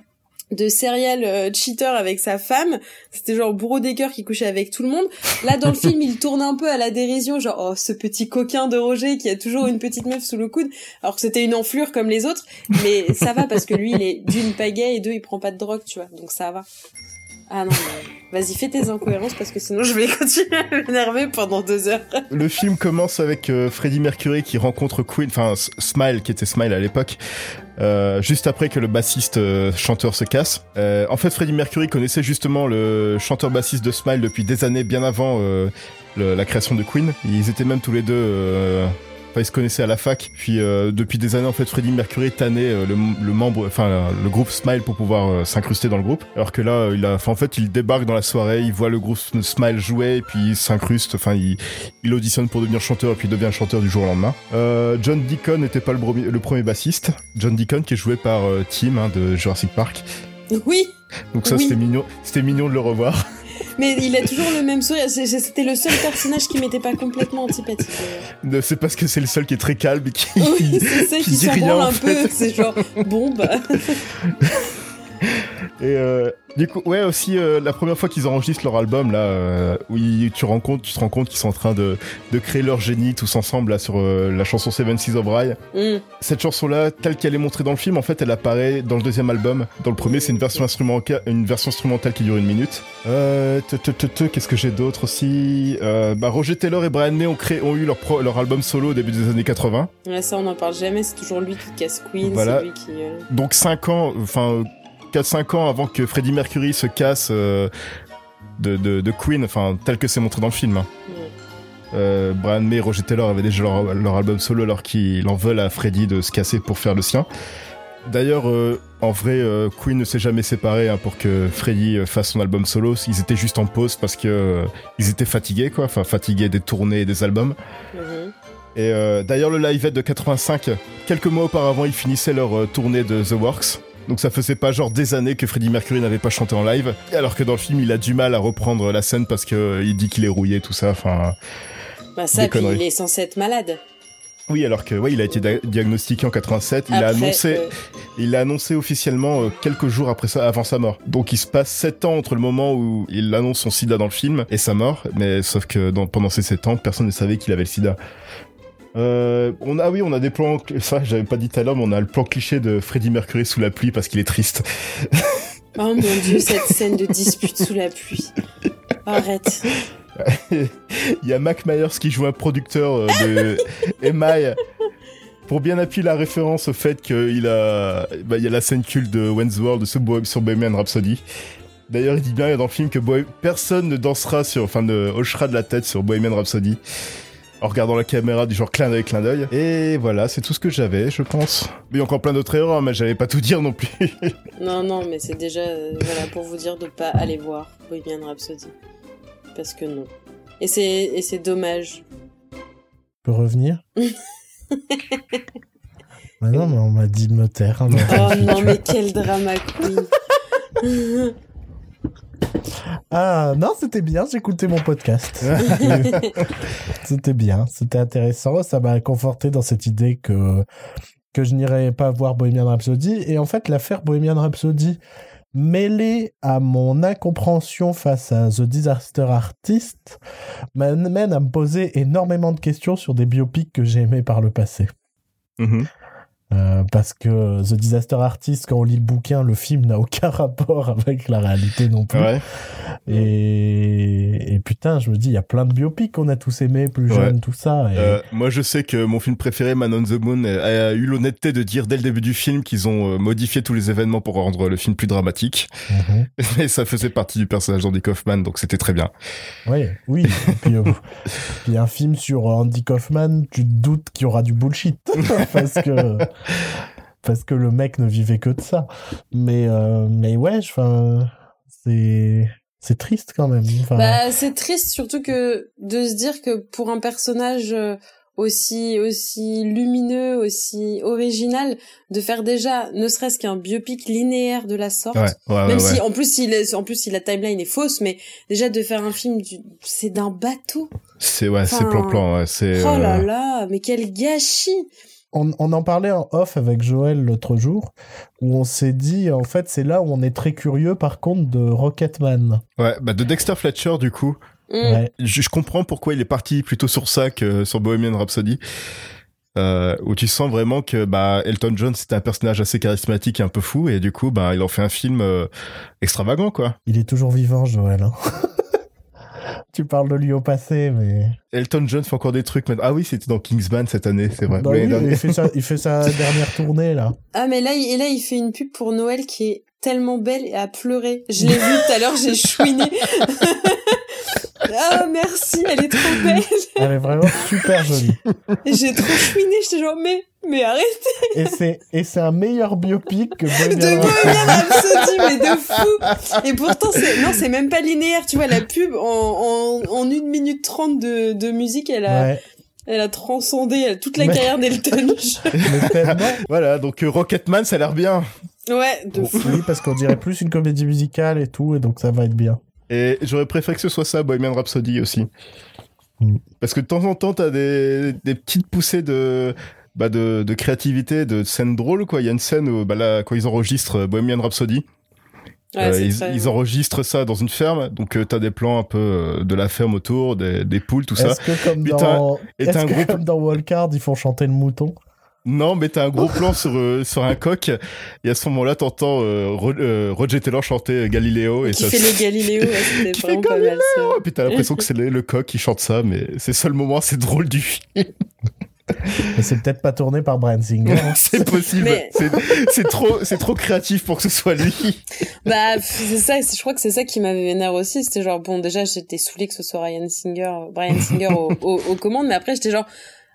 de serial euh, cheater avec sa femme. C'était genre bourreau des cœurs qui couchait avec tout le monde. Là dans le (laughs) film il tourne un peu à la dérision genre oh ce petit coquin de Roger qui a toujours une petite meuf sous le coude. Alors que c'était une enflure comme les autres. Mais ça va parce que lui il est d'une pas gay et deux il prend pas de drogue tu vois. Donc ça va. Ah non mais vas-y fais tes incohérences parce que sinon je vais (laughs) continuer à m'énerver pendant deux heures. Le film commence avec euh, Freddie Mercury qui rencontre Queen, enfin Smile qui était Smile à l'époque, euh, juste après que le bassiste euh, chanteur se casse. Euh, en fait, Freddie Mercury connaissait justement le chanteur bassiste de Smile depuis des années, bien avant euh, la création de Queen. Ils étaient même tous les deux. Enfin, ils se connaissaient à la fac. Puis euh, depuis des années, en fait, Freddie Mercury tannait euh, le, le membre, enfin le groupe Smile pour pouvoir euh, s'incruster dans le groupe. Alors que là, euh, il a, en fait, il débarque dans la soirée, il voit le groupe Smile jouer, et puis il s'incruste. Enfin, il, il auditionne pour devenir chanteur, et puis il devient chanteur du jour au lendemain. Euh, John Deacon n'était pas le, le premier bassiste. John Deacon qui est joué par Tim hein, de Jurassic Park. oui Donc ça, Oui. c'était mignon. C'était mignon de le revoir. Mais il a toujours le même sourire c'était le seul personnage qui m'était pas complètement antipathique. C'est parce que c'est le seul qui est très calme et qui. Oui, c'est ça qui qui s'en en un peu. C'est genre, bon, bah. (laughs) Et euh, du coup, ouais, aussi euh, la première fois qu'ils enregistrent leur album là, euh, où ils- tu rends compte, tu te rends compte qu'ils sont en train de, de créer leur génie tous ensemble là sur euh, la chanson Seven Seas of Rye. hum. Cette chanson-là, telle qu'elle est montrée dans le film, en fait, elle apparaît dans le deuxième album. Dans le premier, c'est une version instrumentale, une version instrumentale qui dure une minute. Euh, qu'est-ce que j'ai d'autre aussi? Euh, Bah, Roger Taylor et Brian May ont créé, ont eu leur pro- leur album solo au début des années 80. Ouais, ça, on n'en parle jamais. C'est toujours lui qui casse Queen. Voilà. C'est lui qui. Donc 5 ans, enfin 4-5 ans avant que Freddie Mercury se casse euh, de, de, de Queen, enfin tel que c'est montré dans le film. hein. Euh, Brian May et Roger Taylor avaient déjà leur, leur album solo alors qu'ils en veulent à Freddie de se casser pour faire le sien. D'ailleurs, euh, en vrai, euh, Queen ne s'est jamais séparé hein, pour que Freddie euh, fasse son album solo. Ils étaient juste en pause parce que ils étaient fatigués, quoi. Enfin, fatigués des tournées et des albums. mhm. Et d'ailleurs, le Live Aid de 85, quelques mois auparavant, ils finissaient leur tournée de The Works. Donc ça faisait pas genre des années que Freddie Mercury n'avait pas chanté en live, alors que dans le film il a du mal à reprendre la scène parce que euh, il dit qu'il est rouillé tout ça. Enfin, Bah, ça, puis il est censé être malade. oui, alors que ouais, il a été dia- diagnostiqué en 87. Il a annoncé, euh, il l'a annoncé officiellement euh, quelques jours après ça, avant sa mort. Donc il se passe sept ans entre le moment où il annonce son SIDA dans le film et sa mort. Mais sauf que dans- pendant ces sept ans, personne ne savait qu'il avait le SIDA. Euh, on a oui, on a des plans. Ça, j'avais pas dit tout à l'heure, mais on a le plan cliché de Freddie Mercury sous la pluie parce qu'il est triste. (laughs) Oh mon dieu, cette scène de dispute sous la pluie. Arrête. (laughs) Il y a Mac Myers qui joue un producteur euh, de (laughs) Email pour bien appuyer la référence au fait qu'il a, bah, il y a la scène culte de Wayne's World sur, Bo- sur Bohemian Rhapsody. D'ailleurs, il dit bien dans le film que personne ne dansera sur, enfin, ne hochera de la tête sur Bohemian Rhapsody en regardant la caméra du genre clin d'œil, clin d'œil. Et voilà, c'est tout ce que j'avais, je pense. Mais il y a encore plein d'autres erreurs, mais j'allais pas tout dire non plus. (laughs) Non, non, mais c'est déjà euh, voilà, pour vous dire de pas aller voir Bohemian Rhapsody. Parce que non. Et c'est, et c'est dommage. Je peux revenir? Bah (laughs) non, mais on m'a dit de me taire. hein, Oh non, mais quel drama queen. (laughs) Ah non, c'était bien, j'écoutais mon podcast. (laughs) c'était bien, c'était intéressant, ça m'a conforté dans cette idée que que je n'irais pas voir Bohemian Rhapsody. Et en fait, l'affaire Bohemian Rhapsody, mêlée à mon incompréhension face à The Disaster Artist, m'amène à me poser énormément de questions sur des biopics que j'ai aimés par le passé. Mhm. Euh, parce que The Disaster Artist, quand on lit le bouquin, le film n'a aucun (laughs) rapport avec la réalité non plus. Ouais. Et, et putain, je me dis, il y a plein de biopics qu'on a tous aimés, plus Ouais. jeunes, tout ça. Et... Euh, moi, je sais que mon film préféré, Man on the Moon, a, eu l'honnêteté de dire dès le début du film qu'ils ont euh, modifié tous les événements pour rendre le film plus dramatique. Mhm. (laughs) Et ça faisait partie du personnage d'Andy Kaufman, donc c'était très bien. Ouais, oui. Et puis, euh, (laughs) puis un film sur Andy Kaufman, tu te doutes qu'il y aura du bullshit. parce que (laughs) parce que le mec ne vivait que de ça. Mais, euh, mais ouais, enfin, c'est, c'est triste quand même. Bah, c'est triste surtout que de se dire que pour un personnage euh, aussi aussi lumineux, aussi original, de faire déjà ne serait-ce qu'un biopic linéaire de la sorte. Ouais, ouais, Même ouais, si ouais. en plus il est, en plus si la timeline est fausse, mais déjà de faire un film du, c'est d'un bateau. C'est ouais, c'est Enfin, plan-plan. Ouais, c'est. Oh là euh, là, mais quel gâchis on, on en parlait en off avec Joël l'autre jour, où on s'est dit, en fait, c'est là où on est très curieux, par contre, de Rocketman. Ouais, bah de Dexter Fletcher, du coup, Mm. Ouais. je, je comprends pourquoi il est parti plutôt sur ça que sur Bohemian Rhapsody. Euh, où tu sens vraiment que bah Elton John c'était un personnage assez charismatique et un peu fou et du coup bah il en fait un film euh, extravagant quoi. Il est toujours vivant, Joël. hein. (laughs) tu parles de lui au passé, mais... Elton John fait encore des trucs maintenant. Ah oui, c'était dans Kingsman cette année, c'est vrai. Bah L'année oui, dernière. il, fait sa, il fait sa (laughs) dernière tournée, là. Ah mais là, il, et là il fait une pub pour Noël qui est tellement belle et à pleurer. Je l'ai vue tout à l'heure, j'ai chouiné. (laughs) ah merci, elle est trop belle. (laughs) Elle est vraiment super jolie. Et J'ai trop chouiné, j'étais genre mais mais arrête Et c'est, et c'est un meilleur biopic que de Bohemian Bohemian Rhapsody. Rhapsody, mais de fou. Et pourtant c'est non, c'est même pas linéaire, tu vois la pub en en, en une minute trente de de musique, elle a Ouais, elle a transcendé elle a toute la Mais- carrière d'Elton. (laughs) Voilà, donc euh, Rocketman, ça a l'air bien. Ouais, de fou. Oui, parce qu'on dirait plus une comédie musicale et tout, et donc ça va être bien. Et j'aurais préféré que ce soit ça, Bohemian Rhapsody aussi. Mm. Parce que de temps en temps, t'as des, des petites poussées de, bah de, de créativité, de scènes drôles, quoi. Il y a une scène où, bah là, quand ils enregistrent euh, Bohemian Rhapsody, Ouais, euh, ils, très- ils enregistrent ça dans une ferme, donc euh, t'as des plans un peu euh, de la ferme autour, des, des poules, tout ça. Est-ce que comme dans... et Est-ce que gros- comme dans Wildcard, ils font chanter le mouton? Non, mais t'as un gros plan sur, euh, sur un coq, et à ce moment-là, t'entends euh, Ro- euh, Roger Taylor chanter euh, Galiléo, et qui ça fait le Galiléo, ouais, (laughs) c'était Qui fait vraiment pas mal ça. Et puis t'as l'impression que c'est le, le coq qui chante ça, mais c'est seul moment, c'est drôle du film. Mais c'est peut-être pas tourné par Brian Singer. hein. (laughs) c'est possible. Mais- C'est- trop, c'est trop créatif pour que ce soit lui. Bah, c'est ça, je crois que c'est ça qui m'avait vénère aussi. C'était genre, bon, déjà, j'étais saoulée que ce soit Ryan Singer, Brian Singer au- au- aux commandes, mais après, j'étais genre,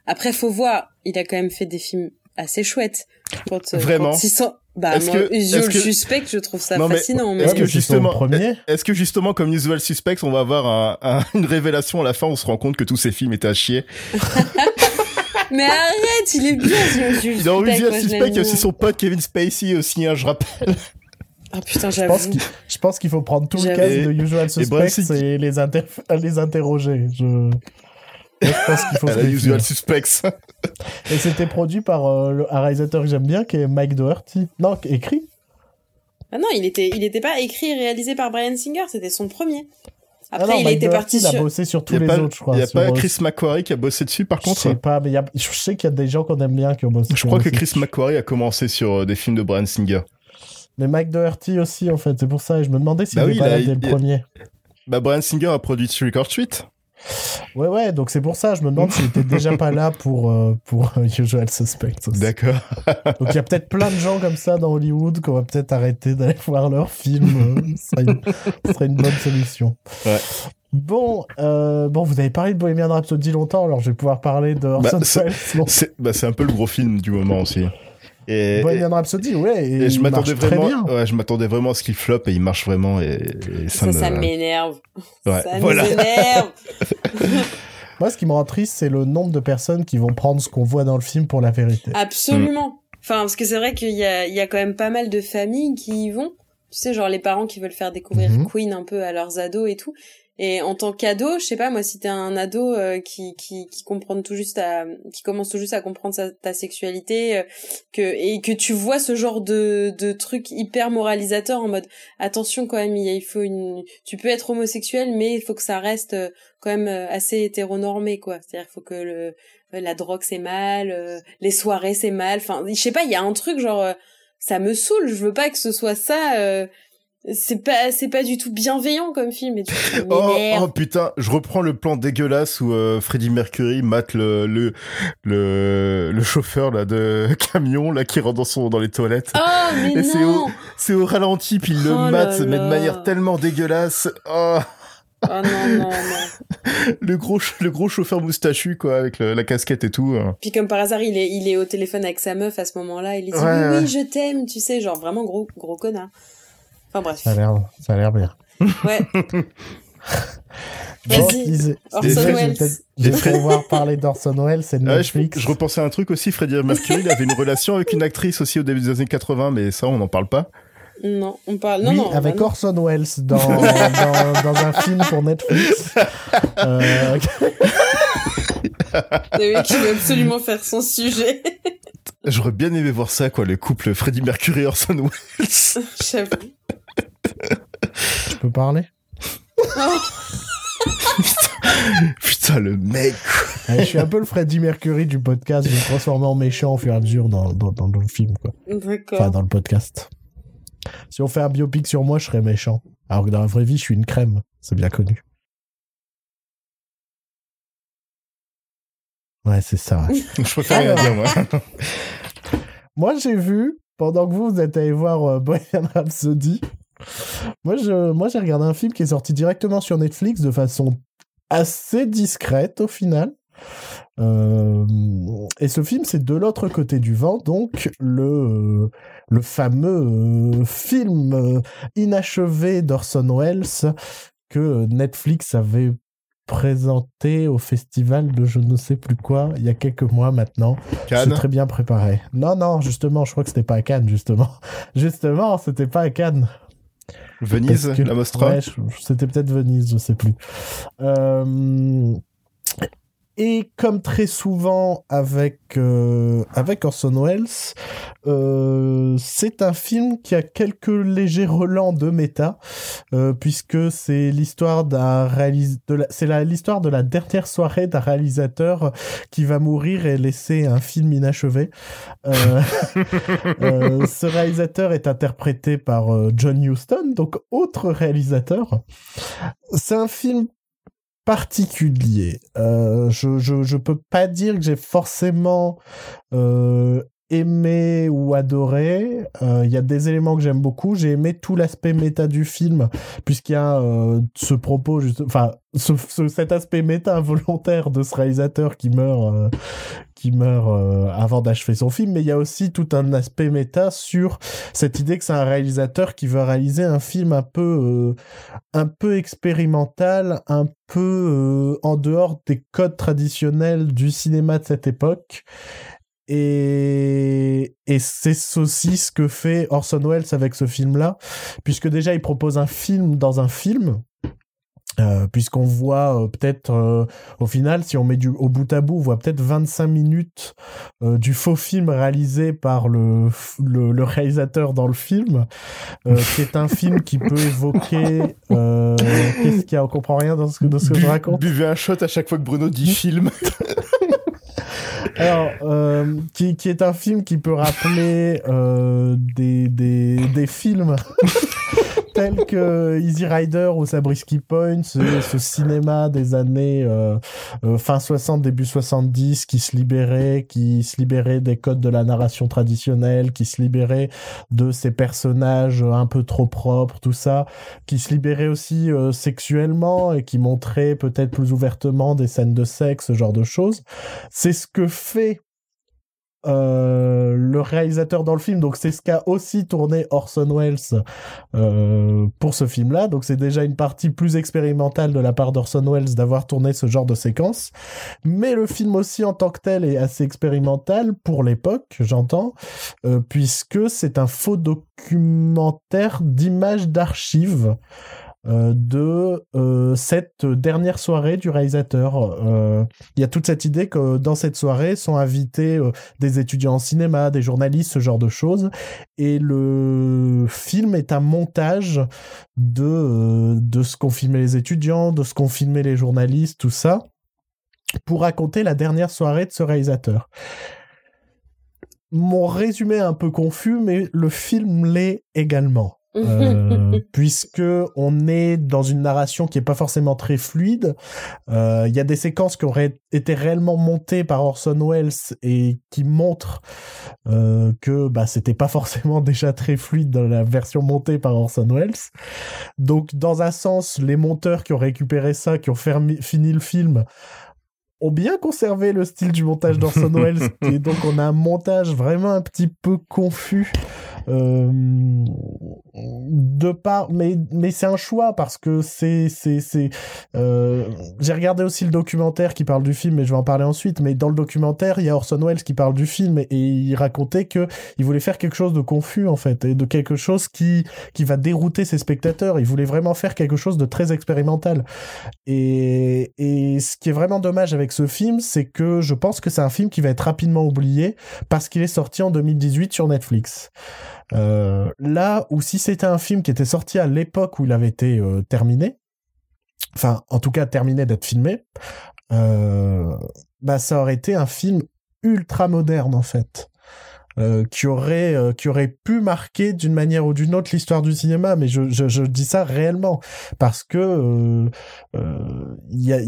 après, faut voir, il a quand même fait des films assez chouettes. Quand, euh, Vraiment quand il sent- Bah, Est-ce moi, que- que- suspecte, je trouve ça Non, mais fascinant. Mais, est-ce que justement- premier Est-ce que justement, comme Usual Suspects, on va avoir un, un- (laughs) une révélation à la fin, on se rend compte que tous ces films étaient à chier. (laughs) mais arrête, il est bien, Usual Dans Suspect, Usual moi, je Suspect, il y a aussi son pote Kevin Spacey aussi, hein, je rappelle. Ah putain, Je pense j'avoue. qu'il je pense qu'il faut prendre tout le Et- de Usual et Singer- et, les, inter- (laughs) les interroger. Je... Je pense qu'il faut se. Usual Suspects. Et c'était produit par euh, un réalisateur que j'aime bien, qui est Mike Doherty. Non, écrit. Ah non, il était, il était pas écrit et réalisé par Brian Singer, c'était son premier. Après, ah non, il Mike était Doherty, parti il a sur... bossé sur tous Il les pas, autres, je crois. il y a sur, pas euh, Chris McQuarrie qui a bossé dessus, par Je contre. sais pas, mais il y a- je sais qu'il y a des gens qu'on aime bien qui ont bossé Je sur crois que aussi. Chris McQuarrie a commencé sur euh, des films de Brian Singer. Mais Mike Doherty aussi, en fait, c'est pour ça. Et je me demandais s'il Bah était oui, pas il dès le il- premier. Bah, Brian Singer a produit Trick or Treat. Ouais, ouais, donc c'est pour ça. Je me demande s'il était déjà pas là pour, euh, pour euh, Usual Suspects aussi. D'accord. Donc il y a peut-être plein de gens comme ça dans Hollywood qu'on va peut-être arrêter d'aller (laughs) voir leurs films. euh, ce, serait une, ce serait une bonne solution. Ouais. Bon, euh, bon, vous avez parlé de Bohemian Rhapsody longtemps, alors je vais pouvoir parler de Orson Bah, Welles. C'est bah, c'est un peu le gros film du moment aussi. Et, Bohemian Rhapsody, ouais, et, et je il m'attendais vraiment, bien. ouais, je m'attendais vraiment à ce qu'il floppe et il marche vraiment et, et ça, Ça, me... ça m'énerve. Ouais, voilà. (laughs) Moi, ce qui me rend triste, c'est le nombre de personnes qui vont prendre ce qu'on voit dans le film pour la vérité. Absolument. Enfin, parce que c'est vrai qu'il y a, il y a quand même pas mal de familles qui y vont. Tu sais, genre les parents qui veulent faire découvrir Mhm. Queen un peu à leurs ados et tout. Et en tant qu'ado, je sais pas moi si t'es un ado euh, qui qui qui comprend tout juste à qui commence tout juste à comprendre sa, ta sexualité euh, que et que tu vois ce genre de de truc hyper moralisateur en mode attention quand même il, faut une tu peux être homosexuel mais il faut que ça reste euh, quand même assez hétéronormé quoi. C'est-à-dire faut que le la drogue c'est mal, les soirées c'est mal. Enfin, je sais pas, il y a un truc genre ça me saoule, je veux pas que ce soit ça c'est pas c'est pas du tout bienveillant comme film et oh, oh, putain je reprends le plan dégueulasse où euh, Freddie Mercury mate le le le, le chauffeur là de (laughs) camion là qui rentre dans son dans les toilettes oh mais et c'est au c'est au ralenti puis il le oh mate mais de manière tellement dégueulasse oh Oh non, non, non. (laughs) le gros, le gros chauffeur moustachu, quoi, avec la casquette et tout. Hein. Puis comme par hasard, il est, il est au téléphone avec sa meuf à ce moment-là. Il lui dit oui, oui, je t'aime, tu sais, genre vraiment gros, gros connard. Enfin bref. Ça a l'air, ça a l'air bien. Ouais. (laughs) Vas-y. Orson Welles. Pouvoir parler d'Orson Welles, c'est Netflix. je, repensais à un truc aussi, Freddie Mercury, il avait une relation avec une actrice aussi au début des années 80, mais ça, on n'en parle pas. Non, on parle. Non, oui, non, avec Orson Welles dans, dans, dans, un film pour Netflix. (laughs) euh... veut absolument faire son sujet. J'aurais bien aimé voir ça, quoi, le couple Freddie Mercury et Orson Welles. (laughs) J'avoue. Je peux parler? (laughs) Putain, le mec. je suis un peu le Freddie Mercury du podcast. Je me transforme en méchant au fur et à mesure dans, dans, dans le film, quoi. D'accord. Enfin, dans le podcast. Si on fait un biopic sur moi, je serais méchant. Alors que dans la vraie vie, je suis une crème. C'est bien connu. Ouais, c'est ça. je préfère rien dire, moi. (laughs) moi, j'ai vu, pendant que vous, vous êtes allé voir euh, Bohemian Rhapsody, moi, je, moi, j'ai regardé un film qui est sorti directement sur Netflix de façon assez discrète au final. Euh, et ce film, c'est de l'autre côté du vent, donc le le fameux euh, film euh, inachevé d'Orson Welles que Netflix avait présenté au festival de je ne sais plus quoi il y a quelques mois maintenant. Cannes. C'est très bien préparé. Non, non, justement, je crois que c'était pas à Cannes, justement. (laughs) Justement, c'était pas à Cannes. Venise, la Mostra ouais, C'était peut-être Venise, je sais plus. Euh, et comme très souvent avec euh, avec Orson Welles, euh, c'est un film qui a quelques légers relents de méta, euh, puisque c'est l'histoire d'un réalisateur, c'est l'histoire de la dernière soirée d'un réalisateur qui va mourir et laisser un film inachevé. Euh, (laughs) euh, ce réalisateur est interprété par euh, John Huston, donc autre réalisateur. C'est un film particulier. Euh, je, je, peux pas dire que j'ai forcément euh, aimé ou adoré. Euh, il y a des éléments que j'aime beaucoup. J'ai aimé tout l'aspect méta du film, puisqu'il y a euh, ce propos, enfin, ce, cet aspect méta (laughs) volontaire de ce réalisateur qui meurt, euh, qui meurt avant d'achever son film. Mais il y a aussi tout un aspect méta sur cette idée que c'est un réalisateur qui veut réaliser un film un peu, un peu expérimental, un peu en dehors des codes traditionnels du cinéma de cette époque et, et c'est aussi ce que fait Orson Welles avec ce film-là, puisque déjà il propose un film dans un film, euh, puisqu'on voit euh, peut-être euh, au final si on met du au bout à bout on voit peut-être 25 minutes euh, du faux film réalisé par le, le, le réalisateur dans le film euh, qui est un film qui peut évoquer qu'est-ce qu'il y a on comprend rien dans ce que, dans ce que je raconte. buvez un shot à chaque fois que Bruno dit (laughs) film Alors, euh, qui, qui est un film qui peut rappeler euh, des, des, des films tels que Easy Rider ou Sabrisky Point, ce, cinéma des années euh, euh, fin 60, début 70, qui se libérait, qui se libérait des codes de la narration traditionnelle, qui se libérait de ces personnages un peu trop propres, tout ça, qui se libérait aussi euh, sexuellement et qui montrait peut-être plus ouvertement des scènes de sexe, ce genre de choses. C'est ce que fait euh, le réalisateur dans le film. Donc c'est ce qu'a aussi tourné Orson Welles euh, pour ce film-là. Donc c'est déjà une partie plus expérimentale de la part d'Orson Welles d'avoir tourné ce genre de séquence. Mais le film aussi en tant que tel est assez expérimental pour l'époque, j'entends, euh, puisque c'est un faux documentaire d'images d'archives. Euh, de euh, cette dernière soirée du réalisateur. Euh, Il y a toute cette idée que dans cette soirée sont invités des étudiants en cinéma, des journalistes, ce genre de choses. Et le film est un montage de, de ce qu'ont filmé les étudiants, de ce qu'ont filmé les journalistes, tout ça, pour raconter la dernière soirée de ce réalisateur. Mon résumé est un peu confus, mais le film l'est également. Euh, (laughs) puisque on est dans une narration qui est pas forcément très fluide. Euh, Il y a des séquences qui auraient été réellement montées par Orson Welles et qui montrent euh, que bah, c'était pas forcément (laughs) déjà très fluide dans la version montée par Orson Welles. Donc, dans un sens, les monteurs qui ont récupéré ça, qui ont fermi- fini le film, ont bien conservé le style du montage d'Orson (laughs) Welles. et donc, on a un montage vraiment un petit peu confus. Euh, de part, mais mais c'est un choix parce que c'est c'est c'est. euh, J'ai regardé aussi le documentaire qui parle du film, mais je vais en parler ensuite. Mais dans le documentaire, il y a Orson Welles qui parle du film et, et il racontait que il voulait faire quelque chose de confus en fait et de quelque chose qui qui va dérouter ses spectateurs. Il voulait vraiment faire quelque chose de très expérimental. Et et ce qui est vraiment dommage avec ce film, c'est que je pense que c'est un film qui va être rapidement oublié parce qu'il est sorti en 2018 sur Netflix. Euh, là où si c'était un film qui était sorti à l'époque où il avait été euh, terminé, enfin en tout cas terminé d'être filmé, euh, bah ça aurait été un film ultra moderne en fait. Euh, qui aurait euh, qui aurait pu marquer d'une manière ou d'une autre l'histoire du cinéma mais je, je, je dis ça réellement parce que euh, euh, il y a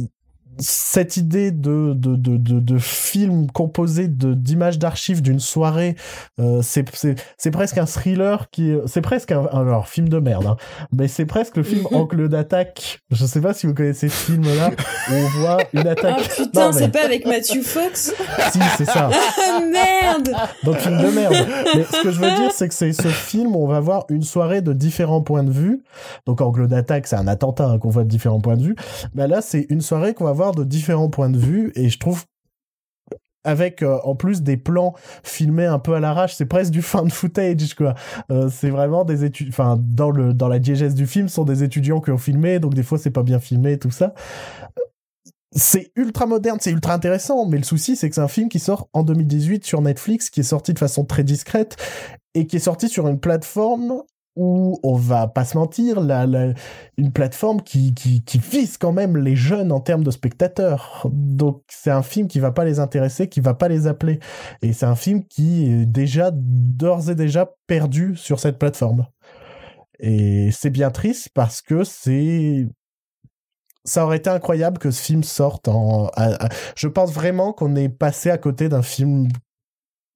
cette idée de, de, de, de, de film composé de d'images d'archives d'une soirée, euh, c'est, c'est, c'est presque un thriller qui, c'est presque un, alors film de merde, hein, mais c'est presque le film (laughs) Angle d'attaque. Je sais pas si vous connaissez ce film-là où on voit une Ah attaque. putain, Non, mais- c'est pas avec Matthew Fox? Si, c'est ça. Ah merde Donc film de merde. Mais ce que je veux dire, c'est que c'est ce film où on va voir une soirée de différents points de vue. Donc angle d'attaque, c'est un attentat hein, qu'on voit de différents points de vue. Bah là, c'est une soirée qu'on va voir de différents points de vue et je trouve avec euh, en plus des plans filmés un peu à l'arrache, c'est presque du fan footage quoi. Euh, c'est vraiment des études, enfin dans le dans la diégèse du film, sont des étudiants qui ont filmé, donc des fois c'est pas bien filmé tout ça. C'est ultra moderne, c'est ultra intéressant, mais le souci c'est que c'est un film qui sort en 2018 sur Netflix, qui est sorti de façon très discrète et qui est sorti sur une plateforme où on va pas se mentir, une plateforme qui, qui, qui vise quand même les jeunes en termes de spectateurs. Donc c'est un film qui va pas les intéresser, qui va pas les appeler. Et c'est un film qui est déjà, d'ores et déjà perdu sur cette plateforme. Et c'est bien triste parce que c'est... Ça aurait été incroyable que ce film sorte en... Je pense vraiment qu'on est passé à côté d'un film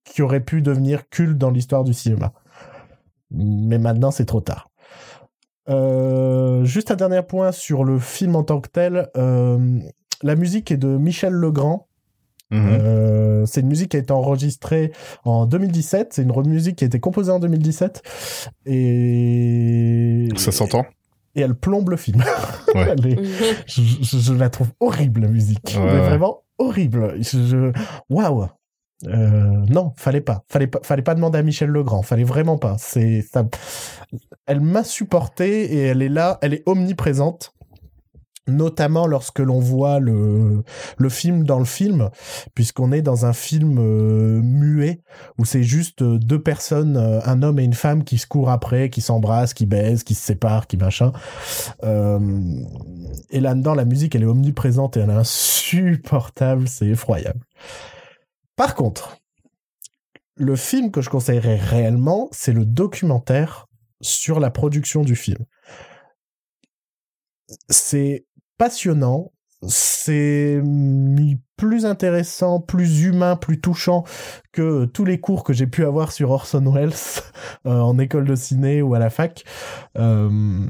qui aurait pu devenir culte dans l'histoire du cinéma. Mais maintenant, c'est trop tard. Euh, juste un dernier point sur le film en tant que tel. euh, la musique est de Michel Legrand. Mhm. Euh, c'est une musique qui a été enregistrée en 2017. C'est une musique qui a été composée en 2017. Et... Ça s'entend Et elle plombe le film. (laughs) Ouais. Elle est- je, je- je la trouve horrible, la musique. Ouais, Mais ouais. vraiment horrible. Je- je- Waouh. Euh, non, fallait pas. Fallait pas, fallait pas demander à Michel Legrand. Fallait vraiment pas. C'est, ça, elle m'a supporté et elle est là, elle est omniprésente. Notamment lorsque l'on voit le, le film dans le film, puisqu'on est dans un film euh, muet, où c'est juste euh, deux personnes, euh, un homme et une femme qui se courent après, qui s'embrassent, qui baisent, qui se séparent, qui machin. Euh, et là-dedans, la musique, elle est omniprésente et elle est insupportable, c'est effroyable. Par contre, le film que je conseillerais réellement, c'est le documentaire sur la production du film. C'est passionnant, c'est mi- plus intéressant, plus humain, plus touchant que tous les cours que j'ai pu avoir sur Orson Welles (laughs) euh, en école de ciné ou à la fac. Euh,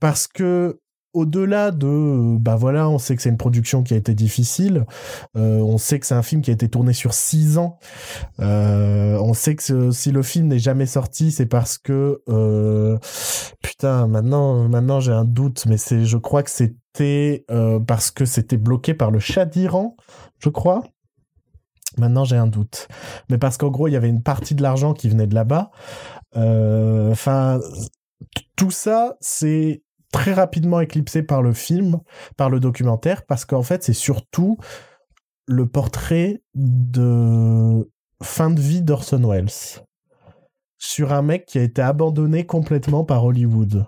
parce que au-delà de bah voilà on sait que c'est une production qui a été difficile euh, on sait que c'est un film qui a été tourné sur six ans euh, on sait que si le film n'est jamais sorti c'est parce que euh, putain maintenant maintenant j'ai un doute mais c'est je crois que c'était parce que c'était bloqué par le Shah d'Iran je crois Maintenant, j'ai un doute. Mais parce qu'en gros, il y avait une partie de l'argent qui venait de là-bas. Enfin, tout ça, c'est très rapidement éclipsé par le film, par le documentaire, parce qu'en fait, c'est surtout le portrait de fin de vie d'Orson Welles sur un mec qui a été abandonné complètement par Hollywood,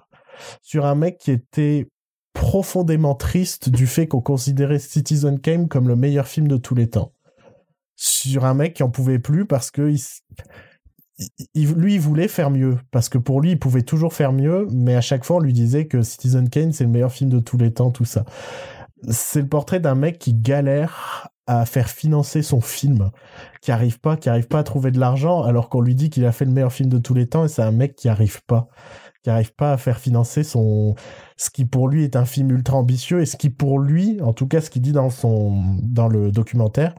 sur un mec qui était profondément triste du fait qu'on considérait Citizen Kane comme le meilleur film de tous les temps. Sur un mec qui en pouvait plus parce que il, lui, il voulait faire mieux. Parce que pour lui, il pouvait toujours faire mieux, mais à chaque fois, on lui disait que Citizen Kane, c'est le meilleur film de tous les temps, tout ça. C'est le portrait d'un mec qui galère à faire financer son film, qui arrive pas, qui arrive pas à trouver de l'argent, alors qu'on lui dit qu'il a fait le meilleur film de tous les temps, et c'est un mec qui arrive pas, qui arrive pas à faire financer son, ce qui pour lui est un film ultra ambitieux, et ce qui pour lui, en tout cas ce qu'il dit dans son, dans le documentaire,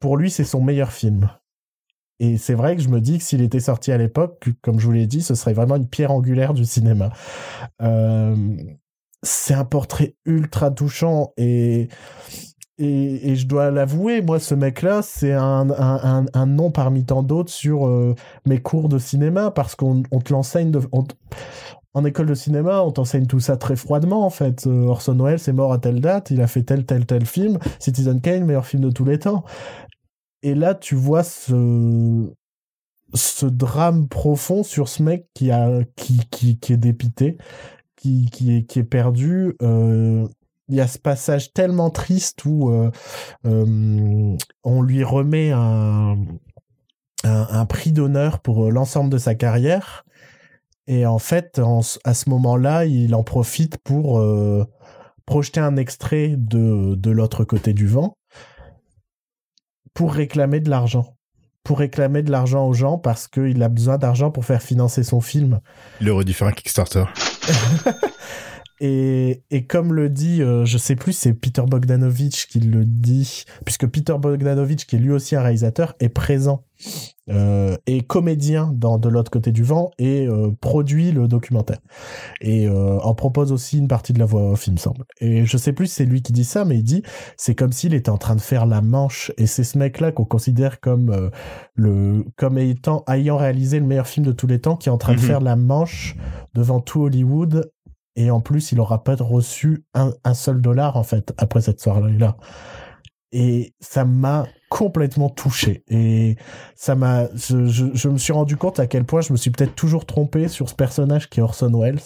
pour lui c'est son meilleur film. Et c'est vrai que je me dis que s'il était sorti à l'époque, comme je vous l'ai dit, ce serait vraiment une pierre angulaire du cinéma. Euh, c'est un portrait ultra touchant et et, je dois l'avouer, moi, ce mec-là, c'est un, un, nom parmi tant d'autres sur euh, mes cours de cinéma, parce qu'on on te l'enseigne en école de cinéma, on t'enseigne tout ça très froidement, en fait. Euh, Orson Welles est mort à telle date, il a fait tel, tel, tel film. Citizen Kane, meilleur film de tous les temps. Et là, tu vois ce, ce drame profond sur ce mec qui, a, qui, qui, qui est dépité, qui, qui, est, qui est perdu. Euh, il y a ce passage tellement triste où euh, euh, on lui remet un, un, prix d'honneur pour l'ensemble de sa carrière. Et en fait, à ce moment-là, il en profite pour projeter un extrait de, de l'autre côté du vent pour réclamer de l'argent. Pour réclamer de l'argent aux gens parce qu'il a besoin d'argent pour faire financer son film. Il aurait dû faire un Kickstarter. (laughs) Et, et comme le dit, euh, je sais plus, c'est Peter Bogdanovich qui le dit, puisque Peter Bogdanovich, qui est lui aussi un réalisateur, est présent euh, et comédien dans De l'autre côté du vent et euh, produit le documentaire. Et euh, en propose aussi une partie de la voix off, il me semble. Et je sais plus c'est lui qui dit ça, mais il dit c'est comme s'il était en train de faire la manche. Et c'est ce mec-là qu'on considère comme euh, le comme étant ayant réalisé le meilleur film de tous les temps, qui est en train de Mhm. faire la manche devant tout Hollywood et en plus il aura pas reçu un, seul dollar en fait après cette soirée-là. Et ça m'a complètement touché. Et ça m'a je, je, je me suis rendu compte à quel point je me suis peut-être toujours trompé sur ce personnage qui est Orson Welles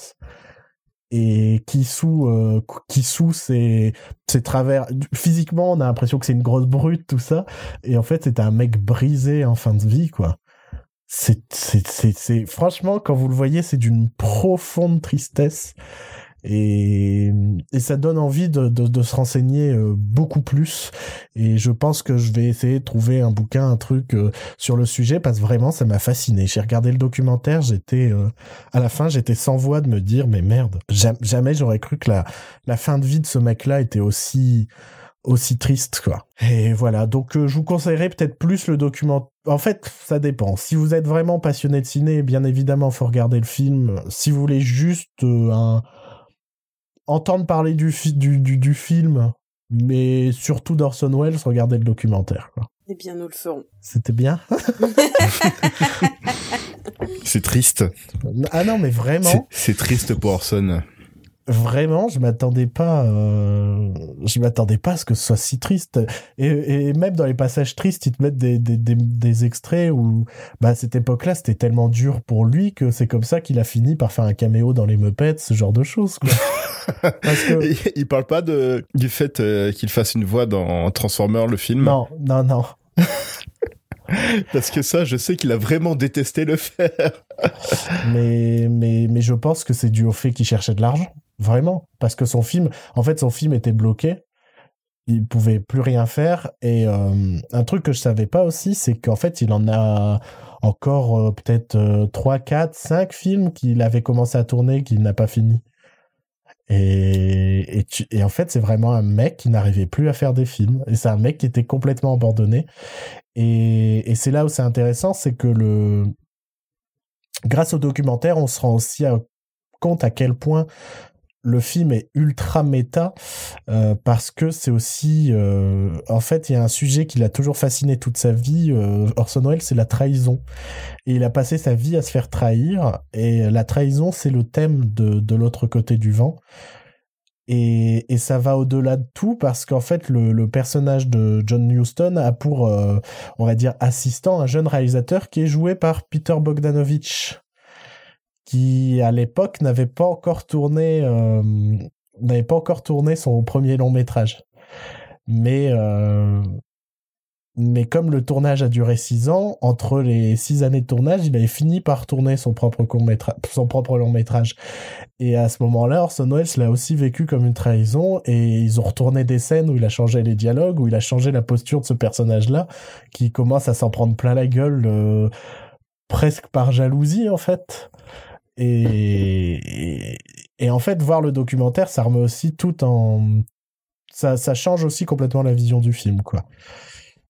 et qui sous euh, qui sous ses, ses travers physiquement on a l'impression que c'est une grosse brute tout ça. Et en fait c'était un mec brisé en fin de vie quoi c'est franchement quand vous le voyez c'est d'une profonde tristesse et et ça donne envie de de, de se renseigner euh, beaucoup plus et je pense que je vais essayer de trouver un bouquin un truc euh, sur le sujet parce que vraiment ça m'a fasciné j'ai regardé le documentaire j'étais euh, à la fin j'étais sans voix de me dire mais merde jam- jamais j'aurais cru que la la fin de vie de ce mec là était aussi aussi triste quoi. Et voilà, donc euh, je vous conseillerais peut-être plus le document. En fait, ça dépend. Si vous êtes vraiment passionné de ciné, bien évidemment, faut regarder le film. Si vous voulez juste euh, un entendre parler du, fi- du, du, du film, mais surtout d'Orson Welles, regardez le documentaire. quoi. Eh bien, nous le ferons. C'était bien. (laughs) C'est triste. ah non, mais vraiment, C'est triste pour Orson. Vraiment, je m'attendais pas, euh, je m'attendais pas à ce que ce soit si triste. Et, et même dans les passages tristes, ils te mettent des, des, des, des extraits où, bah, à cette époque-là, c'était tellement dur pour lui que c'est comme ça qu'il a fini par faire un caméo dans les Muppets, ce genre de choses, quoi. (laughs) Parce que, Il, parle pas de, du fait euh, qu'il fasse une voix dans Transformer, le film? non, non, non. (laughs) Parce que ça, je sais qu'il a vraiment détesté le faire. mais, mais, mais je pense que c'est dû au fait qu'il cherchait de l'argent. Vraiment. Parce que son film, en fait, son film était bloqué. Il pouvait plus rien faire. Et euh, un truc que je savais pas aussi, c'est qu'en fait, il en a encore euh, peut-être euh, 3, 4, 5 films qu'il avait commencé à tourner qu'il n'a pas fini. Et, et, en fait, c'est vraiment un mec qui n'arrivait plus à faire des films. Et c'est un mec qui était complètement abandonné. Et, et c'est là où c'est intéressant, c'est que le, grâce au documentaire, on se rend aussi compte à quel point le film est ultra méta euh, parce que c'est aussi euh, en fait il y a un sujet qui l'a toujours fasciné toute sa vie euh, Orson Welles c'est la trahison. Et il a passé sa vie à se faire trahir et la trahison c'est le thème de, de l'autre côté du vent. Et, et ça va au-delà de tout parce qu'en fait le, le personnage de John Huston a pour on va dire assistant un jeune réalisateur qui est joué par Peter Bogdanovich qui à l'époque n'avait pas encore tourné euh, n'avait pas encore tourné son premier long métrage. Mais euh, mais comme le tournage a duré six ans, entre les six années de tournage, il avait fini par tourner son propre long métrage. Et à ce moment-là, Orson Welles l'a aussi vécu comme une trahison et ils ont retourné des scènes où il a changé les dialogues, où il a changé la posture de ce personnage-là, qui commence à s'en prendre plein la gueule, euh, presque par jalousie en fait. Et, et, et, en fait, voir le documentaire, ça remet aussi tout en. Ça, ça change aussi complètement la vision du film, quoi.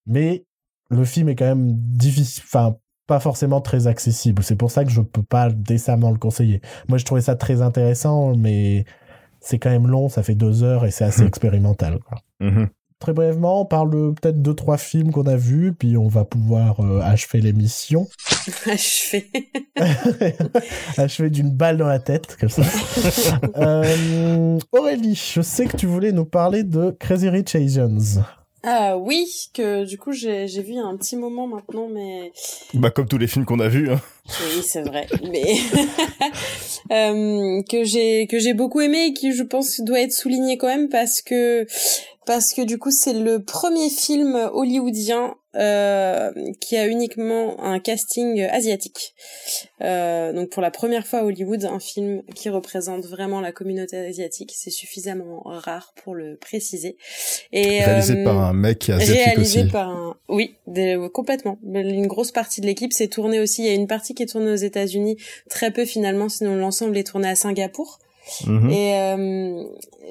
Mais le film est quand même difficile. Enfin, pas forcément très accessible. C'est pour ça que je peux pas décemment le conseiller. Moi, je trouvais ça très intéressant, mais c'est quand même long. Ça fait deux heures et c'est assez expérimental, quoi. Mhm. Très brièvement, on parle de peut-être deux trois films qu'on a vus, puis on va pouvoir euh, achever l'émission. (laughs) Achever. (laughs) achever d'une balle dans la tête, comme ça. (laughs) euh, Aurélie, je sais que tu voulais nous parler de Crazy Rich Asians. Ah oui, que du coup j'ai vu il y a un petit moment maintenant, mais Bah comme tous les films qu'on a vus. Hein. oui c'est vrai, mais euh, que j'ai que j'ai beaucoup aimé et qui je pense doit être souligné quand même parce que parce que du coup c'est le premier film hollywoodien euh, qui a uniquement un casting asiatique. Euh, donc pour la première fois à Hollywood, un film qui représente vraiment la communauté asiatique, c'est suffisamment rare pour le préciser. Et réalisé euh, par un mec qui est asiatique réalisé aussi. par un oui des- complètement une grosse partie de l'équipe s'est tournée aussi il y a une partie qui est tournée aux États-Unis très peu finalement sinon l'ensemble est tourné à Singapour Mhm. et euh,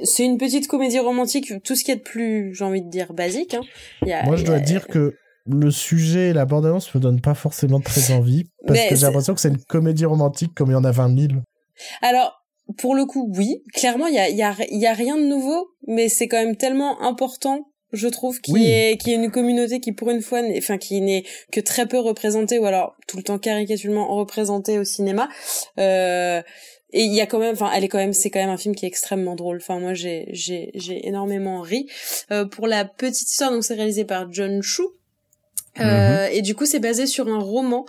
c'est une petite comédie romantique tout ce qui est de plus j'ai envie de dire basique hein. Il y a- Moi, je dois a- dire que le sujet et la bande-annonce me donnent pas forcément très (laughs) envie parce Mais que j'ai l'impression que c'est une comédie romantique comme il y en a 20 000. Alors, pour le coup, oui. Clairement, il y a, il y, a, il y a rien de nouveau, mais c'est quand même tellement important, je trouve, qu'il Oui. y ait qu'il y ait une communauté qui, pour une fois, enfin, qui n'est que très peu représentée, ou alors tout le temps caricaturalement représentée au cinéma. Euh, et il y a quand même, enfin, elle est quand même, c'est quand même un film qui est extrêmement drôle. Enfin, moi, j'ai, j'ai, j'ai énormément ri. Euh, pour la petite histoire, donc c'est réalisé par John Chu. Euh, Et du coup, c'est basé sur un roman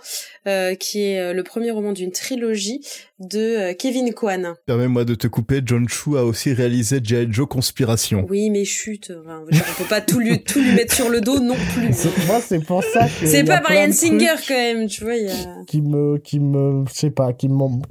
euh, qui est euh, le premier roman d'une trilogie de euh, Kevin Kwan. Permets-moi de te couper, John Chu a aussi réalisé G.I. Joe Conspiration. Oui, mais chut, on peut pas tout lui, tout lui mettre sur le dos non plus. C'est- Moi, c'est pour ça que. C'est pas Brian Singer quand même, tu vois. Il y a... Qui me, qui me, je sais pas, qui m'ont,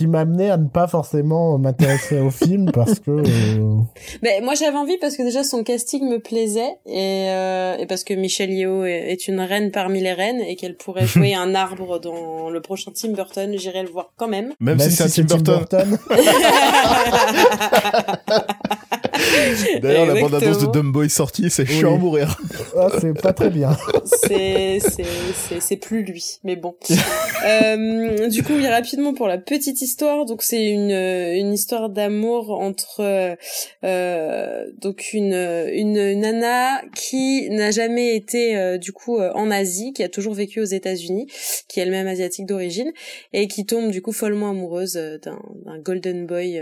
qui m'amenait à ne pas forcément m'intéresser au film (laughs) parce que. euh, Mais moi j'avais envie parce que déjà son casting me plaisait et, euh, et parce que Michelle Yeoh est, est une reine parmi les reines et qu'elle pourrait (laughs) jouer un arbre dans le prochain Tim Burton, j'irai le voir quand même. Même, si c'est un Tim Burton. (laughs) (laughs) D'ailleurs, la bande-annonce de Dumbo est sortie, c'est chiant à Oui. mourir. ah, c'est pas très bien. c'est c'est c'est c'est plus lui mais bon euh, du coup oui rapidement pour la petite histoire donc c'est une une histoire d'amour entre euh, euh, donc une une nana qui n'a jamais été euh, du coup euh, en Asie qui a toujours vécu aux États-Unis qui est elle-même asiatique d'origine et qui tombe du coup follement amoureuse euh, d'un d'un golden boy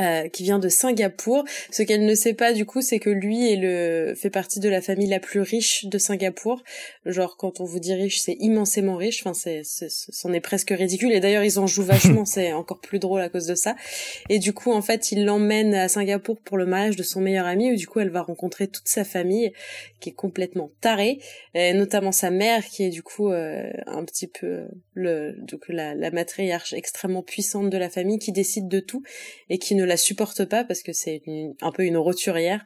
euh, qui vient de Singapour. Ce qu'elle ne sait pas du coup, c'est que lui est le fait partie de la famille la plus riche de Singapour. Genre quand on vous dit riche, c'est immensément riche. Enfin, c'est, c'en est presque ridicule. Et d'ailleurs, ils en jouent vachement. (laughs) c'est encore plus drôle à cause de ça. Et du coup, en fait, il l'emmène à Singapour pour le mariage de son meilleur ami. Où du coup, elle va rencontrer toute sa famille, qui est complètement tarée, et notamment sa mère, qui est du coup euh, un petit peu le donc la, la matriarche extrêmement puissante de la famille, qui décide de tout et qui ne la supporte pas parce que c'est un peu une roturière.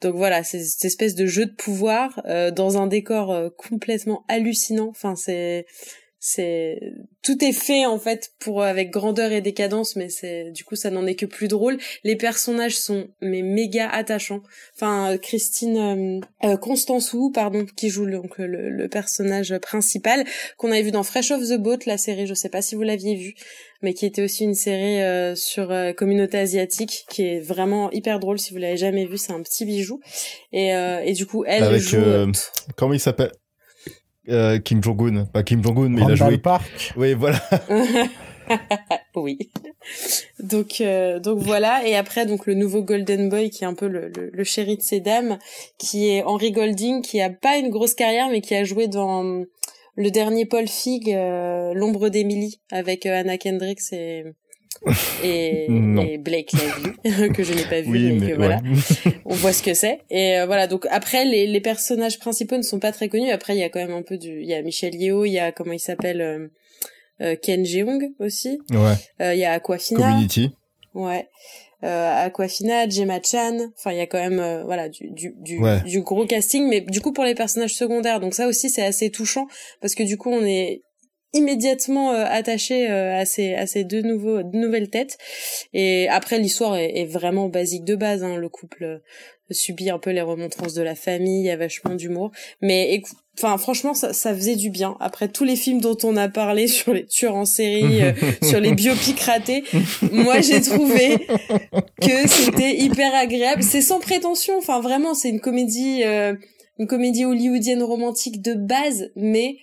Donc voilà, c'est cette espèce de jeu de pouvoir euh, dans un décor euh, complètement hallucinant. Enfin, c'est c'est tout est fait en fait pour avec grandeur et décadence mais c'est du coup ça n'en est que plus drôle. Les personnages sont mais méga attachants. Enfin Christine euh, Constance Wu pardon qui joue donc le, le personnage principal qu'on avait vu dans Fresh of the Boat la série je sais pas si vous l'aviez vu mais qui était aussi une série euh, sur euh, communauté asiatique qui est vraiment hyper drôle si vous l'avez jamais vu c'est un petit bijou. Et euh, et du coup elle Avec, joue euh, comment il s'appelle? Euh, Kim Jong-un. Pas Kim Jong-un, mais il a joué. Park. Oui, voilà. (laughs) (laughs) oui. Donc euh, donc voilà et après donc le nouveau Golden Boy qui est un peu le, le, le chéri de ces dames qui est Henry Golding qui a pas une grosse carrière mais qui a joué dans le dernier Paul Fig euh, l'ombre d'Emily avec Anna Kendrick et et, Blake Lively (laughs) que je n'ai pas vu Oui, mais, mais que voilà. on voit ce que c'est. Et euh, voilà donc après les, les personnages principaux ne sont pas très connus. Après il y a quand même un peu du il y a Michel Yeo il y a comment il s'appelle euh, euh, Ken Jeong aussi. Ouais. il y a Aquafina. Community. ouais. Euh, Aquafina Gemma Chan. Enfin il y a quand même voilà du du du, Ouais. du gros casting. Mais du coup pour les personnages secondaires donc ça aussi c'est assez touchant. Parce que du coup on est immédiatement euh, attaché euh, à ces à ces deux nouveaux deux nouvelles têtes. Et après l'histoire est, est vraiment basique de base hein. le couple euh, subit un peu les remontrances de la famille il y a vachement d'humour. Mais enfin franchement ça, ça faisait du bien. Après tous les films dont on a parlé (laughs) sur les tueurs en série euh, sur les biopics ratés (laughs) moi j'ai trouvé que c'était hyper agréable. C'est sans prétention. Enfin vraiment c'est une comédie euh, une comédie hollywoodienne romantique de base mais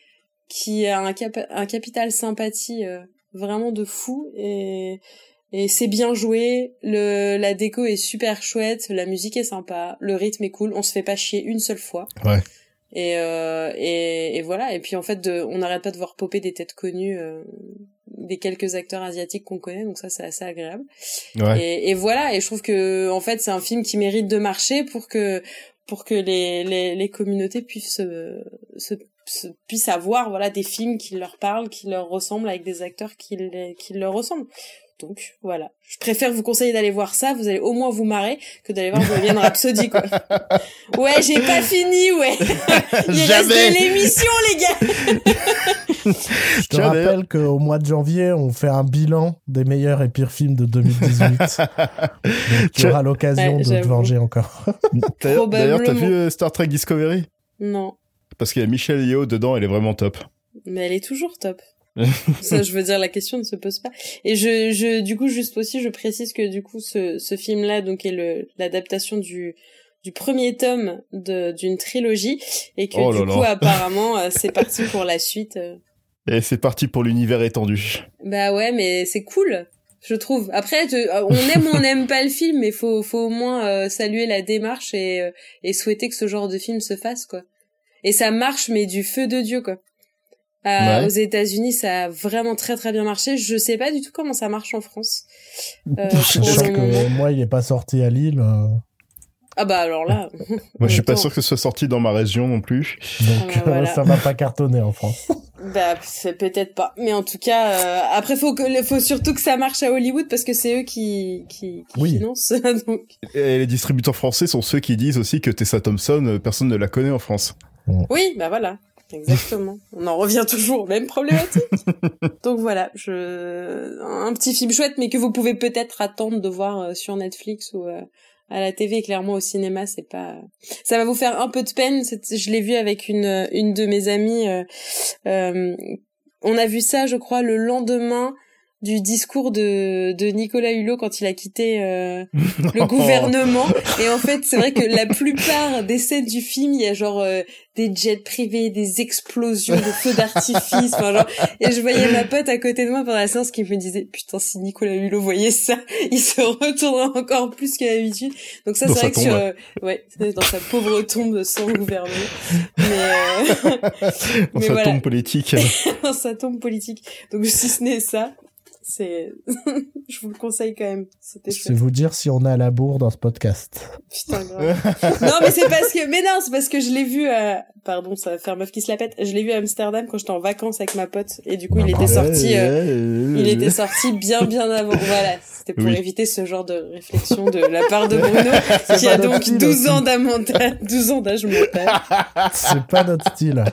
qui a un, cap- un capital sympathie euh, vraiment de fou et et c'est bien joué. Le la déco est super chouette la musique est sympa le rythme est cool on se fait pas chier une seule fois. Ouais. et euh, et, et voilà. Et puis en fait de, on n'arrête pas de voir popper des têtes connues euh, des quelques acteurs asiatiques qu'on connaît donc ça c'est assez agréable. Ouais. et, et voilà, et je trouve que en fait c'est un film qui mérite de marcher pour que pour que les les, les communautés puissent se, se, se- puissent avoir voilà des films qui leur parlent, qui leur ressemblent avec des acteurs qui les- qui leur ressemblent. Donc voilà, je préfère vous conseiller d'aller voir ça, vous allez au moins vous marrer que d'aller voir Bohemian Rhapsody quoi. (laughs) Ouais, j'ai pas fini, ouais. (laughs) Il reste Jamais. de l'émission les gars. (laughs) Je te rappelle qu'au mois de janvier, on fait un bilan des meilleurs et pires films de 2018. Donc, tu auras l'occasion Ouais, de te venger encore. D'ailleurs, t'as vu euh, Star Trek Discovery? Non. Parce qu'il y a Michelle Yeoh dedans, elle est vraiment top. Mais elle est toujours top. (laughs) ça, je veux dire, la question ne se pose pas. Et je, je, du coup, juste aussi, je précise que du coup, ce, ce film-là, donc, est l'adaptation du, du premier tome d'une trilogie, et que Oh du coup, là. (laughs) apparemment, euh, c'est parti pour la suite. euh. Et c'est parti pour l'univers étendu. Bah ouais, mais c'est cool, je trouve. Après, te- euh, on aime ou on n'aime pas le film, mais faut, faut au moins euh, saluer la démarche et, euh, et souhaiter que ce genre de film se fasse, quoi. Et ça marche, mais du feu de Dieu, quoi. Euh, Ouais. Aux États-Unis, ça a vraiment très très bien marché. Je sais pas du tout comment ça marche en France. Euh, (laughs) Sachant le moment. que moi, il est pas sorti à Lille. euh, Ah bah alors là, (laughs) Moi, je suis pas sûr que ce soit sorti dans ma région non plus. Donc, Ah, voilà. euh, (laughs) ça va pas cartonner en France. bah c'est peut-être pas. Mais en tout cas, euh, après faut que faut surtout que ça marche à Hollywood parce que c'est eux qui qui, qui Oui. financent. Donc Et les distributeurs français sont ceux qui disent aussi que Tessa Thompson, euh, personne ne la connaît en France. Oui, bah voilà. Exactement. (laughs) On en revient toujours aux mêmes problématiques. (laughs) Donc voilà, je un petit film chouette, mais que vous pouvez peut-être attendre de voir euh, sur Netflix ou euh, à la TV. Clairement, au cinéma, c'est pas. Ça va vous faire un peu de peine. Je l'ai vu avec une une de mes amies. euh, euh, on a vu ça, je crois, le lendemain du discours de, de Nicolas Hulot quand il a quitté euh, (laughs) le gouvernement. Et en fait, c'est vrai que la plupart des scènes du film, il y a genre euh, des jets privés, des explosions, des feux d'artifice. Enfin, genre, et je voyais ma pote à côté de moi pendant la séance qui me disait putain si Nicolas Hulot voyait ça, il se retournerait encore plus qu'à l'habitude. Donc ça, c'est vrai que sur euh, ouais, dans sa pauvre tombe sans gouvernement. Mais euh, (laughs) Dans Mais sa voilà. tombe politique. (laughs) dans sa tombe politique. Donc si ce n'est ça, c'est (laughs) je vous le conseille quand même. C'est vous dire si on a la bourre dans ce podcast. Putain, (laughs) grave. non, mais c'est parce que, mais non, c'est parce que je l'ai vu à, pardon, ça va faire meuf qui se la pète. Je l'ai vu à Amsterdam quand j'étais en vacances avec ma pote. Et du coup, il était sorti, euh, il était sorti bien, bien avant. Voilà. C'était pour Oui. éviter ce genre de réflexion de la part de Bruno, (laughs) qui a donc style 12 aussi. ans d'amental, 12 ans d'âge mental. C'est pas notre style.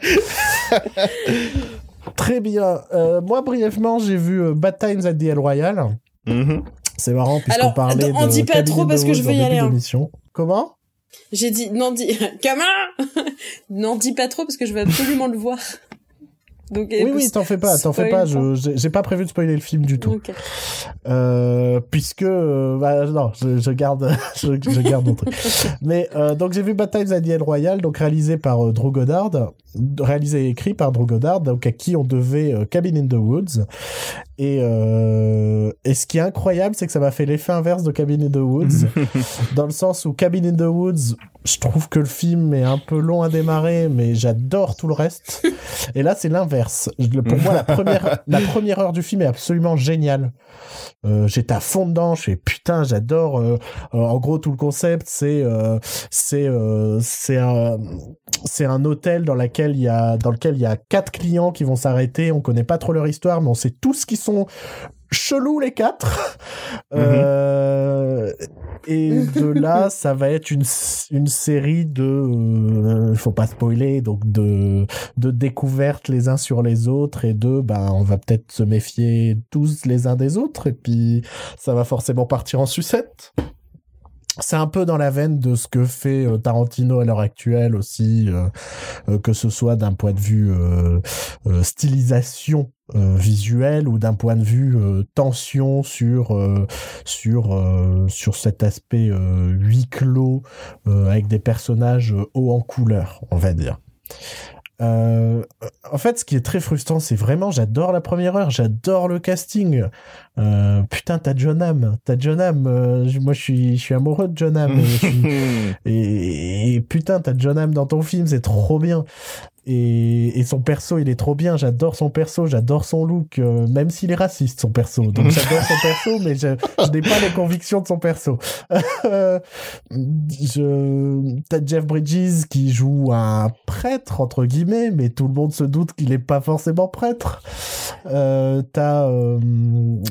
Très bien. Euh, moi, brièvement, j'ai vu euh, Bad Times at the El Royal. Mhm. C'est marrant puisqu'on Alors, parlait on de dit pas trop parce que je veux y en aller, hein. Comment? J'ai dit, non, dis, (laughs) comment N'en dis pas trop parce que je veux absolument le voir. Donc, Oui, oui, t'en fais pas, t'en fais pas. je- J'ai pas prévu de spoiler le film du tout. Euh, puisque euh, bah, non, je, je garde, (laughs) je, je garde mon truc. (laughs) Mais euh, donc j'ai vu Bad Times at the El Royal, donc réalisé par euh, Drew Goddard, réalisé et écrit par Drew Goddard, donc à qui on devait euh, Cabin in the Woods. Et euh, et ce qui est incroyable, c'est que ça m'a fait l'effet inverse de Cabin in the Woods, (laughs) dans le sens où Cabin in the Woods, je trouve que le film est un peu long à démarrer, mais j'adore tout le reste. (laughs) Et là, c'est l'inverse. Pour moi, la première, (laughs) la première heure du film est absolument géniale. Euh, J'étais à fond dedans. Je fais putain, j'adore. euh, en gros, tout le concept, c'est euh, c'est c'est un c'est un hôtel dans lequel il y a dans lequel il y a quatre clients qui vont s'arrêter. On connaît pas trop leur histoire, mais on sait tous qu'ils sont chelous les quatre. (laughs) Euh, et de là, (laughs) ça va être une, une série de, euh, faut pas spoiler, donc de, de découvertes les uns sur les autres et de, ben, on va peut-être se méfier tous les uns des autres et puis ça va forcément partir en sucette. C'est un peu dans la veine de ce que fait euh, Tarantino à l'heure actuelle aussi, euh, que ce soit d'un point de vue stylisation euh, visuelle ou d'un point de vue euh, tension sur euh, sur sur cet aspect huis clos avec des personnages hauts en couleur, on va dire. En fait, ce qui est très frustrant, c'est vraiment, j'adore la première heure, j'adore le casting. Putain, t'as John Hamm, t'as John Hamm. moi, je suis, je suis amoureux de John Hamm. (laughs) et putain, t'as John Hamm dans ton film, c'est trop bien. Et, et son perso, il est trop bien. J'adore son perso, j'adore son look, euh, même s'il est raciste, son perso. Donc (laughs) j'adore son perso, mais je, je n'ai pas les convictions de son perso. (laughs) Je, t'as Jeff Bridges qui joue un prêtre entre guillemets, mais tout le monde se doute qu'il est pas forcément prêtre. Euh, t'as, euh,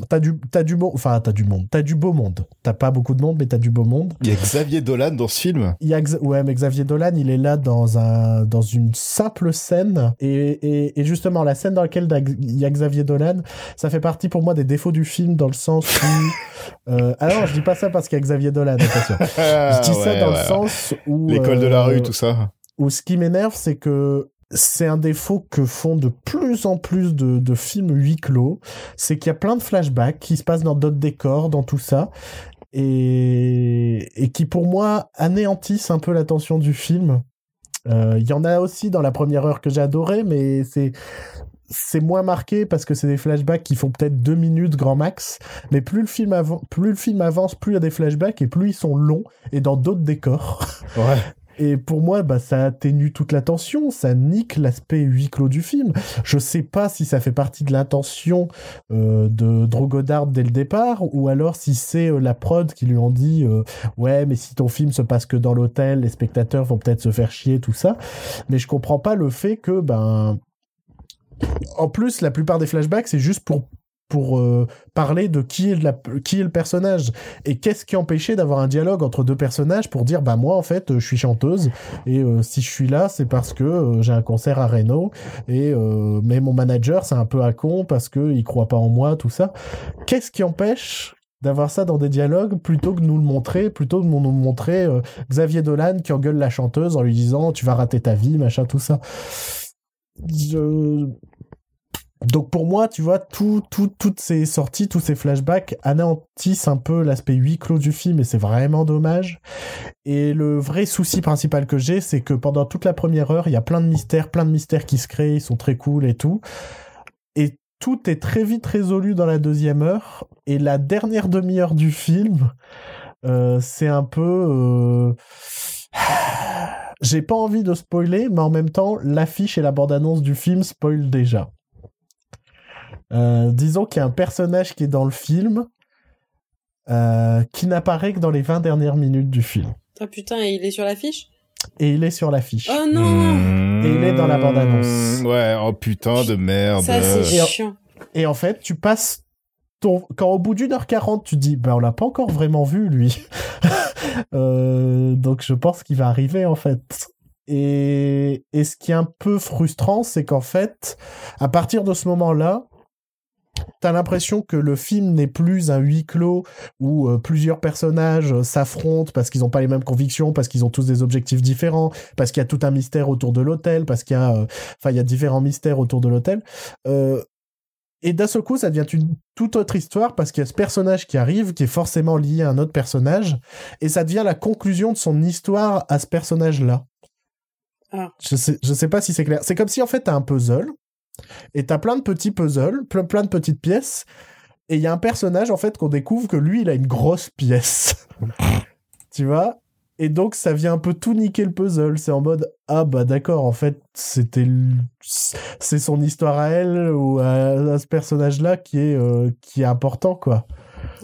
t'as du, t'as du monde, enfin t'as du monde, t'as du beau monde. T'as pas beaucoup de monde, mais t'as du beau monde. Il y a Xavier Dolan dans ce film. Il y a ouais, mais Xavier Dolan, il est là dans un dans une simple scène et, et, et justement la scène dans laquelle il y a Xavier Dolan, ça fait partie pour moi des défauts du film dans le sens où (laughs) euh, alors je dis pas ça parce qu'il y a Xavier Dolan, attention. (laughs) Je dis ça Ouais, dans le ouais. sens où L'école de la euh, rue, tout ça. où ce qui m'énerve, c'est que c'est un défaut que font de plus en plus de, de films huis clos, c'est qu'il y a plein de flashbacks qui se passent dans d'autres décors, dans tout ça, et, et qui pour moi anéantissent un peu l'attention du film. Euh, Il y en a aussi dans la première heure que j'ai adoré, mais c'est c'est moins marqué parce que c'est des flashbacks qui font peut-être deux minutes grand max. Mais plus le film avan- plus le film avance, plus il y a des flashbacks et plus ils sont longs et dans d'autres décors. Ouais. (laughs) Et pour moi, bah, ça atténue toute la tension, ça nique l'aspect huis clos du film. Je sais pas si ça fait partie de l'intention euh, de Drew Goddard dès le départ, ou alors si c'est euh, la prod qui lui ont dit euh, ouais, mais si ton film se passe que dans l'hôtel, les spectateurs vont peut-être se faire chier, tout ça. Mais je comprends pas le fait que ben en plus, la plupart des flashbacks, c'est juste pour pour euh, parler de qui est, le personnage. Et qu'est-ce qui empêchait d'avoir un dialogue entre deux personnages pour dire bah moi en fait euh, je suis chanteuse et euh, si je suis là c'est parce que j'ai un concert à Reno et mais mon manager c'est un peu à con parce que il croit pas en moi tout ça. Qu'est-ce qui empêche d'avoir ça dans des dialogues plutôt que de nous le montrer plutôt que nous montrer Xavier Dolan qui engueule la chanteuse en lui disant tu vas rater ta vie machin tout ça. Je donc pour moi, tu vois, tout, tout, toutes ces sorties, tous ces flashbacks anéantissent un peu l'aspect huis clos du film et c'est vraiment dommage. Et le vrai souci principal que j'ai, c'est que pendant toute la première heure, il y a plein de mystères, plein de mystères qui se créent, ils sont très cool et tout. Et tout est très vite résolu dans la deuxième heure. Et la dernière demi-heure du film, euh, c'est un peu... euh, (sighs) J'ai pas envie de spoiler, mais en même temps, l'affiche et la bande-annonce du film spoilent déjà. Euh, disons qu'il y a un personnage qui est dans le film euh, qui n'apparaît que dans les 20 dernières minutes du film. Ah putain, et il est sur l'affiche? Et il est sur l'affiche. Oh non Et il est dans la bande-annonce. Mmh, Ouais, oh putain de merde. Ça, c'est Et en- chiant. Et en fait, tu passes ton... Quand au bout d'une heure quarante, tu dis, ben on l'a pas encore vraiment vu, lui. (laughs) Euh, donc je pense qu'il va arriver, en fait. Et, et ce qui est un peu frustrant, c'est qu'en fait, à partir de ce moment-là, T'as l'impression que le film n'est plus un huis clos où euh, plusieurs personnages euh, s'affrontent parce qu'ils n'ont pas les mêmes convictions, parce qu'ils ont tous des objectifs différents, parce qu'il y a tout un mystère autour de l'hôtel, parce qu'il y a, euh, enfin, il y a différents mystères autour de l'hôtel. et d'un seul coup, ça devient une toute autre histoire parce qu'il y a ce personnage qui arrive, qui est forcément lié à un autre personnage, et ça devient la conclusion de son histoire à ce personnage-là. Ah. Je sais, je sais pas si c'est clair. C'est comme si en fait t'as un puzzle et t'as plein de petits puzzles, plein, plein de petites pièces. Et il y a un personnage, en fait, qu'on découvre que lui, il a une grosse pièce. (laughs) tu vois? Et donc, ça vient un peu tout niquer le puzzle. C'est en mode, ah bah d'accord, en fait, c'était... C'est son histoire à elle ou à, ce personnage-là qui, est euh, qui est important, quoi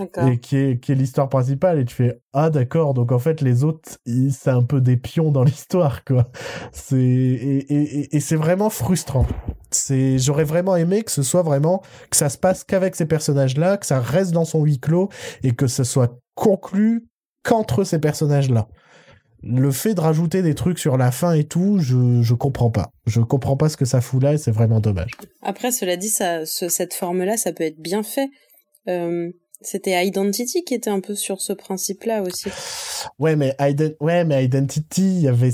et qui est, qui est l'histoire principale et tu fais ah d'accord donc en fait les autres c'est un peu des pions dans (laughs) l'histoire quoi c'est et, et, et c'est vraiment frustrant c'est j'aurais vraiment aimé que ce soit vraiment que ça se passe qu'avec ces personnages là que ça reste dans son huis clos et que ce soit conclu qu'entre ces personnages là le fait de rajouter des trucs sur la fin et tout, je, je comprends pas. Je comprends pas ce que ça fout là et c'est vraiment dommage. Après, cela dit, ça, cette forme-là, ça peut être bien fait. Euh, c'était Identity qui était un peu sur ce principe-là aussi. Ouais, mais, ouais, mais Identity, il y avait.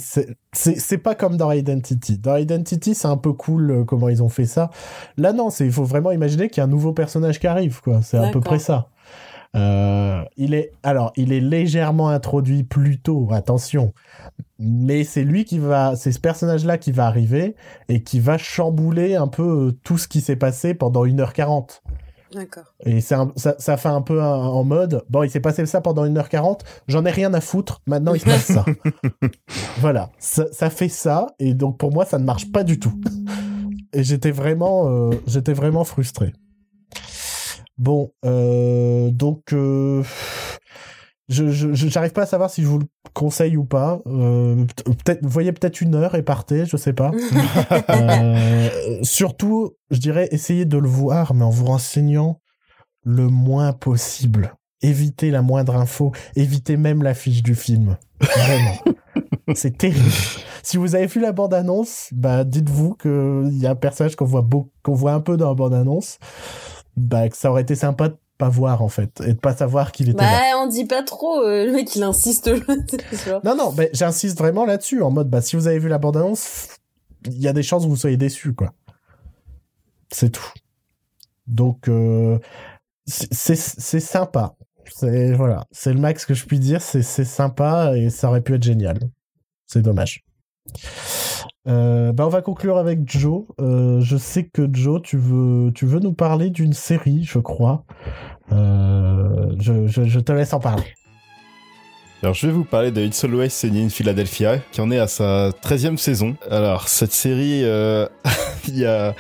C'est pas comme dans Identity. Dans Identity, c'est un peu cool euh, comment ils ont fait ça. Là, non, il faut vraiment imaginer qu'il y a un nouveau personnage qui arrive, quoi. C'est à peu près ça. Euh, il est alors il est légèrement introduit plus tôt, attention, mais c'est lui qui va, c'est ce personnage-là qui va arriver et qui va chambouler un peu euh, tout ce qui s'est passé pendant 1h40. D'accord. Et ça, ça fait un peu en mode, bon, il s'est passé ça pendant 1h40, j'en ai rien à foutre, maintenant il se passe ça. (laughs) voilà, ça, fait ça, et donc pour moi, ça ne marche pas du tout. Et j'étais vraiment, euh, j'étais vraiment frustré. Bon, euh, donc, euh, je j'arrive pas à savoir si je vous le conseille ou pas. Euh, peut-être, vous voyez peut-être une heure et partez, je sais pas. (laughs) euh, surtout, je dirais, essayez de le voir, mais en vous renseignant le moins possible. Évitez la moindre info, évitez même l'affiche du film. Vraiment. (laughs) C'est terrible. Si vous avez vu la bande-annonce, bah dites-vous qu'il y a un personnage qu'on voit, qu'on voit un peu dans la bande-annonce. Bah, que ça aurait été sympa de pas voir en fait et de pas savoir qu'il était bah, là. on dit pas trop euh, le mec il insiste (laughs) non non mais j'insiste vraiment là-dessus en mode bah si vous avez vu la bande annonce il y a des chances que vous soyez déçus quoi. C'est tout. Donc euh, c'est c'est sympa. C'est voilà. C'est le max que je puis dire c'est c'est sympa et ça aurait pu être génial. C'est dommage euh, bah on va conclure avec Joe. Euh, je sais que Joe, tu veux, tu veux nous parler d'une série, je crois. Euh, je, te laisse en parler. Alors je vais vous parler de It's Always Sunny in Philadelphia, qui en est à sa 13e saison. Alors cette série, (laughs) il y a...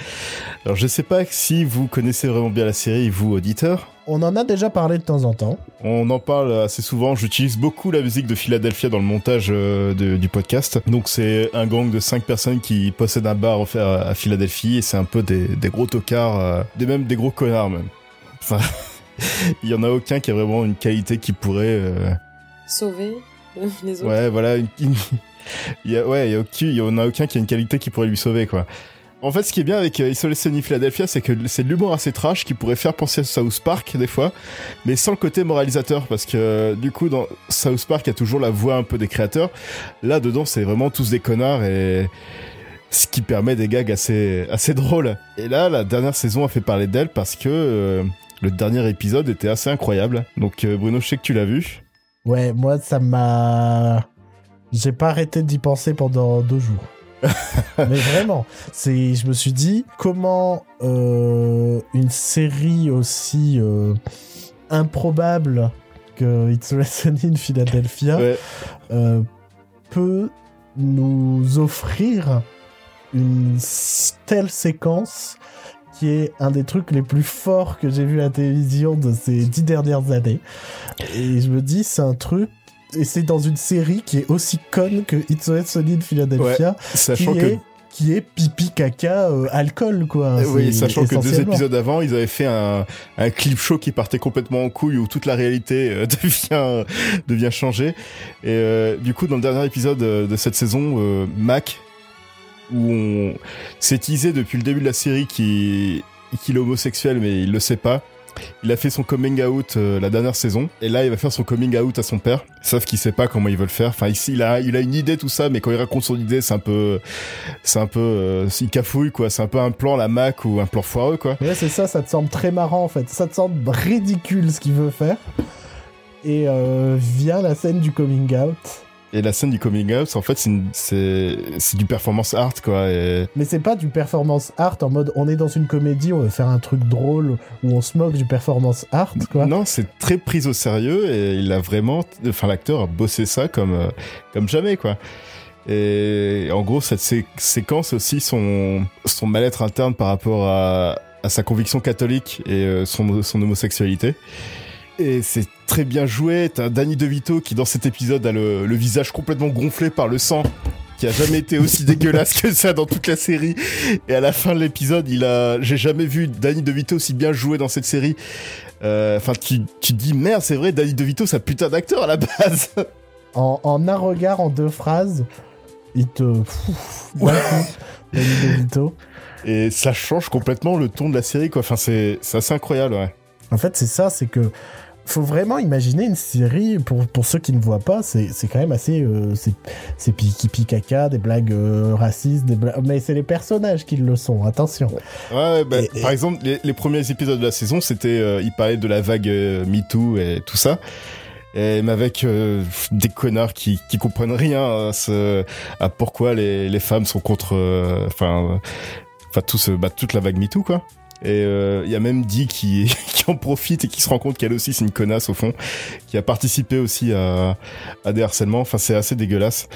Alors je sais pas si vous connaissez vraiment bien la série, vous auditeurs. On en a déjà parlé de temps en temps. On en parle assez souvent. J'utilise beaucoup la musique de Philadelphia dans le montage euh, du podcast. Donc c'est un gang de cinq personnes qui possèdent un bar offert à, Philadelphie et c'est un peu des, des gros tocards, euh, des même des gros connards même. Enfin, (laughs) il y en a aucun qui a vraiment une qualité qui pourrait euh, sauver les autres. Ouais, voilà. (laughs) il y a, ouais, il y, a aucun, il y en a aucun qui a une qualité qui pourrait lui sauver, quoi. En fait, ce qui est bien avec euh, Isolation Philadelphia, c'est que c'est l'humour assez trash qui pourrait faire penser à South Park des fois, mais sans le côté moralisateur, parce que euh, du coup, dans South Park, il y a toujours la voix un peu des créateurs. Là, dedans, c'est vraiment tous des connards et ce qui permet des gags assez assez drôles. Et là, la dernière saison a fait parler d'elle parce que euh, le dernier épisode était assez incroyable. Donc, Bruno, je sais que tu l'as vu. Ouais, moi, ça m'a. J'ai pas arrêté d'y penser pendant deux jours. (laughs) Mais vraiment, c'est, je me suis dit, comment euh, une série aussi euh, improbable que It's Lesson in Philadelphia euh, peut nous offrir une telle séquence qui est un des trucs les plus forts que j'ai vu à la télévision de ces dix dernières années. Et je me dis, c'est un truc et c'est dans une série qui est aussi conne que It's Sunny in Philadelphia, qui, est, qui est pipi caca euh, alcool quoi. Oui, sachant que deux épisodes avant, ils avaient fait un, un clip show qui partait complètement en couille où toute la réalité euh, (laughs) devient devient changée. Et euh, du coup, dans le dernier épisode de cette saison, Mac, où on s'est teasé depuis le début de la série qu'il qu'il est homosexuel, mais il le sait pas. Il a fait son coming out euh, la dernière saison, et là il va faire son coming out à son père, sauf qu'il sait pas comment il veut le faire. Enfin ici il a il a une idée tout ça, mais quand il raconte son idée c'est un peu c'est un peu euh, il cafouille quoi. C'est un peu un plan la Mac ou un plan foireux quoi. Ouais, c'est ça, ça te semble très marrant en fait. Ça te semble ridicule ce qu'il veut faire. Et euh, vient la scène du coming out. Et la scène du coming out, en fait, c'est du performance art, quoi. Et Mais c'est pas du performance art en mode on est dans une comédie, on veut faire un truc drôle où on se moque du performance art, quoi. non, c'est très pris au sérieux et il a vraiment, enfin, l'acteur a bossé ça comme euh, comme jamais, quoi. Et en gros, cette sé- séquence aussi son son mal-être interne par rapport à à sa conviction catholique et euh, son son homosexualité. Et c'est très bien joué. T'as Danny DeVito qui, dans cet épisode, a le, le visage complètement gonflé par le sang, qui a jamais été aussi (laughs) dégueulasse que ça dans toute la série. Et à la fin de l'épisode, il a, j'ai jamais vu Danny DeVito aussi bien jouer dans cette série. Euh, Enfin, tu, tu te dis merde, c'est vrai, Danny DeVito, c'est un putain d'acteur à la base. (laughs) En, en un regard, en deux phrases, il te. (laughs) Danny DeVito. Et ça change complètement le ton de la série, quoi. Enfin, c'est, c'est assez incroyable, ouais. En fait, c'est ça, c'est que faut vraiment imaginer une série pour, pour ceux qui ne voient pas, c'est quand même assez euh, c'est pipi caca, des blagues euh, racistes, des blagues mais c'est les personnages qui le sont. Attention. Ouais, bah, Et- par exemple, les, les premiers épisodes de la saison, c'était, euh, il parlait de la vague euh, MeToo et tout ça. Et, mais avec euh, des connards qui, qui comprennent rien à, ce, à pourquoi les, les femmes sont contre, enfin, enfin tout ce, bah, toute la vague MeToo quoi. Et euh, il y a même Dee (laughs) qui, en profite et qui se rend compte qu'elle aussi c'est une connasse au fond, qui a participé aussi à, des harcèlements. Enfin, c'est assez dégueulasse.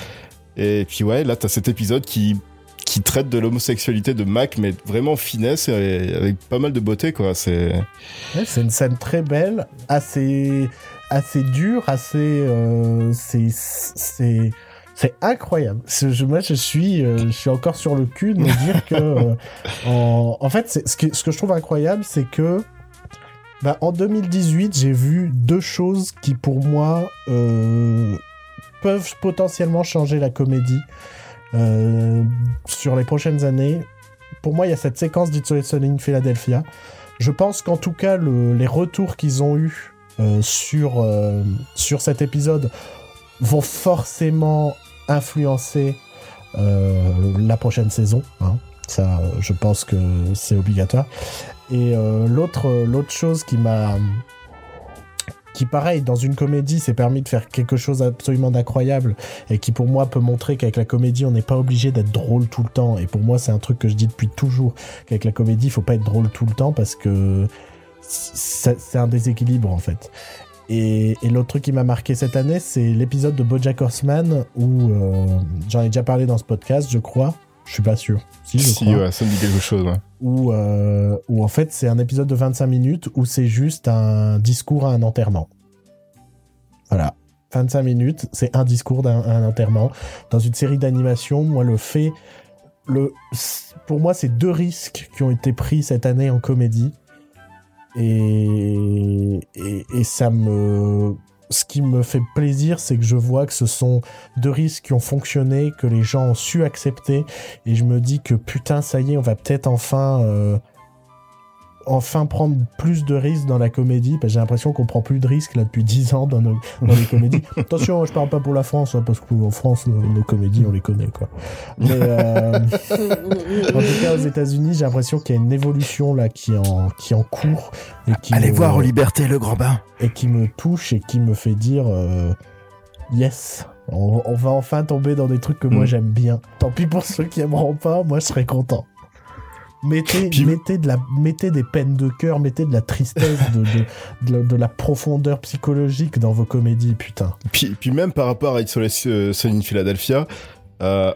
Et puis ouais, là t'as cet épisode qui qui traite de l'homosexualité de Mac, mais vraiment en finesse et avec pas mal de beauté, quoi. C'est c'est une scène très belle, assez assez dure, assez euh, c'est c'est incroyable. Je- moi, je suis, euh, je suis encore sur le cul de dire que, euh, en, fait, ce que, ce que je trouve incroyable, c'est que, bah, en 2018, j'ai vu deux choses qui, pour moi, euh, peuvent potentiellement changer la comédie sur les prochaines années. Pour moi, il y a cette séquence d'It's in Philadelphia. Je pense qu'en tout cas, le- les retours qu'ils ont eus sur, sur cet épisode vont forcément influencer euh, la prochaine saison. hein. Ça, euh, je pense que c'est obligatoire. Et euh, l'autre, l'autre chose qui m'a, qui pareil, dans une comédie, s'est permis de faire quelque chose absolument d'incroyable et qui pour moi peut montrer qu'avec la comédie, on n'est pas obligé d'être drôle tout le temps. Et pour moi, c'est un truc que je dis depuis toujours qu'avec la comédie, il faut pas être drôle tout le temps parce que c'est c'est un déséquilibre en fait. Et, et l'autre truc qui m'a marqué cette année, c'est l'épisode de BoJack Horseman où euh, j'en ai déjà parlé dans ce podcast, je crois. Je suis pas sûr. Si, je si, crois. ouais, ça me dit quelque chose. Ouais. Où, euh, où en fait c'est un épisode de 25 minutes où c'est juste un discours à un enterrement. Voilà. 25 minutes, c'est un discours d'un à un enterrement. Dans une série d'animation, moi le fait... Le, pour moi, c'est deux risques qui ont été pris cette année en comédie. Et, ça me... Ce qui me fait plaisir, c'est que je vois que ce sont deux risques qui ont fonctionné, que les gens ont su accepter. Et je me dis que putain, ça y est, on va peut-être enfin... euh, enfin prendre plus de risques dans la comédie, parce que j'ai l'impression qu'on prend plus de risques là depuis 10 ans dans, nos, dans les comédies. (laughs) Attention, je parle pas pour la France, hein, parce qu'en France, nos, nos comédies, on les connaît, quoi. Mais euh, (laughs) en tout cas, aux États-Unis, j'ai l'impression qu'il y a une évolution là qui est en, qui en cours et qui Allez me- voir en liberté le grand bain. et qui me touche et qui me fait dire euh, yes. On, on va enfin tomber dans des trucs que moi Mm. j'aime bien. Tant pis pour ceux qui aimeront pas, moi je serais content. Mettez, Puis- mettez, de la, mettez des peines de cœur, mettez de la tristesse, de, de, de la- de la profondeur psychologique dans vos comédies, putain. Puis, puis même par rapport à It's Always euh, Sunny in Philadelphia, euh,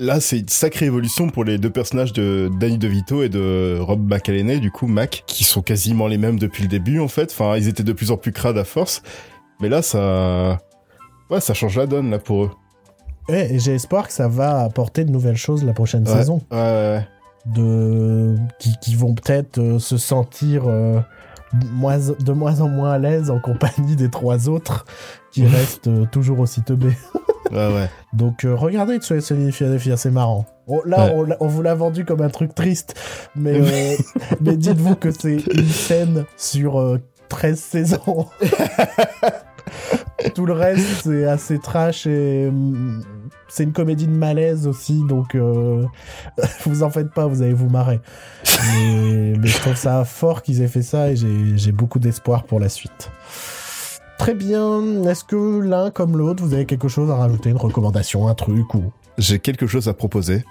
là c'est une sacrée évolution pour les deux personnages de Danny DeVito et de Rob McElhenney, du coup Mac, qui sont quasiment les mêmes depuis le début en fait. Enfin, ils étaient de plus en plus crades à force, mais là ça, ouais, ça change la donne là pour eux. Ouais, et j'ai espoir que ça va apporter de nouvelles choses la prochaine Ouais. saison. Ouais, ouais. De qui, qui vont peut-être euh, se sentir euh, moins, de moins en moins à l'aise en compagnie des trois autres qui (laughs) restent euh, toujours aussi teubés. (laughs) Ouais, ouais. Donc euh, regardez Soleil Philadelphia, c'est marrant. On- là, Ouais. on, vous l'a vendu comme un truc triste, mais, euh, (laughs) mais dites-vous que c'est une scène sur euh, 13 saisons. Tout le reste, c'est assez trash et hum, c'est une comédie de malaise aussi, donc euh, (laughs) vous en faites pas, vous allez vous marrer. Mais, je trouve ça fort qu'ils aient fait ça et j'ai j'ai beaucoup d'espoir pour la suite. Très bien. Est-ce que l'un comme l'autre, vous avez quelque chose à rajouter, une recommandation, un truc ou? J'ai quelque chose à proposer.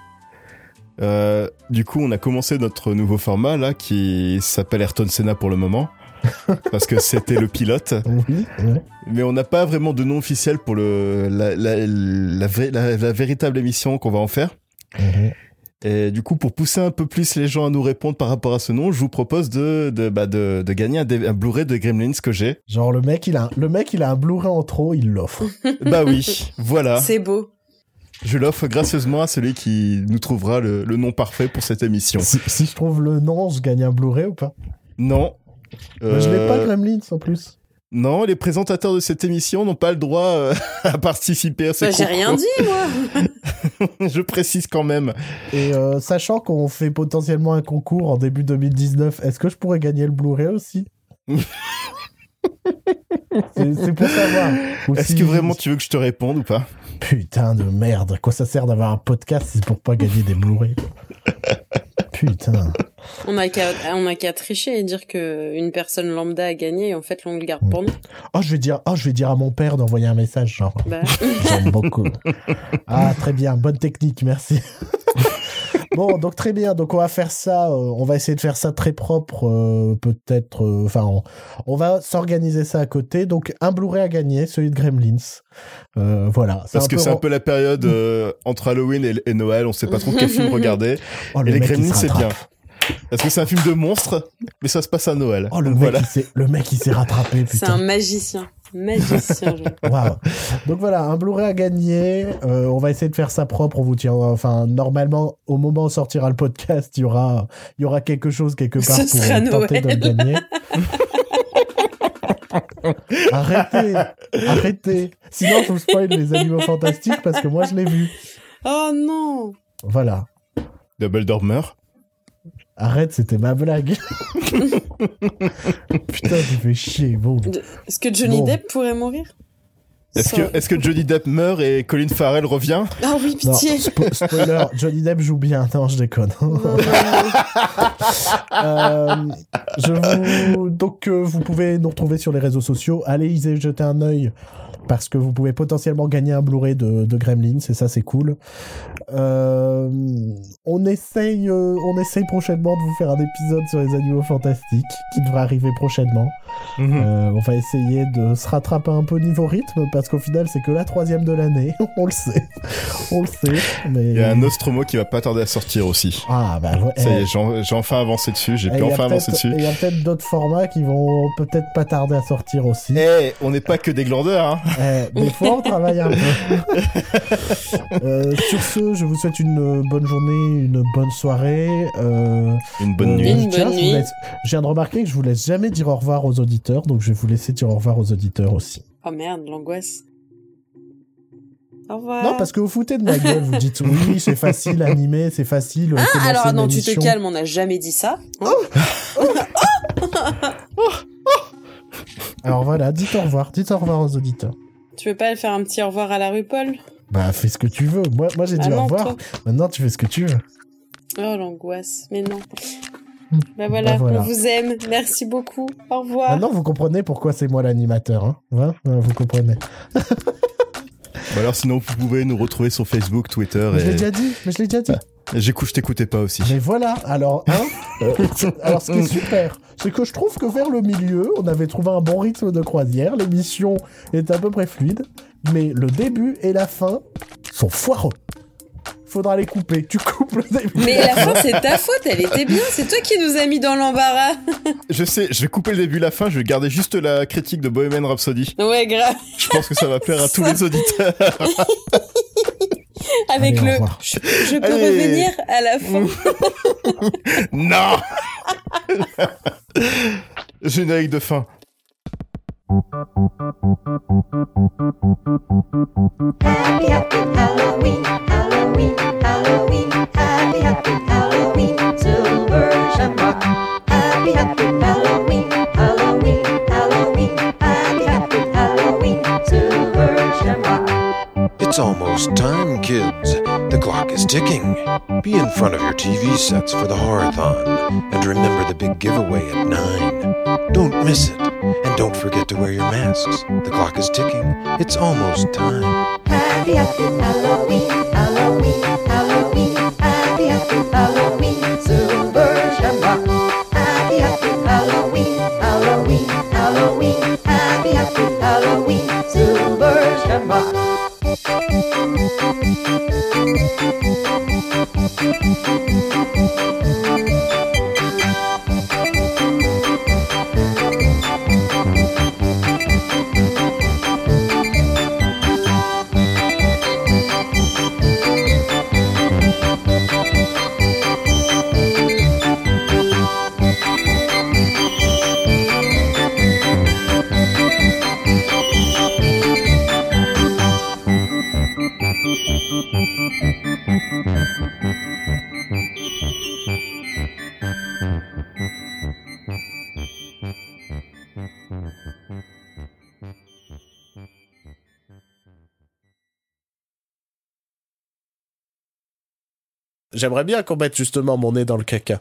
Euh, du coup, on a commencé notre nouveau format là qui s'appelle Ayrton Senna pour le moment. (laughs) parce que c'était le pilote, Oui. ouais. mais on n'a pas vraiment de nom officiel pour le la, la, la, vraie- la- la véritable émission qu'on va en faire. Mhm. Et du coup, pour pousser un peu plus les gens à nous répondre par rapport à ce nom, je vous propose de de, bah, de, de gagner un, Blu-ray de Gremlins que j'ai. Genre le mec, il a, un- le mec, il a un Blu-ray en trop, il l'offre. (laughs) bah oui, voilà. C'est beau. Je l'offre gracieusement à celui qui nous trouvera le, le nom parfait pour cette émission. si, si je trouve le nom, je gagne un Blu-ray ou pas? Non. Je l'ai pas Euh, Gremlins en plus. Non, les présentateurs de cette émission n'ont pas le droit euh, (laughs) à participer à ce Bah, j'ai rien dit, moi. (laughs) Je précise quand même. Et euh, sachant qu'on fait potentiellement un concours en début 2019, est-ce que je pourrais gagner le Blu-ray aussi? (laughs) C'est pour savoir. Est-ce si- que vraiment tu veux que je te réponde ou pas? Putain de merde, à quoi ça sert d'avoir un podcast si c'est pour pas gagner des Blu-ray? Putain. On a qu'à, on a qu'à tricher et dire que une personne lambda a gagné et en fait, on le garde pour nous. Oh, je vais dire, oh, je vais dire à mon père d'envoyer un message, genre. Bah, (laughs) J'aime beaucoup. Ah, très bien, bonne technique, merci. (laughs) bon, donc très bien, donc on va faire ça, euh, on va essayer de faire ça très propre, euh, peut-être, euh, enfin, on, on va s'organiser ça à côté. Donc un Blu-ray à gagner, celui de Gremlins. Euh, voilà. Parce que c'est un peu la période euh, entre Halloween et, et Noël, on sait pas trop quel film (laughs) regarder. Oh, Et le les Gremlins, c'est bien. Parce que c'est un film de monstre, mais ça se passe à Noël. Oh, le Donc mec, voilà. il s'est- le mec, il s'est rattrapé, c'est un magicien. Magicien, Waouh. Donc voilà, un Blu-ray à gagner. Euh, on va essayer de faire ça propre. On vous tient. Enfin, normalement, au moment où sortira le podcast, il y aura, il y aura quelque chose quelque part Ce pour sera tenter de le Noël. gagner. arrêtez, arrêtez. Sinon, je vous spoil les animaux fantastiques parce que moi, je l'ai vu. Oh non Dumbledore Voilà. meurt. Arrête, c'était ma blague. (laughs) Putain, tu fais chier. Bon. Est-ce que Johnny Bon. Depp pourrait mourir? Est-ce que, est-ce que Johnny Depp meurt et Colin Farrell revient? Ah oui, Non, pitié spo- spoiler, (laughs) Johnny Depp joue bien. Non, je déconne. Non, non, non. (laughs) Euh, je vous... Donc, euh, vous pouvez nous retrouver sur les réseaux sociaux. Allez y jeter un œil parce que vous pouvez potentiellement gagner un Blu-ray de, de Gremlins et ça, c'est cool. Euh, on essaye, euh, on essaye prochainement de vous faire un épisode sur les animaux fantastiques qui devrait arriver prochainement. Mhm. Euh, on va essayer de se rattraper un peu niveau rythme parce qu'au final, c'est que la troisième de l'année. (laughs) on le sait, on le sait. Mais Il y a un Nostromo qui va pas tarder à sortir aussi. ah bah ouais. Ça y est, j'ai enfin avancé dessus, j'ai pu il y a enfin avancer peut-être- dessus. Il y a peut-être d'autres formats qui vont peut-être pas tarder à sortir aussi. Eh, on n'est pas que des glandeurs, hein Eh, des fois, on travaille un peu. (laughs) Sur ce, je vous souhaite une bonne journée, une bonne soirée. Euh, Une bonne euh, nuit. Une tiens, bonne je nuit. laisse- Je viens de remarquer que je vous laisse jamais dire au revoir aux auditeurs, donc je vais vous laisser dire au revoir aux auditeurs aussi. Oh merde, l'angoisse. Au revoir. Non, parce que vous foutez de ma gueule, vous dites oui, c'est facile à animer, c'est facile. euh, Ah, alors non, tu te calmes, on n'a jamais dit ça. hein. Alors voilà, dites au revoir, dites au revoir aux auditeurs. tu veux pas faire un petit au revoir à la rue Paul? Bah, fais ce que tu veux. Moi, moi j'ai Ah dit au non, revoir. toi. Maintenant, tu fais ce que tu veux. Oh l'angoisse, mais non. Hmm. Bah voilà, Bah voilà. on vous aime. Merci beaucoup. Au revoir. Maintenant, vous comprenez pourquoi c'est moi l'animateur, hein, Hein Hein, Vous comprenez. Bah alors sinon, vous pouvez nous retrouver sur Facebook, Twitter Mais je l'ai déjà dit, mais je l'ai déjà dit. J'écoute, je t'écoutais pas aussi. Mais voilà, alors, hein, euh, (laughs) (laughs) alors ce qui est super, c'est que je trouve que vers le milieu, on avait trouvé un bon rythme de croisière, l'émission est à peu près fluide, mais le début et la fin sont foireux. Faudra les couper, tu coupes le début. Mais la fin, c'est ta faute, elle était bien. C'est toi qui nous as mis dans l'embarras. (laughs) Je sais, je vais couper le début et la fin, je vais garder juste la critique de Bohemian Rhapsody. Ouais, grave. Je pense que ça va plaire à (laughs) tous les auditeurs. (laughs) Avec Allez, le. Je, je peux Allez. revenir à la fin. Non Générique de fin. Happy, happy Halloween, Halloween, Halloween. Happy, happy Halloween, silver shamrock. Happy, happy Halloween, Halloween, Halloween. It's almost time, kids. The clock is ticking. Be in front of your TV sets for the horathon. And remember the big giveaway at 9. Don't miss it. And don't forget to wear your masks. The clock is ticking. It's almost time. Happy, happy Halloween, Halloween, Halloween. Happy, happy Halloween, silver shamrock. Happy, happy Halloween, Halloween, Halloween. Happy, happy Halloween, silver shamrock. Thank you. J'aimerais bien qu'on mette justement mon nez dans le caca.